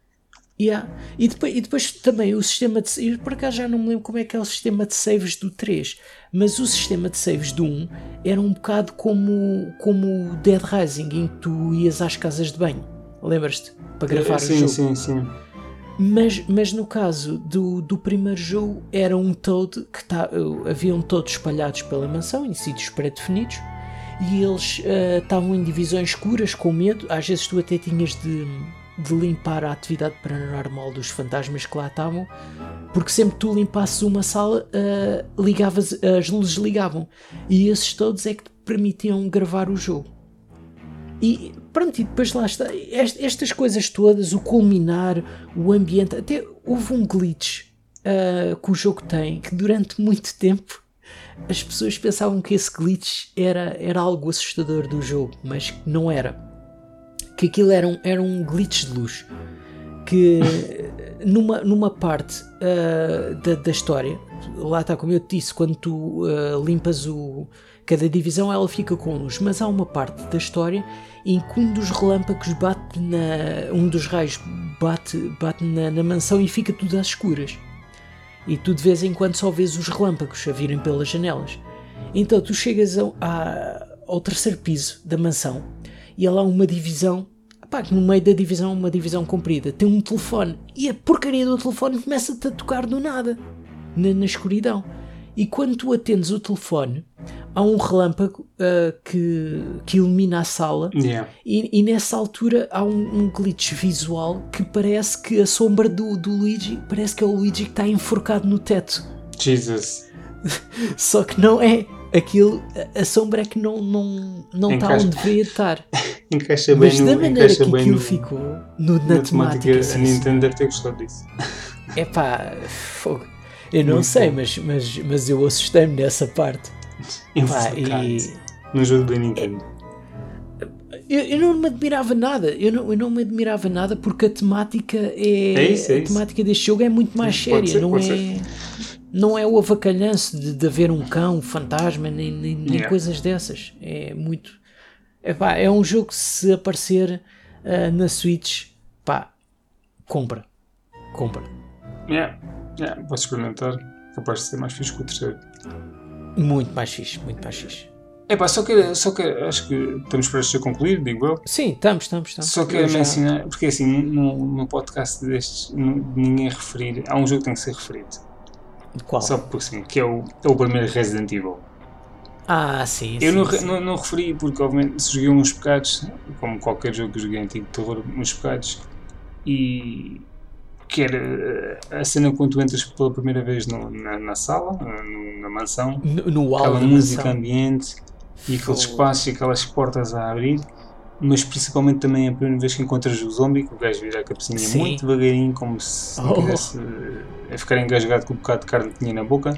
Yeah. E, depois, e depois também o sistema de. Eu por acaso já não me lembro como é que é o sistema de saves do 3, mas o sistema de saves do 1 era um bocado como, como o Dead Rising, em que tu ias às casas de banho. Lembras-te? Para gravar é, sim, o jogo. Sim, sim, sim. Mas, mas no caso do, do primeiro jogo, era um Toad que tá, haviam todos espalhados pela mansão, em sítios pré-definidos e eles uh, estavam em divisões escuras com medo. Às vezes tu até tinhas de, de limpar a atividade paranormal dos fantasmas que lá estavam, porque sempre que tu limpasses uma sala, uh, ligavas, as luzes ligavam. E esses todos é que te permitiam gravar o jogo. E pronto, e depois lá está. Estas coisas todas, o culminar, o ambiente, até houve um glitch uh, que o jogo tem que durante muito tempo as pessoas pensavam que esse glitch era, era algo assustador do jogo, mas não era. Que aquilo era um, era um glitch de luz. Que numa, numa parte uh, da, da história, lá está como eu te disse, quando tu uh, limpas o, cada divisão ela fica com luz, mas há uma parte da história em que um dos relâmpagos bate na. um dos raios bate, bate na, na mansão e fica tudo às escuras e tu de vez em quando só vês os relâmpagos a virem pelas janelas. Então tu chegas a, a, ao terceiro piso da mansão e há lá uma divisão, pá, no meio da divisão, uma divisão comprida, tem um telefone e a porcaria do telefone começa-te a tocar do nada, na, na escuridão. E quando tu atendes o telefone, há um relâmpago uh, que, que ilumina a sala yeah. e, e, nessa altura há um, um, glitch visual que parece que a sombra do, do Luigi parece que é o Luigi que está enforcado no teto. Jesus. Só que não é. Aquilo, a sombra é que não, não, não está onde deveria estar. encaixa bem Mas no, da maneira que aquilo no, ficou no, na, na temática, temática a Nintendo deve ter gostado disso. É pá, fogo. Eu não Muito sei, mas, mas, mas eu assustei-me nessa parte. Pá, e... No jogo da Nintendo. Eu, eu, não me admirava nada, eu não, eu não me admirava nada porque a temática é, é isso, é a temática deste jogo é muito mais séria, ser, não é ser. não é o avacalhanço de, de haver um cão, um fantasma, nem, nem, nem yeah. coisas dessas. É muito. Epá, é um jogo que se aparecer uh, na Switch, pá, compra. Compra. Yeah. Yeah, posso experimentar. Capaz de ser mais fixe que o terceiro. Muito mais fixe, muito mais fixe. É pá, só que, só que acho que estamos para a concluir, digo eu. Sim, estamos, estamos. estamos. Só quero mencionar, porque assim, no, no podcast destes, ninguém referir. Há um jogo que tem que ser referido. Qual? Só porque sim, que é o, é o primeiro Resident Evil. Ah, sim. Eu sim, não, sim. Não, não referi porque, obviamente, se joguei uns pecados, como qualquer jogo que eu joguei antigo de terror, uns pecados, e que era eh, a cena quando tu entras pela primeira vez no, na, na, sala, no, na mansão, no, no aquela música mansão. ambiente e aqueles espaços e aquelas portas a abrir. mas principalmente também a primeira vez que encontras o zombie, que o gajo vira a cabecinha Sim. muito devagarinho, como se Oh. quisesse eh, ficar engasgado com o bocado de carne que tinha na boca.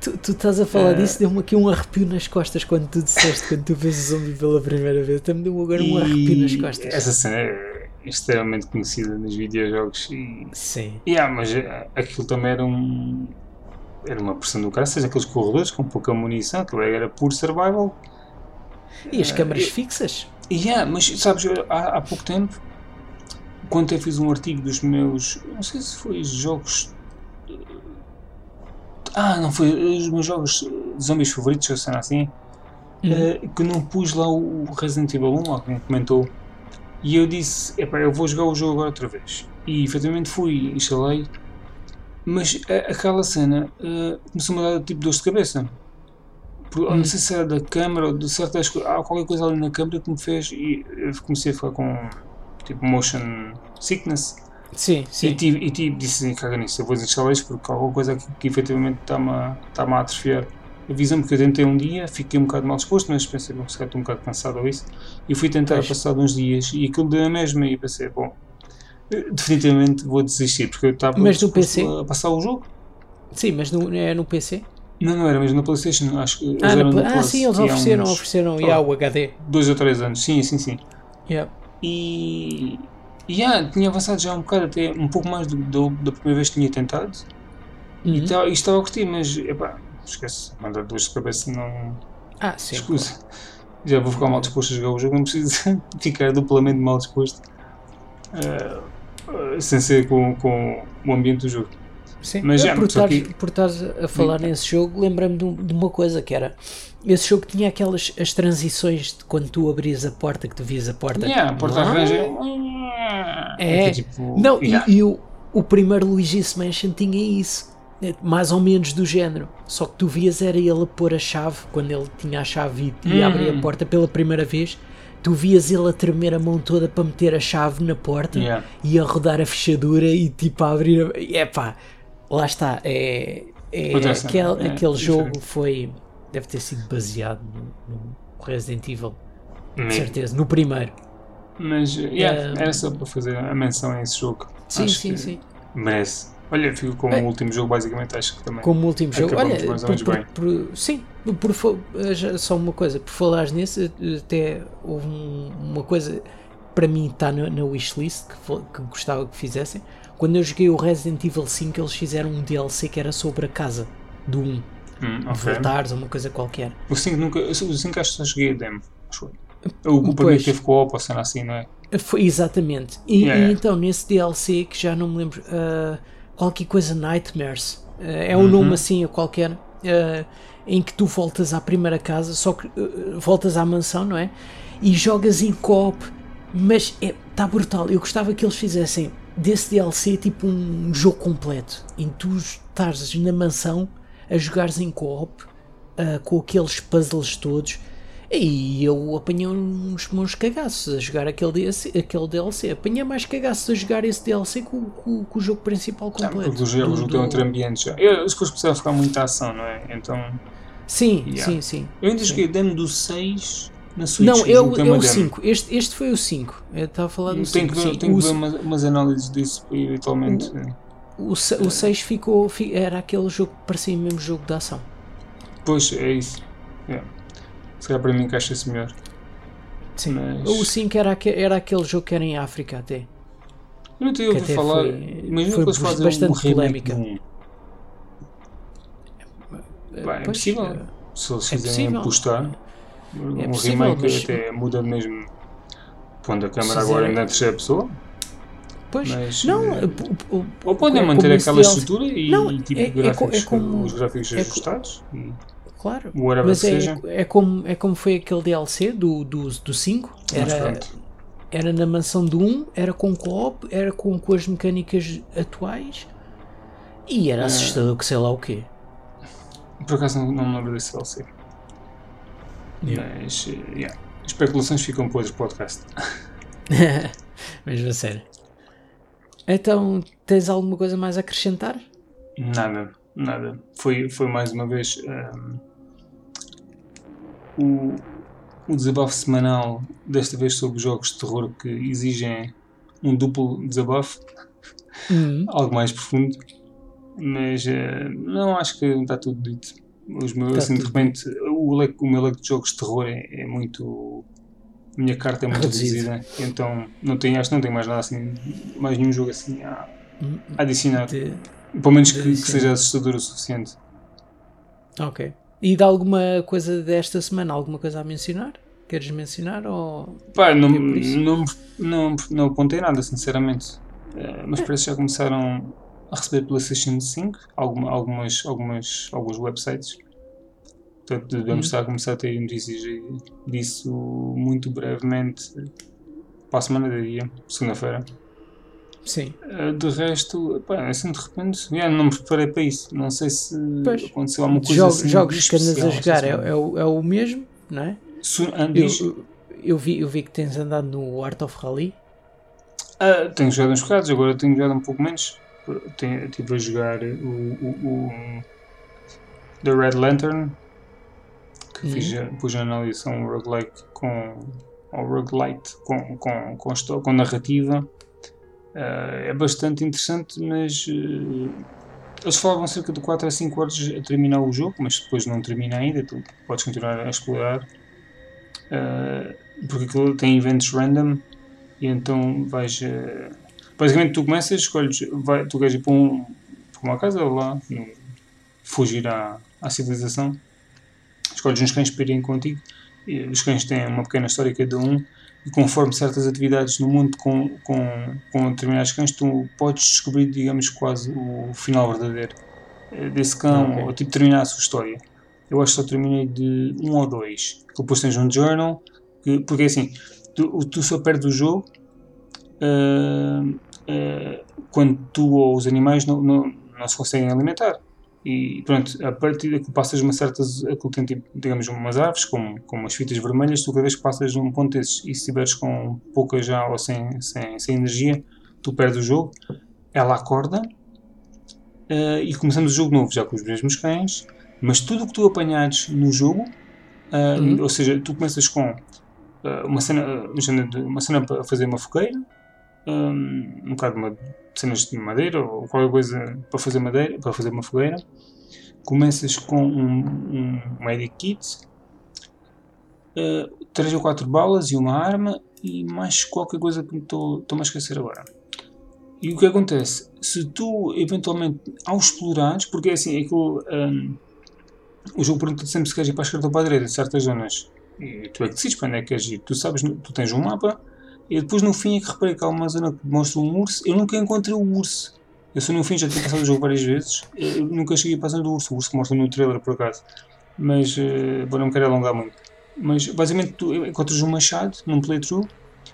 Tu, tu estás a falar Eh. disso, deu-me aqui um arrepio nas costas quando tu disseste, quando tu vês o zombie pela primeira vez. Até me deu agora um arrepio nas costas. essa cena é extremamente conhecida nos videojogos e Sim. Yeah, mas eh, aquilo também era um. Era uma pressão do cara, seja aqueles corredores com pouca munição, aquilo era puro survival. E as Eh, câmaras e- fixas? Yeah, mas sabes, há, há pouco tempo, quando eu fiz um artigo dos meus. Não sei se foi jogos. eh, Ah, não foi. Os meus jogos zombies favoritos, ou seja assim. Uhum. eh, que não pus lá o Resident Evil 1, alguém comentou. E eu disse: epá, eu vou jogar o jogo agora outra vez. E efetivamente fui, instalei. Mas a- aquela cena eh, começou-me a dar tipo dor de cabeça. Por- Hum. Não sei se era da câmera ou de certas coisas. Há qualquer coisa ali na câmera que me fez. E eu comecei a ficar com tipo motion sickness. Sim, E, sim. tive, e tive, disse assim: caga nisso, eu vou desinstalar isto porque há alguma coisa que, que efetivamente está-me a, está a atrofiar. Avisou-me que eu tentei um dia, fiquei um bocado mal disposto, mas pensei, bom, se calhar estou um bocado cansado ou isso. E fui tentar Pois. passar uns dias e aquilo deu a mesma. E pensei, bom, definitivamente vou desistir porque eu estava Mas no PC? a passar o jogo. Sim, mas no, é no PC? Não, não era mesmo na PlayStation, acho que Ah, na ah, Plus, sim, eles e há ofereceram, uns ofereceram oh. yeah, o HD. Dois ou três anos, sim, sim, sim. Yeah. E. E ah, tinha avançado já um bocado, até um pouco mais do, do- da primeira vez que tinha tentado. E, Uhum. tá, e estava a curtir, mas epá, esquece, mandar duas de cabeça não. Ah, sim. Escusa. Já vou ficar mal disposto a jogar o jogo, não preciso ficar duplamente mal disposto. eh, eh, sem ser com, com o ambiente do jogo. Sim. Mas Eu, já, por, estares a falar nesse jogo, lembrei-me de, um- de uma coisa que era. Esse jogo tinha aquelas as transições de quando tu abrias a porta, que tu vias a porta. Yeah, a porta Ah, arranja. É. tipo, Não, e- yeah. e, o, o primeiro Luigi's Mansion tinha isso. É, Mais ou menos do género. Só que tu vias era ele a pôr a chave, quando ele tinha a chave e, e Uhum. abria a porta pela primeira vez. Tu vias ele a tremer a mão toda para meter a chave na porta Yeah. e a rodar a fechadura e tipo a abrir. A... É pá, lá está. É, é, Outra cena, aquele, é jogo foi. Deve ter sido baseado no, no Resident Evil, Mesmo. certeza, no primeiro. Mas yeah, Um, era só para fazer a menção a esse jogo. Sim, Acho sim, sim. Merece. Olha, fico como É. o último jogo, basicamente, acho que também. Como último jogo. Olha, por, por- bem. por- sim, por, só uma coisa, por falares nisso, até houve um- uma coisa para mim está na, na wishlist que, que gostava que fizessem. Quando eu joguei o Resident Evil 5, eles fizeram um DLC que era sobre a casa do 1, Hum, de ok. voltares ou uma coisa qualquer. O 5 nunca. O 5 acho que só joguei a demo. Acho eu. O, o Pois. teve co-op ou cena assim, não é? Foi, exatamente. E, Yeah, e yeah. então, nesse DLC, que já não me lembro, ah, qualquer coisa Nightmares, ah, é um Uhum. nome assim, qualquer, ah, em que tu voltas à primeira casa, só que ah, voltas à mansão, não é? E jogas em co-op, mas está brutal. Eu gostava que eles fizessem desse DLC tipo um jogo completo, em tu estás na mansão a jogares em co-op, com aqueles puzzles todos. E eu apanhei uns bons cagaços a jogar aquele DLC. Aquele DLC. Apanhei mais cagaços a jogar esse DLC que o, que o- jogo principal Ah, completo. porque o jogo, o Do- jogo tem do- outro ambiente já. Eu, as coisas a ficar muita ação, não é? Então. Sim, Yeah. sim, sim. Eu ainda joguei demo do 6 na Switch. Não, eu uma o demo. 5. Este, este foi o 5. Eu estava a falar do Tenho 5. que ver, sim. tenho o, que ver umas, umas análises disso eventualmente. o, se- o 6 ficou, fi- era aquele jogo que parecia mesmo jogo de ação. Pois, é isso. Yeah. Se calhar para mim encaixa-se melhor. Sim. Mas- O 5 era, aque- era aquele jogo que era em África até. Eu não te Que ouvi até falar. foi- Imagina foi que eles fazem bastante um polémica. um. Bem, é possível. eh, Se eles é quiserem apostar, um É possível, remake mas- até muda mesmo. Pondo a câmera agora quiserem- na terceira pessoa. Pois, Mas, não, p- Ou podem é manter aquela estrutura e, Não, e tipo é- é co- gráficos, é como- os gráficos é co- ajustados. e claro. whatever Mas é, é, como, é como foi aquele DLC do 5. Do, do cinco. Mas era, pronto. era na mansão do 1, um, era com co-op, era com, com as mecânicas atuais e era É. assustador que sei lá o quê. Por acaso não, não me lembro desse DLC. Mas, eh, yeah. Especulações ficam para outro podcast. Mesmo a sério. Então, tens alguma coisa mais a acrescentar? Nada, nada. Foi, foi mais uma vez. ehm, o, o desabafo semanal, desta vez sobre jogos de terror que exigem um duplo desabafo, Uhum. algo mais profundo. Mas eh, não acho que está tudo dito. Os meus, Está assim, de repente, o, leque, o meu leque de jogos de terror é, é muito. A minha carta é muito reduzida, então não tenho, acho que não tenho mais nada assim, mais nenhum jogo assim a, a adicionar. De- Pelo menos de que, que seja assustador o suficiente. Ok. E de alguma coisa desta semana, alguma coisa a mencionar? Queres mencionar ou. Pá, não, É não, não, não apontei nada, sinceramente. Mas parece que já começaram a receber PlayStation 5, alguma, algumas, algumas, alguns websites. Portanto, devemos Hum. estar a começar a ter notícias disso muito brevemente. Para a semana da dia, segunda-feira. Sim. Eh, de resto, pá, assim de repente, não me preparei para isso. Não sei se Pois. aconteceu alguma coisa Jogos, assim jogos que andas a jogar é, semana. é, o, é o mesmo, não é? Su- ah, Eu, eu, vi, eu vi que tens andado no Art of Rally. Ah, tenho jogado uns bocados, agora tenho jogado um pouco menos. Tenho, estive a jogar o, o, o The Red Lantern, que Uhum. fiz, pus a análise a um roguelike com. ao roguelite com, com, com, histó- com narrativa. Ah, é bastante interessante, mas. eh, eles falavam cerca de 4 a 5 horas a terminar o jogo, mas depois não termina ainda, tu podes continuar a explorar. Ah, porque aquilo tem eventos random e então vais. eh, basicamente tu começas, escolhes, vai, tu queres ir para, um, para uma casa lá, fugir à, à civilização, escolhes uns cães para irem contigo, e os cães têm uma pequena história cada um, e conforme certas atividades no mundo com, com, com determinados cães, tu podes descobrir, digamos, quase o final verdadeiro eh, desse cão, Ok. ou tipo terminar a sua história. Eu acho que só terminei de um ou dois. Depois tens um journal, que, porque assim, tu, tu só perdes o jogo ah, ah, quando tu ou os animais não, não, não se conseguem alimentar. E pronto, a partir da que passas uma certa. Aquilo tem tipo, digamos, umas árvores com, com umas fitas vermelhas, tu cada vez que passas num ponto desses e se estiveres com pouca já ou sem, sem, sem energia, tu perdes o jogo. Ela acorda ah, e começamos o jogo novo, já com os mesmos cães, mas tudo o que tu apanhares no jogo, ah, Uhum. ou seja, tu começas com ah, uma cena, uma cena de- uma cena para fazer uma fogueira, um, um bocado de cenas de madeira ou qualquer coisa para fazer madeira, para fazer uma fogueira. Começas com um, um medic kit, uh, três ou quatro balas e uma arma e mais qualquer coisa que estou a esquecer agora. E o que acontece? Se tu eventualmente ao explorares, porque é assim, é que o, um, o jogo pergunta sempre se queres ir para a esquerda ou para a direita, em certas zonas. E tu é que decides para onde é que queres ir. Tu sabes, tu tens um mapa e depois no fim é que reparei que há uma zona que mostra um urso. Eu nunca encontrei o urso. Eu sou no fim, já tinha passado o jogo várias vezes. Eu nunca cheguei a passar do urso. O urso que mostra no trailer por acaso. Mas uh, vou não me quero alongar muito. Mas basicamente tu encontras um machado num playthrough.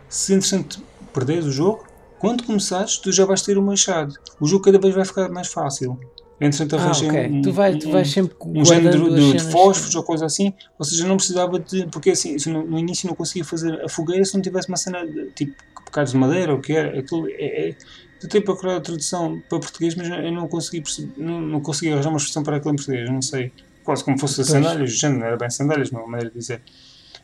Se entretanto perderes o jogo, quando começares, tu já vais ter o machado. O jogo cada vez vai ficar mais fácil. Entretanto, Ah, arranjei ok. um, tu, vais, tu um- vais sempre um género de, de fósforos ou coisa assim, ou seja, não precisava de. Porque assim, no, no início não conseguia fazer a fogueira se não tivesse uma cena de, tipo bocados de madeira ou o que era. Aquilo é, é, tentei procurar a tradução para português, mas eu não consegui, não, não consegui arranjar uma expressão para aquilo em português, não sei. Quase como fosse Pois. sandálias, já não era bem sandálias, não uma maneira de dizer.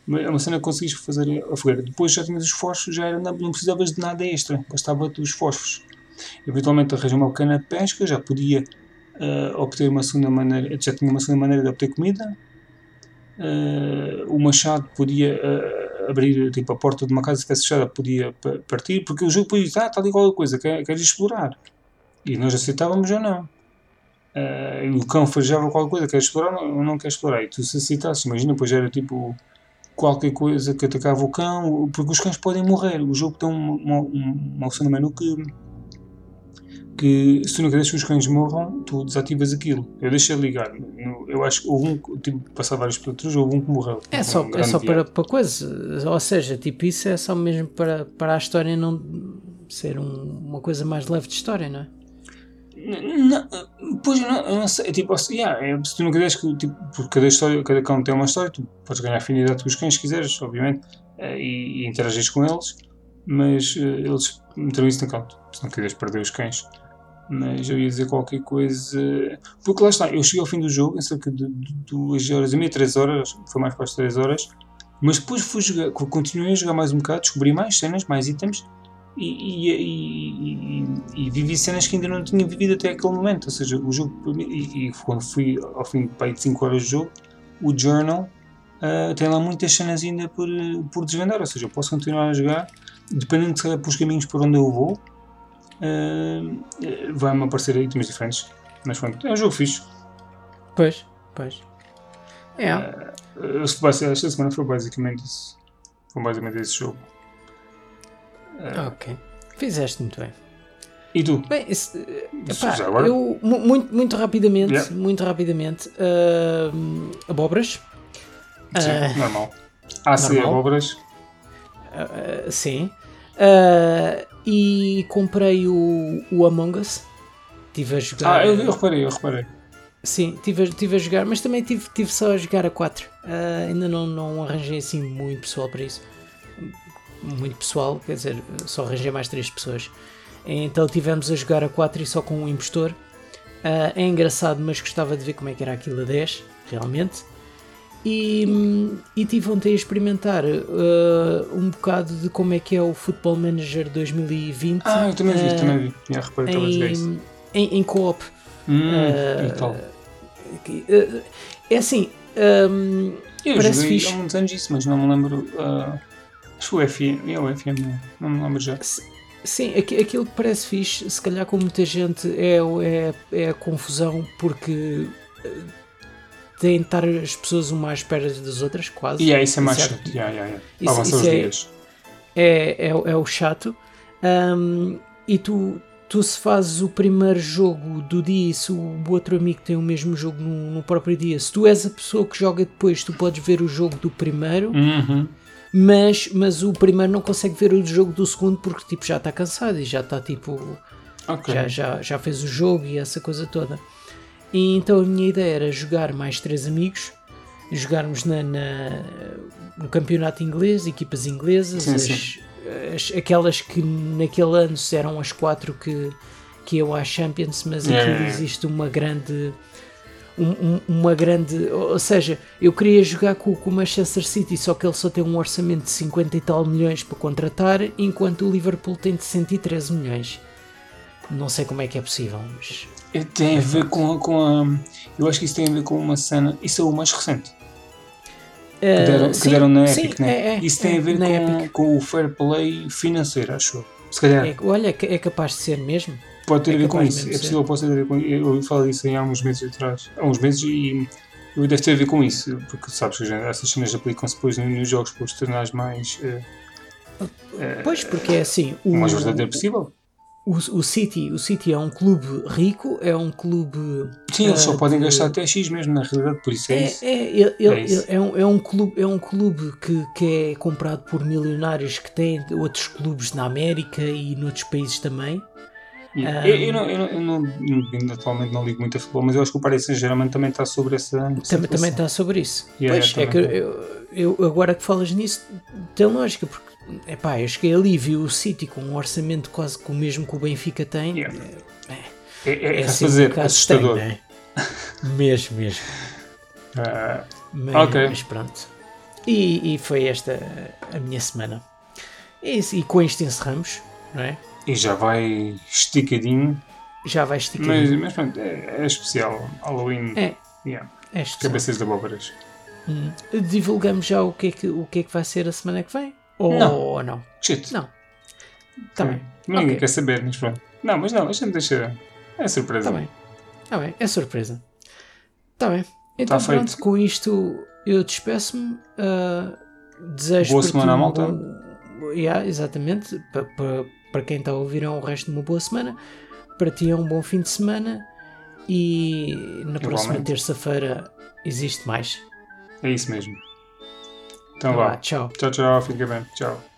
É uma cena que conseguiste fazer a fogueira. Depois já tinhas os fósforos, já era, não, não precisavas de nada extra, bastava dos fósforos. Eventualmente arranjei uma pequena pesca, já podia eh, obter uma segunda maneira, já tinha uma segunda maneira de obter comida. Eh, o machado podia eh, abrir tipo, a porta de uma casa que estivesse fechada, podia pa- partir, porque o jogo podia ah, está ali qualquer coisa, quer, queres explorar? E nós aceitávamos ou não. E o cão farejava qualquer coisa, quer explorar ou não quer explorar? E tu se aceitasses, imagina, pois era tipo qualquer coisa que atacava o cão, porque os cães podem morrer. O jogo tem uma, uma, uma opção no menu que, que se tu não queres que os cães morram, tu desativas aquilo. Eu deixei ligar. Eu acho que houve um, que- tipo, passar vários pelados, houve um que morreu. É só, Um é só para, para coisa. Ou seja, tipo, isso é só mesmo para, para a história não ser um- uma coisa mais leve de história, não é? Não, pois não, eu não sei, tipo, yeah, é, se tu não quiseres que, tipo, porque cada história, cada cão tem uma história, tu podes ganhar afinidade com os cães se quiseres, obviamente, eh, e, e interagires com eles, mas eh, eles meteram isso na conta, se não quiseres perder os cães. Mas eu ia dizer qualquer coisa, porque lá está, eu cheguei ao fim do jogo, em cerca de 2 horas e meia, 3 horas, foi mais para as 3 horas, Mas depois fui jogar, continuei a jogar mais um bocado, descobri mais cenas, mais itens e, e, e, e, vivi cenas que ainda não tinha vivido até aquele momento. Ou seja, o jogo, e, quando fui ao fim de 5 horas de jogo, o Journal uh, tem lá muitas cenas ainda por, por desvendar. Ou seja, eu posso continuar a jogar, dependendo de se pelos caminhos por onde eu vou, uh, vai-me aparecer itens diferentes. Mas pronto, é um jogo fixe. Pois, pois. É. Uh, esta semana foi basicamente isso. Foi basicamente esse jogo. Uh, ok. Fizeste muito bem. E tu? Bem, esse, epá, eu muito, muito rapidamente, yeah. muito rapidamente, uh, abobras. Sim, uh, normal. Sim, abobras. Uh, sim. Uh, e comprei o, o Among Us. Estive a jogar. Ah, eu, eu reparei, eu reparei. Sim, estive a, tive a jogar, mas também tive, tive só a jogar a 4. Uh, ainda não, não arranjei assim muito pessoal para isso. Muito pessoal, quer dizer, só arranjei mais 3 pessoas. Então tivemos a jogar a 4 e só com um impostor. Uh, é engraçado, mas gostava de ver como é que era aquilo a 10, realmente. E, e tive ontem a experimentar uh, um bocado de como é que é o Football Manager 2020. Ah, eu também vi, uh, também vi. Já reparei, em, em, em co-op. Hum, uh, é assim. Um, eu parece joguei fixe. há muitos anos isso, mas não me lembro. Uh, acho que o FM, é o FM, não me lembro já. Sim, aquilo que parece fixe, se calhar com muita gente, é, é, é a confusão porque estar as pessoas uma à espera das outras, quase. E yeah, é isso é mais certo? chato. Yeah, yeah, yeah. Isso, isso os é, dias. É, é, é, o chato. Um, e tu, tu se fazes o primeiro jogo do dia e se o outro amigo tem o mesmo jogo no, no, próprio dia, se tu és a pessoa que joga depois, tu podes ver o jogo do primeiro, uhum. mas, mas o primeiro não consegue ver o jogo do segundo porque tipo, já está cansado e já está tipo. Okay. Já, já, já fez o jogo e essa coisa toda. E então a minha ideia era jogar mais três amigos, jogarmos na, na no campeonato inglês, equipas inglesas, sim, as, sim. As, aquelas que naquele ano eram as quatro que, que iam à Champions, mas aqui é. existe uma grande. Um, uma grande. Ou seja, eu queria jogar com, com o Manchester City, só que ele só tem um orçamento de 50 e tal milhões para contratar, enquanto o Liverpool tem de 113 milhões. Não sei como é que é possível, mas. Tem a ver com a, com a. Eu acho que isso tem a ver com uma cena. Isso é o mais recente. Uh, que, deram, sim, que deram na Epic, sim, né? É, é, isso tem é, a ver com, com, o fair play financeiro, acho eu. Se calhar. É, olha, é capaz de ser mesmo. Pode ter a ver com isso. É possível, pode ter a ver com Eu falo disso há uns meses atrás. Há uns meses e. Eu deve ter a ver com isso, porque sabes que essas cenas aplicam-se depois nos jogos para os tornar mais. Uh, pois, porque é assim. O mais verdadeiro possível o, o City, o City é um clube rico, é um clube. Sim, eles uh, só podem gastar até X mesmo, na realidade, por isso é, é isso. É, é, é, isso. é, um, é um clube, é um clube que, que é comprado por milionários que têm outros clubes na América e noutros países também. Um, eu, eu, não, eu, não, eu não, atualmente não ligo muito a futebol, mas eu acho que o Paris Saint-Germain também está sobre essa. Também, também está sobre isso. Yeah, pois, é que eu, eu, agora que falas nisso, tem lógica, porque Epá, eu cheguei ali e vi o City com um orçamento quase que o mesmo que o Benfica tem. Yeah. É, é, é, é assim fazer um assustador. Tem, né? mesmo, mesmo. Uh, mas, ok. Mas pronto. E, e, foi esta a minha semana. E, e, com isto encerramos, não é? E já vai esticadinho. Já vai esticadinho. Mas, mas pronto, é, é especial. Halloween. É. Yeah. é especial. Cabeças de abóboras. Hum. Divulgamos já o que, é que, o que é que vai ser a semana que vem? Ou não? não? Shit. Não. Tá bem. Ninguém okay. quer saber, mas pronto. Não, mas não, a gente deixa. É surpresa. Tá bem. Tá bem, é surpresa. Tá bem. Então tá pronto, feito. com isto eu despeço-me. Uh, desejo boa semana à malta. Um yeah, exatamente. Para quem está a ouvir é um resto de uma boa semana. Para ti é um bom fim de semana. E na próxima terça-feira existe mais. É isso mesmo. Então vá. Tchau. Tchau, tchau. Fica bem. Tchau.